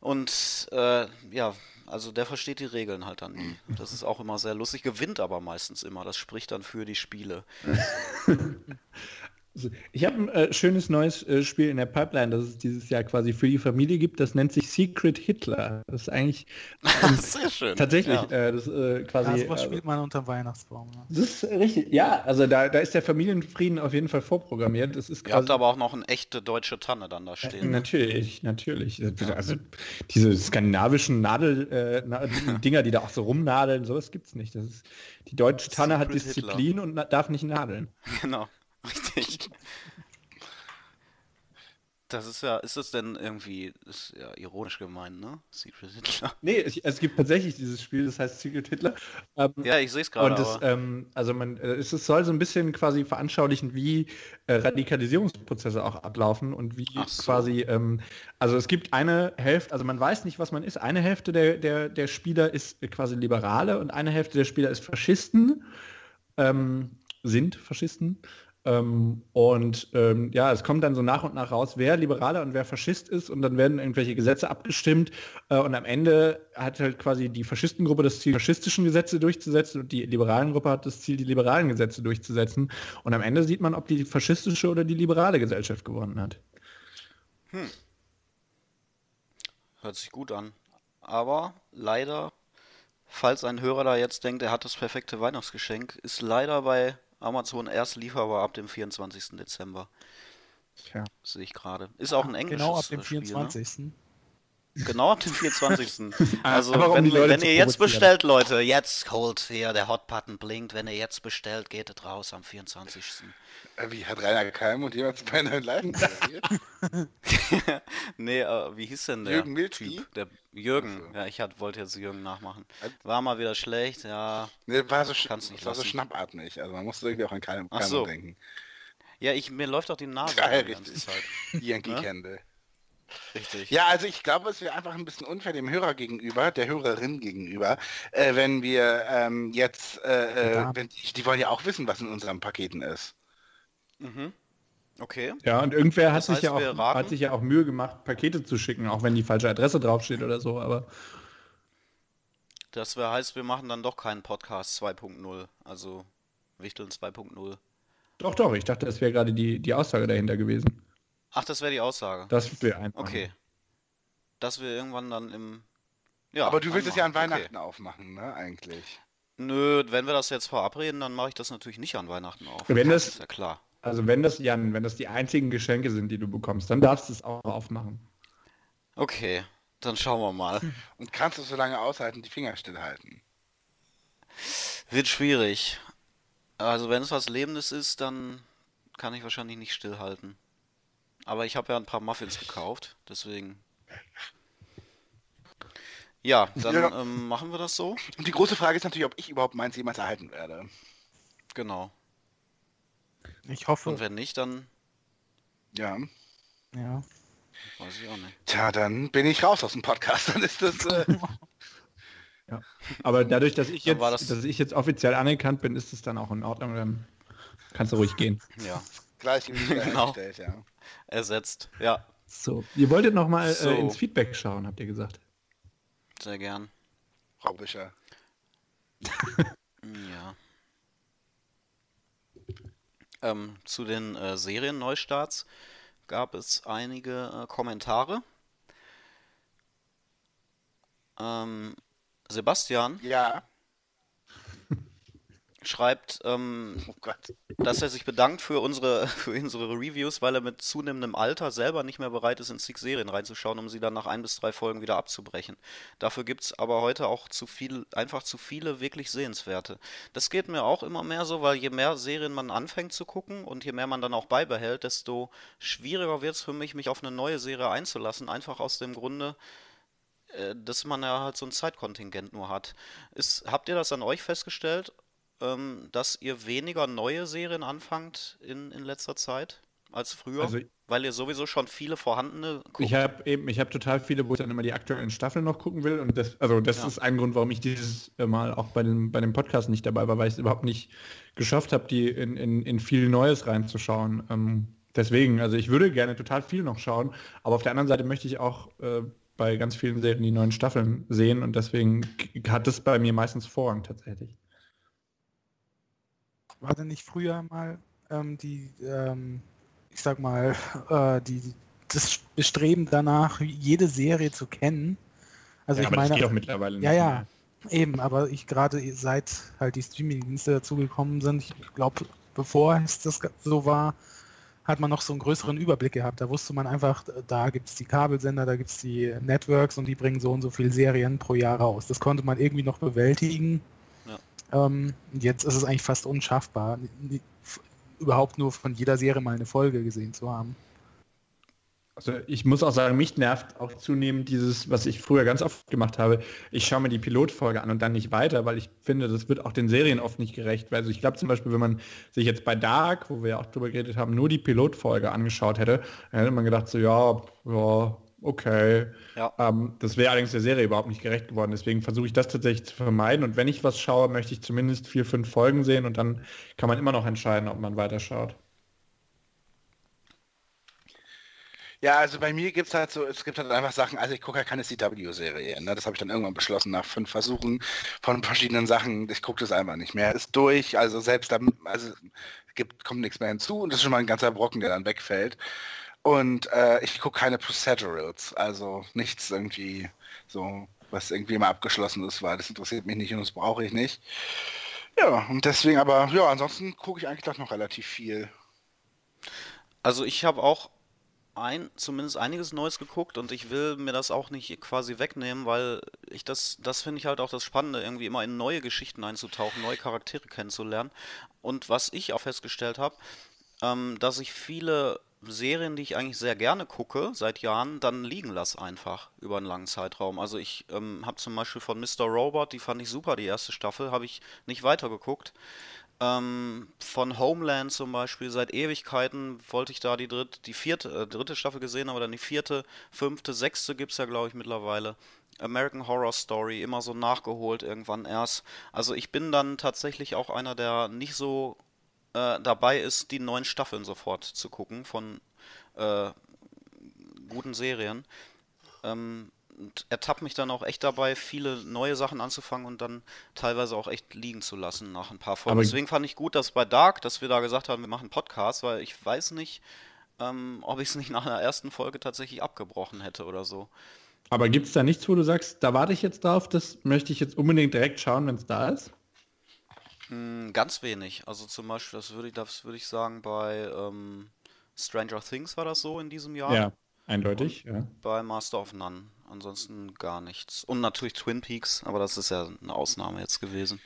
Und äh, ja, also der versteht die Regeln halt dann nie. Das ist auch immer sehr lustig, gewinnt aber meistens immer. Das spricht dann für die Spiele. Also, ich habe ein äh, schönes neues äh, Spiel in der Pipeline, das es dieses Jahr quasi für die Familie gibt. Das nennt sich Secret Hitler. Das ist eigentlich ähm, Sehr schön. tatsächlich Ja. äh, das äh, quasi. Ja, sowas äh, spielt man unter Weihnachtsbaum. Ja. das ist richtig. Ja, also da, da ist der Familienfrieden auf jeden Fall vorprogrammiert. Das ist Ihr habt aber auch noch eine echte deutsche Tanne dann da stehen. Natürlich, natürlich. Also diese skandinavischen Nadel, äh, Na- Dinger, die da auch so rumnadeln, sowas gibt's nicht. Das ist, die deutsche Tanne hat Secret Disziplin und na, darf nicht nadeln. Genau, richtig. Das ist ja, ist das denn irgendwie, ist ja ironisch gemeint, ne? Secret Hitler. Nee, es, es gibt tatsächlich dieses Spiel, das heißt Secret Hitler. Ähm, Ja, ich sehe es gerade, und aber ähm, also man, äh, es, es soll so ein bisschen quasi veranschaulichen, wie äh, Radikalisierungsprozesse auch ablaufen und wie so. quasi, ähm, also es gibt eine Hälfte, also man weiß nicht, was man ist. Eine Hälfte der, der, der Spieler ist äh, quasi Liberale und eine Hälfte der Spieler ist Faschisten, ähm, sind Faschisten. Ähm, und ähm, ja, es kommt dann so nach und nach raus, wer Liberaler und wer Faschist ist. Und dann werden irgendwelche Gesetze abgestimmt. Äh, und am Ende hat halt quasi die Faschistengruppe das Ziel, faschistischen Gesetze durchzusetzen. Und die liberalen Gruppe hat das Ziel, die liberalen Gesetze durchzusetzen. Und am Ende sieht man, ob die faschistische oder die liberale Gesellschaft gewonnen hat. hört sich gut an. Aber leider, falls ein Hörer da jetzt denkt, er hat das perfekte Weihnachtsgeschenk, ist leider bei Amazon erst lieferbar ab dem 24. Dezember. Tja. Sehe ich gerade. Ist auch ein englisches Genau ab dem äh, Spiel, Ne? 24. Genau ab dem 24. Also um wenn, Leute wenn ihr jetzt bestellt, Leute, jetzt holt hier, der Hot-Button blinkt. Wenn ihr jetzt bestellt, geht es raus am 24. Äh, Wie hat Rainer Keim und jemand bei einer Leiden reagiert? nee, äh, wie hieß denn der Jürgen Milzki? Typ? Der Jürgen. Ach so. Ja, ich hat, wollte jetzt Jürgen nachmachen. War mal wieder schlecht, ja. Nee, war so, sch Kann's nicht war so schnappatmig. Also man musste irgendwie auch an Keim, Ach Keim so. denken. Ja, ich, mir läuft auch die Nase ganze richtig. Zeit. Yankee Ne? Candle. Richtig. Ja, also ich glaube, es wäre einfach ein bisschen unfair dem Hörer gegenüber, der Hörerin gegenüber, äh, wenn wir ähm, jetzt, äh, äh, Ja. wenn, die, die wollen ja auch wissen, was in unseren Paketen ist. Mhm. Okay. Ja, und irgendwer hat Das sich heißt, ja auch raten? hat sich ja auch Mühe gemacht, Pakete zu schicken, auch wenn die falsche Adresse draufsteht oder so, aber Das wär, heißt, wir machen dann doch keinen Podcast 2.0. Also Wichteln 2.0. doch, doch, ich dachte, das wäre gerade die, die Aussage dahinter gewesen. Ach, das wäre die Aussage. Das wäre einfach. Okay. Dass wir irgendwann dann im. Ja, Aber du willst es ja an. Weihnachten aufmachen, ne, eigentlich. Okay. Nö, wenn wir das jetzt verabreden, dann mache ich das natürlich nicht an Weihnachten auf. Wenn das- ist ja klar. Also wenn das, Jan, wenn das die einzigen Geschenke sind, die du bekommst, dann darfst du es auch aufmachen. Okay, dann schauen wir mal. Und kannst du so lange aushalten, die Finger stillhalten. Wird schwierig. Also wenn es was Lebendes ist, dann kann ich wahrscheinlich nicht stillhalten. Aber ich habe ja ein paar Muffins gekauft, deswegen. Ja, dann Ja. Ähm, machen wir das so. Und die große Frage ist natürlich, ob ich überhaupt meins jemals erhalten werde. Genau. Ich hoffe, Und wenn nicht, dann Ja. ja. weiß ich auch nicht. Tja, dann bin ich raus aus dem Podcast. Dann ist das. Äh, Aber dadurch, dass ich jetzt, war das- dass ich jetzt offiziell anerkannt bin, ist es dann auch in Ordnung. Dann kannst du ruhig gehen. Ja, gleich wieder Genau. hergestellt, ja. ersetzt. Ja, So, ihr wolltet noch mal So. äh, ins Feedback schauen, habt ihr gesagt. sehr gern. Frau Büscher. Ja. Ähm, zu den äh, Serienneustarts gab es einige äh, Kommentare. Ähm, Sebastian Ja. Schreibt, ähm, Oh dass er sich bedankt für unsere, für unsere Reviews, weil er mit zunehmendem Alter selber nicht mehr bereit ist, in zig Serien reinzuschauen, um sie dann nach ein bis drei Folgen wieder abzubrechen. Dafür gibt es aber heute auch zu viel, einfach zu viele wirklich sehenswerte. Das geht mir auch immer mehr so, weil je mehr Serien man anfängt zu gucken und je mehr man dann auch beibehält, desto schwieriger wird es für mich, mich auf eine neue Serie einzulassen, einfach aus dem Grunde, äh, dass man ja halt so ein Zeitkontingent nur hat. Ist, habt ihr das an euch festgestellt, ähm, dass ihr weniger neue Serien anfangt in, in letzter Zeit als früher? Also- weil ihr sowieso schon viele vorhandene guckt? Ich habe eben, ich habe total viele, wo ich dann immer die aktuellen Staffeln noch gucken will. Und das, also das Ja. ist ein Grund, warum ich dieses Mal auch bei dem, bei dem Podcast nicht dabei war, weil ich es überhaupt nicht geschafft habe, die in, in, in viel Neues reinzuschauen. Ähm, deswegen, also ich würde gerne total viel noch schauen, aber auf der anderen Seite möchte ich auch äh, bei ganz vielen Serien die neuen Staffeln sehen und deswegen hat es bei mir meistens Vorrang tatsächlich. War denn nicht früher mal ähm, die, ähm, ich sag mal, äh, die, das Bestreben danach, jede Serie zu kennen. Also ja, ich meine, das geht auch mittlerweile nicht ja, ja, mehr. eben, aber ich gerade seit halt die Streaming-Dienste dazugekommen sind, ich glaube, bevor es das so war, hat man noch so einen größeren Überblick gehabt. Da wusste man einfach, da gibt es die Kabelsender, da gibt es die Networks und die bringen so und so viele Serien pro Jahr raus. Das konnte man irgendwie noch bewältigen. Ähm, jetzt ist es eigentlich fast unschaffbar, überhaupt nur von jeder Serie mal eine Folge gesehen zu haben. Also ich muss auch sagen, mich nervt auch zunehmend dieses, was ich früher ganz oft gemacht habe. Ich schaue mir die Pilotfolge an und dann nicht weiter, weil ich finde, das wird auch den Serien oft nicht gerecht. Also ich glaube zum Beispiel, wenn man sich jetzt bei Dark, wo wir auch drüber geredet haben, nur die Pilotfolge angeschaut hätte, dann hätte man gedacht so, ja, ja, okay. Ja. Ähm, das wäre allerdings der Serie überhaupt nicht gerecht geworden. Deswegen versuche ich das tatsächlich zu vermeiden. Und wenn ich was schaue, möchte ich zumindest vier, fünf Folgen sehen und dann kann man immer noch entscheiden, ob man weiterschaut. Ja, also bei mir gibt es halt so, es gibt halt einfach Sachen, also ich gucke halt keine CW-Serie, ne? das habe ich dann irgendwann beschlossen nach fünf Versuchen von verschiedenen Sachen, ich gucke das einfach nicht mehr, ist durch, also selbst da, also gibt, kommt nichts mehr hinzu und das ist schon mal ein ganzer Brocken, der dann wegfällt. Und äh, ich gucke keine Procedurals, also nichts irgendwie so, was irgendwie mal abgeschlossen ist, weil das interessiert mich nicht und das brauche ich nicht. Ja, und deswegen aber, ja, ansonsten gucke ich eigentlich doch noch relativ viel. Also ich habe auch ein, zumindest einiges Neues geguckt und ich will mir das auch nicht quasi wegnehmen, weil ich das, das finde ich halt auch das Spannende, irgendwie immer in neue Geschichten einzutauchen, neue Charaktere kennenzulernen. Und was ich auch festgestellt habe, ähm, dass ich viele Serien, die ich eigentlich sehr gerne gucke, seit Jahren, dann liegen lasse einfach über einen langen Zeitraum. Also ich ähm, habe zum Beispiel von Mr. Robot, die fand ich super, die erste Staffel, habe ich nicht weitergeguckt. Ähm, von Homeland zum Beispiel, seit Ewigkeiten wollte ich da die dritte, die vierte, äh, dritte Staffel gesehen, aber dann die vierte, fünfte, sechste gibt es ja, glaube ich, mittlerweile. American Horror Story, immer so nachgeholt irgendwann erst. Also ich bin dann tatsächlich auch einer, der nicht so äh, dabei ist, die neuen Staffeln sofort zu gucken von äh, guten Serien. Ähm, und ertappt mich dann auch echt dabei, viele neue Sachen anzufangen und dann teilweise auch echt liegen zu lassen nach ein paar Folgen. Aber- Deswegen fand ich gut, dass bei Dark, dass wir da gesagt haben, wir machen Podcast, weil ich weiß nicht, ähm, ob ich es nicht nach einer ersten Folge tatsächlich abgebrochen hätte oder so. Aber gibt es da nichts, wo du sagst, da warte ich jetzt drauf, das möchte ich jetzt unbedingt direkt schauen, wenn es da ist? Mm, Ganz wenig. Also zum Beispiel, das würde ich, das würde ich sagen, bei ähm, Stranger Things war das so in diesem Jahr. Ja, eindeutig. Ja. Bei Master of None. Ansonsten gar nichts. Und natürlich Twin Peaks, aber das ist ja eine Ausnahme jetzt gewesen.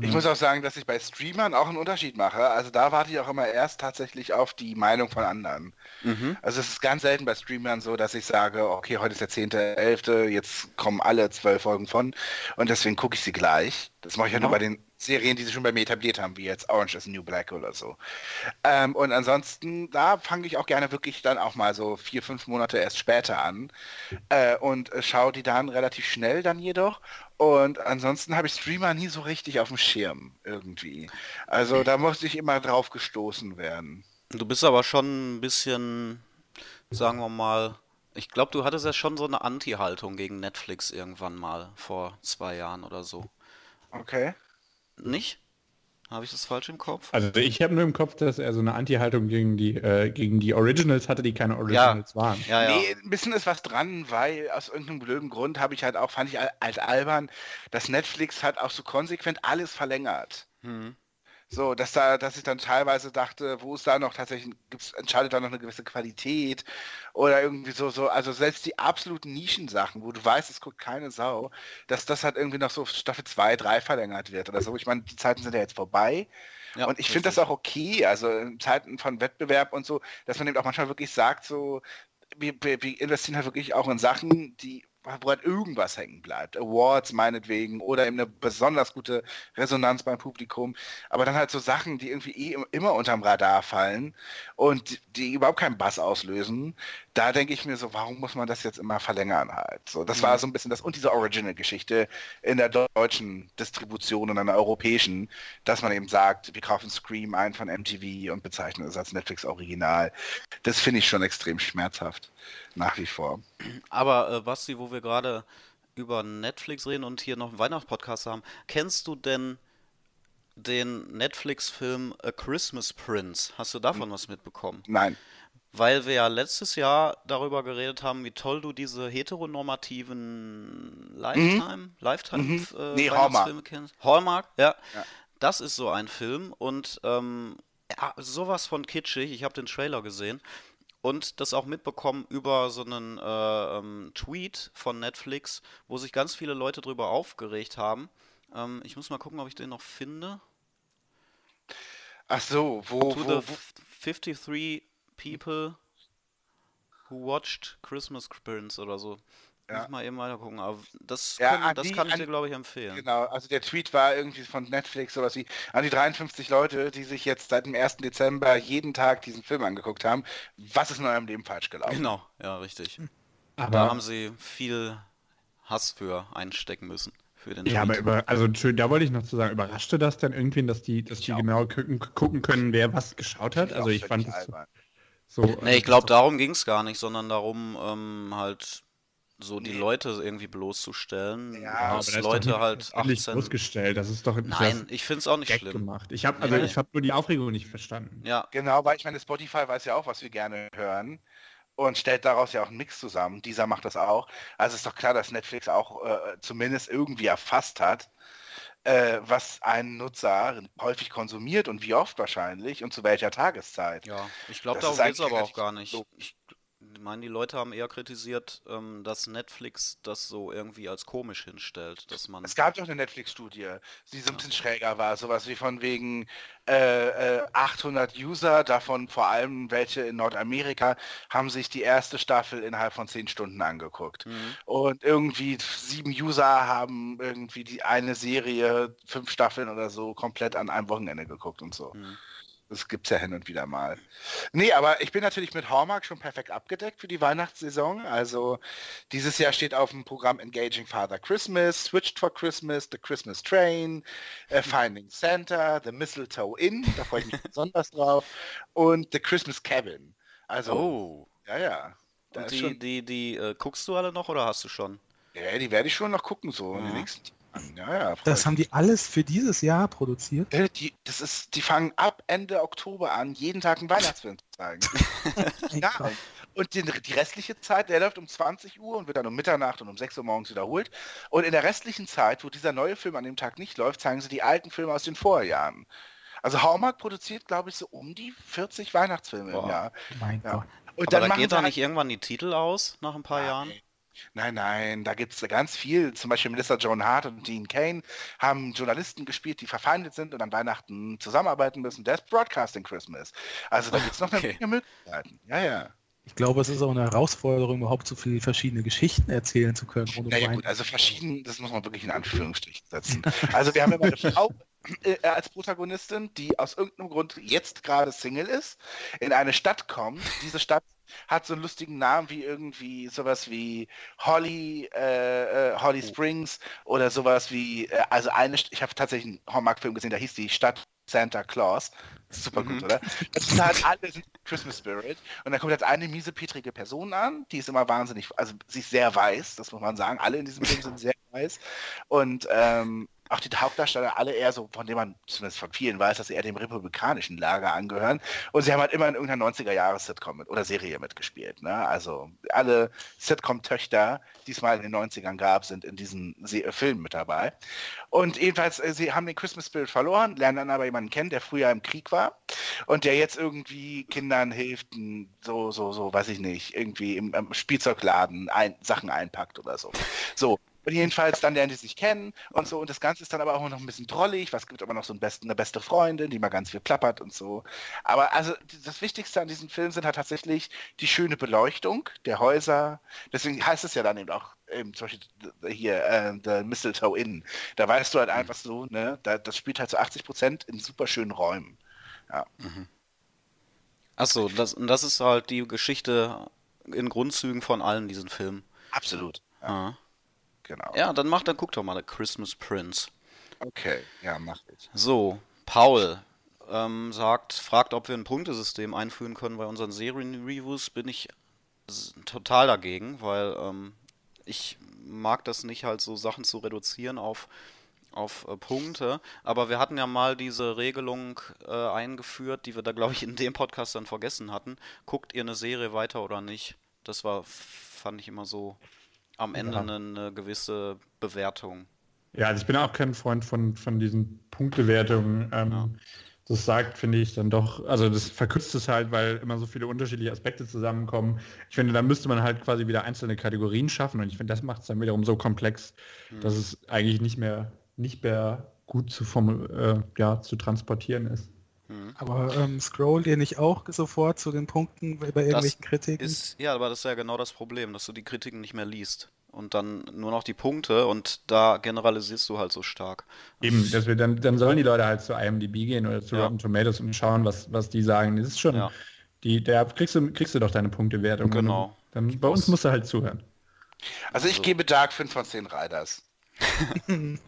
Ich muss auch sagen, dass ich bei Streamern auch einen Unterschied mache. Also da warte ich auch immer erst tatsächlich auf die Meinung von anderen. Also es ist ganz selten bei Streamern so, dass ich sage, okay, heute ist der 10.11., jetzt kommen alle zwölf Folgen von und deswegen gucke ich sie gleich. Das mache ich ja nur bei den Serien, die sie schon bei mir etabliert haben, wie jetzt Orange is the New Black oder so. Ähm, und ansonsten, da fange ich auch gerne wirklich dann auch mal so vier, fünf Monate erst später an äh, und äh, schaue die dann relativ schnell dann jedoch. Und ansonsten habe ich Streamer nie so richtig auf dem Schirm irgendwie. Also da musste ich immer drauf gestoßen werden. Du bist aber schon ein bisschen, sagen wir mal, ich glaube, du hattest ja schon so eine Anti-Haltung gegen Netflix irgendwann mal vor zwei Jahren oder so. Okay. Nicht? Habe ich das falsch im Kopf? Also ich habe nur im Kopf, dass er so eine Anti-Haltung gegen die, äh, gegen die Originals hatte, die keine Originals waren. Ja, ja. Nee, ein bisschen ist was dran, weil aus irgendeinem blöden Grund habe ich halt auch, fand ich al- als albern, dass Netflix hat auch so konsequent alles verlängert. Hm. So, dass da, dass ich dann teilweise dachte, wo ist da noch tatsächlich, gibt's, entscheidet da noch eine gewisse Qualität oder irgendwie so, so, also selbst die absoluten Nischensachen, wo du weißt, es guckt keine Sau, dass das halt irgendwie noch so Staffel 2, 3 verlängert wird oder so. Ich meine, die Zeiten sind ja jetzt vorbei. Ja, und ich finde das auch okay, also in Zeiten von Wettbewerb und so, dass man eben auch manchmal wirklich sagt, so, wir, wir, wir investieren halt wirklich auch in Sachen, die wo halt irgendwas hängen bleibt. Awards meinetwegen oder eben eine besonders gute Resonanz beim Publikum. Aber dann halt so Sachen, die irgendwie eh im- immer unterm Radar fallen und die, überhaupt keinen Bass auslösen. Da denke ich mir so, warum muss man das jetzt immer verlängern halt? So, das war so ein bisschen das und diese Original-Geschichte in der deutschen Distribution und in der europäischen, dass man eben sagt, wir kaufen Scream ein von MTV und bezeichnen es als Netflix-Original. Das finde ich schon extrem schmerzhaft. Nach wie vor. Aber äh, Basti, wo wir gerade über Netflix reden und hier noch einen Weihnachtspodcast haben, kennst du denn den Netflix-Film A Christmas Prince. Hast du davon was mitbekommen? Nein. Weil wir ja letztes Jahr darüber geredet haben, wie toll du diese heteronormativen Lifetime, Lifetime Mhm. äh, Nee, Weihnachtsfilme kennst. Hallmark, ja. Das ist so ein Film und ähm, ja, sowas von kitschig. Ich habe den Trailer gesehen und das auch mitbekommen über so einen äh, ähm, Tweet von Netflix, wo sich ganz viele Leute drüber aufgeregt haben. Ähm, ich muss mal gucken, ob ich den noch finde. Ach so, wo, To wo, the wo 53 people who watched Christmas Prince oder so. Ja. Muss mal eben weiter gucken. Aber das, Ja, können, an das die- kann ich an- dir, glaube ich, empfehlen. Genau, also der Tweet war irgendwie von Netflix sowas wie an die 53 Leute, die sich jetzt seit dem 1. Dezember jeden Tag diesen Film angeguckt haben. Was ist in eurem Leben falsch gelaufen? Genau, ja, richtig. Aber, Da haben sie viel Hass für einstecken müssen. Für den ja, aber über, also schön, da wollte ich noch zu sagen, überraschte das denn irgendwie, dass die, dass die genau gucken, gucken können, wer was geschaut hat? Also ich fand es so. Nee, ich glaube, darum ging es gar nicht, sondern darum, ähm, halt so die Leute irgendwie bloßzustellen, Ja, dass da ist Leute doch halt nicht völlig 18... bloßgestellt. Das ist doch Nein, ich finde es auch nicht Gag schlimm. gemacht. Ich habe also Ja. ich habe nur die Aufregung nicht verstanden. Ja, Genau, weil ich meine, Spotify weiß ja auch, was wir gerne hören und stellt daraus ja auch einen Mix zusammen. Dieser macht das auch. Also ist doch klar, dass Netflix auch äh, zumindest irgendwie erfasst hat, äh, was ein Nutzer häufig konsumiert und wie oft wahrscheinlich und zu welcher Tageszeit. Ja, ich glaube, Das darum ist geht es aber auch gar nicht. logisch. Ich meine, die Leute haben eher kritisiert, ähm, dass Netflix das so irgendwie als komisch hinstellt, dass man... Es gab doch eine Netflix-Studie, die so ein bisschen schräger war, sowas wie von wegen äh, äh, 800 User, davon vor allem welche in Nordamerika, haben sich die erste Staffel innerhalb von 10 Stunden angeguckt. Mhm. Und irgendwie sieben User haben irgendwie die eine Serie, fünf Staffeln oder so, komplett an einem Wochenende geguckt und so. Mhm. Das gibt's ja hin und wieder mal. Nee, aber ich bin natürlich mit Hallmark schon perfekt abgedeckt für die Weihnachtssaison. Also dieses Jahr steht auf dem Programm Engaging Father Christmas, Switched for Christmas, The Christmas Train, äh, Finding Santa, The Mistletoe Inn, da freue ich mich besonders drauf, und The Christmas Cabin. Also, Oh, ja, ja. Und die, schon, die, die äh, guckst du alle noch oder hast du schon? ja, die werde ich schon noch gucken, so in den Mhm. nächsten. Ja, ja. Das haben die alles für dieses Jahr produziert. Äh, Die, das ist, die fangen ab Ende Oktober an, jeden Tag einen Weihnachtsfilm zu zeigen. ja, und die, die restliche Zeit, der läuft um 20 Uhr und wird dann um Mitternacht und um 6 Uhr morgens wiederholt. Und in der restlichen Zeit, wo dieser neue Film an dem Tag nicht läuft, zeigen sie die alten Filme aus den Vorjahren. Also Hallmark produziert, glaube ich, so um die 40 Weihnachtsfilme im Boah. Jahr. Mein Ja. Gott. Und Aber da machen geht sie da halt- nicht irgendwann die Titel aus nach ein paar Nein. Jahren? Nein, nein, da gibt es ganz viel. Zum Beispiel Melissa Joan Hart und Dean Kane haben Journalisten gespielt, die verfeindet sind und an Weihnachten zusammenarbeiten müssen. Das ist Broadcasting Christmas. Also da gibt es noch eine Okay. Menge Möglichkeiten. Ja, ja. Ich glaube, es ist auch eine Herausforderung, überhaupt so viele verschiedene Geschichten erzählen zu können. um Naja gut, also verschieden, das muss man wirklich in Anführungsstrichen setzen. Also wir haben immer eine Frau äh, als Protagonistin, die aus irgendeinem Grund jetzt gerade Single ist, in eine Stadt kommt. Diese Stadt hat so einen lustigen Namen wie irgendwie sowas wie Holly, äh, äh, Holly Springs oder sowas wie, äh, also eine, ich habe tatsächlich einen Hallmark-Film gesehen, da hieß die Stadt Santa Claus. Super gut, oder? Das sind halt alle Christmas Spirit. Und dann kommt jetzt eine miesepetrige Person an, die ist immer wahnsinnig, also sie ist sehr weiß, das muss man sagen. Alle in diesem Film sind sehr weiß. Und ähm, auch die Hauptdarsteller alle eher so, von denen man zumindest von vielen weiß, dass sie eher dem republikanischen Lager angehören. Und sie haben halt immer in irgendeiner 90er-Jahres-Sitcom mit, oder Serie mitgespielt. Ne? Also alle Sitcom-Töchter, die es mal in den 90ern gab, sind in diesen Se äh, Filmen mit dabei. Und jedenfalls, äh, sie haben den Christmas Spirit verloren, lernen dann aber jemanden kennen, der früher im Krieg war und der jetzt irgendwie Kindern hilft, so, so, so, weiß ich nicht, irgendwie im, im Spielzeugladen ein, Sachen einpackt oder so. So. Und jedenfalls dann lernen die sich kennen und so. Und das Ganze ist dann aber auch noch ein bisschen drollig. Was gibt aber noch so einen besten, eine beste Freundin, die mal ganz viel plappert und so. Aber also das Wichtigste an diesem Film sind halt tatsächlich die schöne Beleuchtung der Häuser. Deswegen heißt es ja dann eben auch eben zum Beispiel hier äh, The Mistletoe Inn. Da weißt du halt einfach so, ne, da, das spielt halt zu 80 Prozent in super schönen Räumen. Achso, das, und das ist halt die Geschichte in Grundzügen von allen diesen Filmen. Absolut. Ja, Ah. Genau. Ja, dann mach, dann guck doch mal The Christmas Prince. Okay, ja, mach ich. So, Paul ähm, sagt, fragt, ob wir ein Punktesystem einführen können bei unseren Serien-Reviews. Bin ich total dagegen, weil ähm, ich mag das nicht halt so Sachen zu reduzieren auf auf äh, Punkte. Aber wir hatten ja mal diese Regelung äh, eingeführt, die wir da, glaube ich, in dem Podcast dann vergessen hatten. Guckt ihr eine Serie weiter oder nicht? Das war, fand ich immer so am Ende Ja. eine, eine gewisse Bewertung. Ja, also ich bin auch kein Freund von, von diesen Punktewertungen. Ähm, Das sagt, finde ich, dann doch, also das verkürzt es halt, weil immer so viele unterschiedliche Aspekte zusammenkommen. Ich finde, da müsste man halt quasi wieder einzelne Kategorien schaffen und ich finde, das macht es dann wiederum so komplex, dass es eigentlich nicht mehr, nicht mehr gut zu, formu- äh, ja, zu transportieren ist. Aber ähm, scrollt ihr nicht auch sofort zu den Punkten bei irgendwelchen Kritiken? Ist, ja, aber das ist ja genau das Problem, dass du die Kritiken nicht mehr liest. Und dann nur noch die Punkte und da generalisierst du halt so stark. Eben, dass wir dann, dann sollen die Leute halt zu IMDb gehen oder zu Ja. Rotten Tomatoes und schauen, was, was die sagen. Das ist schon, Ja. die, der kriegst du, kriegst du doch deine Punktewertung. Genau. Dann, bei uns musst du halt zuhören. Also ich gebe Dark 5 von 10 Riders.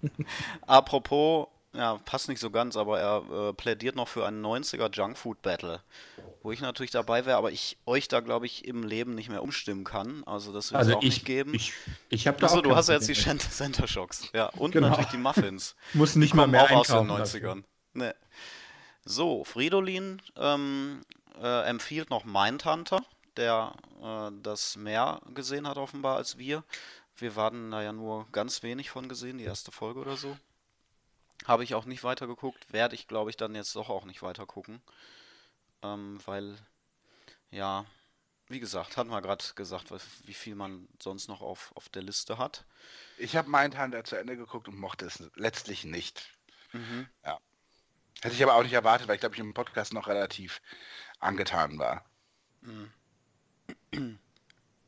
Apropos, ja, passt nicht so ganz, aber er äh, plädiert noch für einen 90er Junkfood Battle, wo ich natürlich dabei wäre, aber ich euch da, glaube ich, im Leben nicht mehr umstimmen kann. Also das wird es Also auch ich, nicht geben. ich, ich habe da Achso, auch du hast ja jetzt die Problem mit. Cent- Center Shocks. Ja, und Genau. natürlich die Muffins. Muss nicht mal mehr auch aus den einkaufen dafür. 90ern. Nee. So, Fridolin ähm, äh, empfiehlt noch Mindhunter, der äh, das mehr gesehen hat offenbar als wir. Wir waren da ja nur ganz wenig von gesehen, die erste Folge oder so. Habe ich auch nicht weitergeguckt, werde ich glaube ich dann jetzt doch auch nicht weiter gucken. Ähm, weil, ja, wie gesagt, hatten wir gerade gesagt, wie viel man sonst noch auf, auf der Liste hat. Ich habe Mindhunter zu Ende geguckt und mochte es letztlich nicht. Mhm. Ja. Hätte ich aber auch nicht erwartet, weil ich glaube ich im Podcast noch relativ angetan war.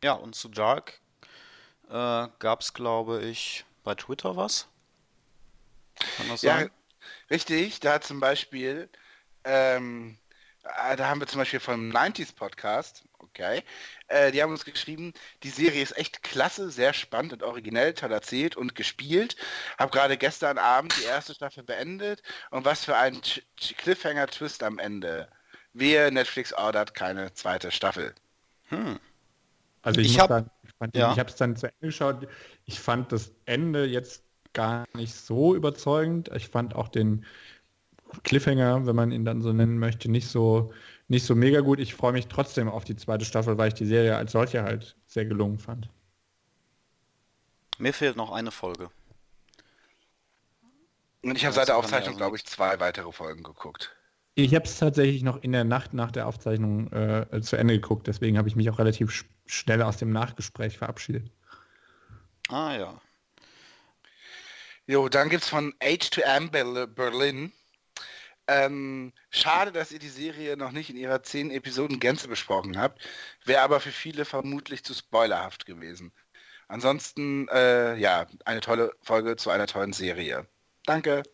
Ja, und zu Dark äh, gab es, glaube ich, bei Twitter was. Kann das Ja, sein? richtig. Da zum Beispiel, ähm, äh, da haben wir zum Beispiel vom 90s Podcast, okay, äh, die haben uns geschrieben, die Serie ist echt klasse, sehr spannend und originell, toll erzählt und gespielt. Hab gerade gestern Abend die erste Staffel beendet und was für ein Ch- Ch- Cliffhanger-Twist am Ende. Wehe, Netflix ordert keine zweite Staffel. Also ich, Ich muss hab- sagen, ich, fand den- ja. ich habe es dann zu Ende geschaut. Ich fand das Ende jetzt gar nicht so überzeugend. Ich fand auch den Cliffhanger, wenn man ihn dann so nennen möchte, nicht so nicht so mega gut. Ich freue mich trotzdem auf die zweite Staffel, weil ich die Serie als solche halt sehr gelungen fand. Mir fehlt noch eine Folge. Und ich habe seit der Aufzeichnung, glaube ich, zwei weitere Folgen geguckt. Ich habe es tatsächlich noch in der Nacht nach der Aufzeichnung äh, zu Ende geguckt, deswegen habe ich mich auch relativ sch schnell aus dem Nachgespräch verabschiedet. Ah ja. Jo, dann gibt's von H2M Berl- Berlin. Ähm, schade, dass ihr die Serie noch nicht in ihrer zehn Episoden Gänze besprochen habt. Wäre aber für viele vermutlich zu spoilerhaft gewesen. Ansonsten, äh, ja, eine tolle Folge zu einer tollen Serie. Danke.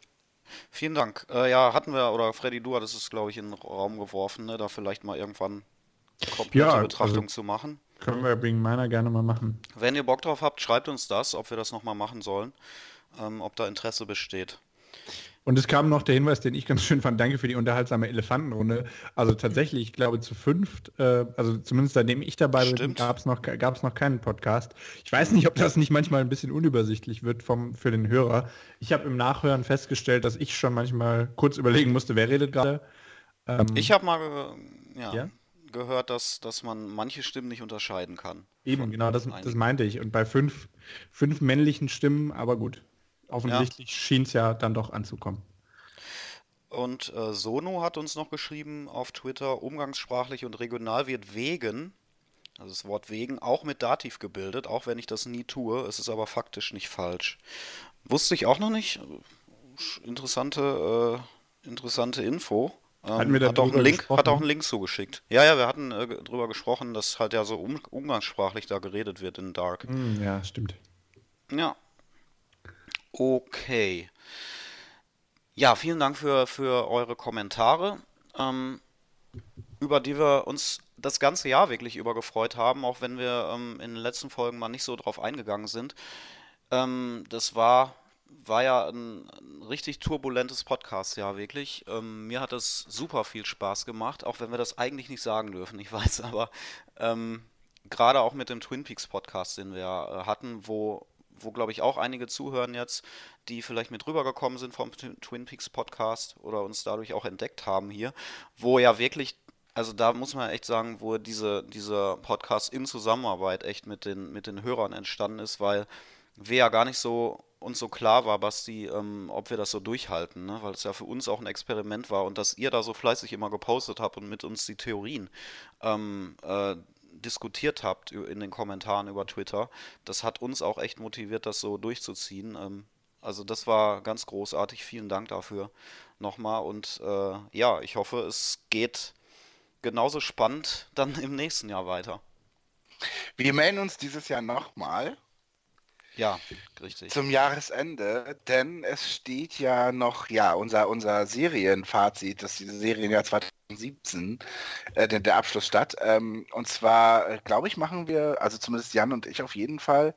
Vielen Dank. Äh, ja, hatten wir, oder Freddy, du hattest es, glaube ich, in den Raum geworfen, ne, da vielleicht mal irgendwann komplette Ja, Betrachtung also- zu machen. Können wir wegen meiner gerne mal machen. Wenn ihr Bock drauf habt, schreibt uns das, ob wir das nochmal machen sollen, ähm, ob da Interesse besteht. Und es kam noch der Hinweis, den ich ganz schön fand. Danke für die unterhaltsame Elefantenrunde. Also tatsächlich, ich glaube zu fünft, äh, also zumindest seitdem ich dabei bin, gab es noch, gab's noch keinen Podcast. Ich weiß nicht, ob das nicht manchmal ein bisschen unübersichtlich wird vom, für den Hörer. Ich habe im Nachhören festgestellt, dass ich schon manchmal kurz überlegen musste, wer redet gerade. Ähm, Ich habe mal ge ja, Ja? gehört, dass, dass man manche Stimmen nicht unterscheiden kann. eben, genau, das, das meinte ich. Und bei fünf, fünf männlichen Stimmen, aber gut. Offensichtlich schien es ja dann doch anzukommen. Und äh, Sono hat uns noch geschrieben auf Twitter, umgangssprachlich und regional wird wegen, also das Wort wegen, auch mit Dativ gebildet, auch wenn ich das nie tue. Es ist aber faktisch nicht falsch. Wusste ich auch noch nicht. Interessante, äh, interessante Info. Ähm, hat, auch einen Link, hat auch einen Link zugeschickt. Ja, ja, wir hatten äh, drüber gesprochen, dass halt ja so um, umgangssprachlich da geredet wird in Dark. Hm, ja, stimmt. Ja. Okay. Ja, vielen Dank für, für eure Kommentare, ähm, über die wir uns das ganze Jahr wirklich über gefreut haben, auch wenn wir ähm, in den letzten Folgen mal nicht so drauf eingegangen sind. Ähm, das war, war ja ein, ein richtig turbulentes Podcast-Jahr, wirklich. Ähm, mir hat es super viel Spaß gemacht, auch wenn wir das eigentlich nicht sagen dürfen, ich weiß, aber ähm, gerade auch mit dem Twin Peaks Podcast, den wir äh, hatten, wo, wo glaube ich auch einige zuhören jetzt, die vielleicht mit rübergekommen sind vom Tw- Twin Peaks Podcast oder uns dadurch auch entdeckt haben hier, wo ja wirklich, also da muss man echt sagen, wo diese, dieser Podcast in Zusammenarbeit echt mit den, mit den Hörern entstanden ist, weil wir ja gar nicht so uns so klar war, Basti, ähm, ob wir das so durchhalten, ne? weil es ja für uns auch ein Experiment war und dass ihr da so fleißig immer gepostet habt und mit uns die Theorien ähm, äh, diskutiert habt in den Kommentaren über Twitter, das hat uns auch echt motiviert, das so durchzuziehen. Ähm, also das war ganz großartig. Vielen Dank dafür nochmal und äh, ja, ich hoffe, es geht genauso spannend dann im nächsten Jahr weiter. Wir melden uns dieses Jahr nochmal Ja, richtig. zum Jahresende, denn es steht ja noch, ja, unser, unser Serienfazit, dass diese Serienjahr 2017, äh, der, der Abschluss statt. Ähm, und zwar, äh, glaube ich, machen wir, also zumindest Jan und ich auf jeden Fall,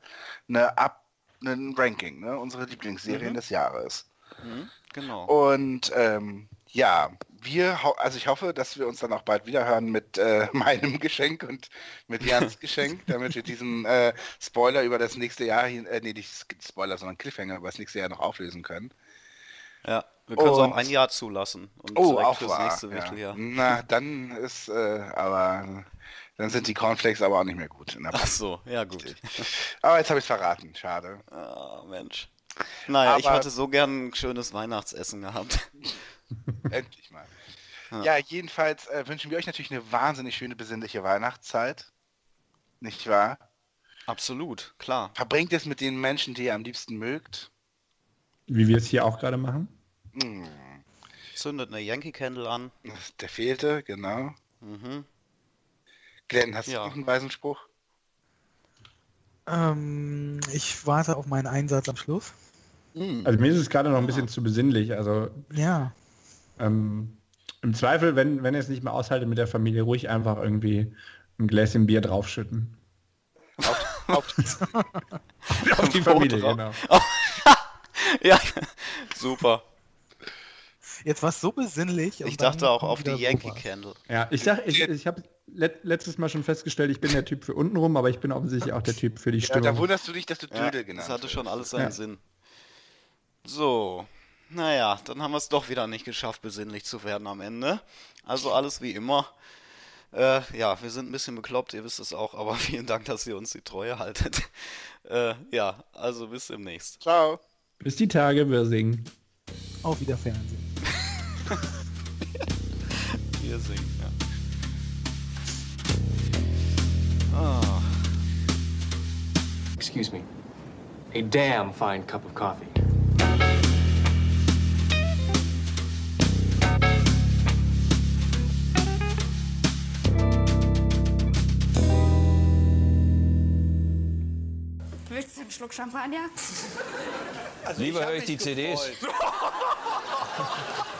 eine Ab ein Ranking, ne? unsere Lieblingsserien Mhm. des Jahres. Mhm, genau. Und ähm, ja, wir, also ich hoffe, dass wir uns dann auch bald wieder hören mit äh, meinem Geschenk und mit Jans Geschenk, damit wir diesen äh, Spoiler über das nächste Jahr hin, äh, nee, nicht Spoiler, sondern Cliffhanger über das nächste Jahr noch auflösen können. Ja, wir können es auch ein Jahr zulassen und Oh, auch fürs wahr. nächste ja. Wichteljahr. Na, dann ist, äh, aber dann sind die Cornflakes aber auch nicht mehr gut. In der Ach so, ja gut. aber jetzt habe ich es verraten, schade. Ah, Mensch. Naja, ich Aber- hatte so gern ein schönes Weihnachtsessen gehabt. Endlich mal. Ja, jedenfalls äh, wünschen wir euch natürlich eine wahnsinnig schöne, besinnliche Weihnachtszeit. Nicht wahr? Absolut, klar. Verbringt es mit den Menschen, die ihr am liebsten mögt. Wie wir es hier auch gerade machen. Hm, Zündet eine Yankee Candle an. der fehlte, genau. Mhm. Glenn, hast Ja. du noch einen weisen Spruch? Ähm, ich warte auf meinen Einsatz am Schluss. Also mir ist es gerade noch ein bisschen zu besinnlich. Also Ja, ähm, im Zweifel, wenn, wenn ihr es nicht mehr aushaltet mit der Familie, ruhig einfach irgendwie ein Gläschen Bier draufschütten. Auf, Auf die Familie, drauf. genau. Ja, super. Jetzt war es so besinnlich. Ich dachte auch auf die Yankee. Candle. Ja, ich sag, ich, ich habe let, letztes Mal schon festgestellt, ich bin der Typ für untenrum, aber ich bin offensichtlich auch der Typ für die ja, da wunderst du dich, dass du Ja, Dödel genannt das hatte schon alles seinen Ja. Sinn. So, naja, dann haben wir es doch wieder nicht geschafft, besinnlich zu werden am Ende. Also alles wie immer. Äh, ja, wir sind ein bisschen bekloppt, ihr wisst es auch, aber vielen Dank, dass ihr uns die Treue haltet. Äh, ja, also bis demnächst. Ciao. Bis die Tage, wir singen. Auch wieder Wir singen, ja. Ah. Excuse me. A damn fine cup of coffee. Willst du einen Schluck Champagner? Lieber höre ich die CDs.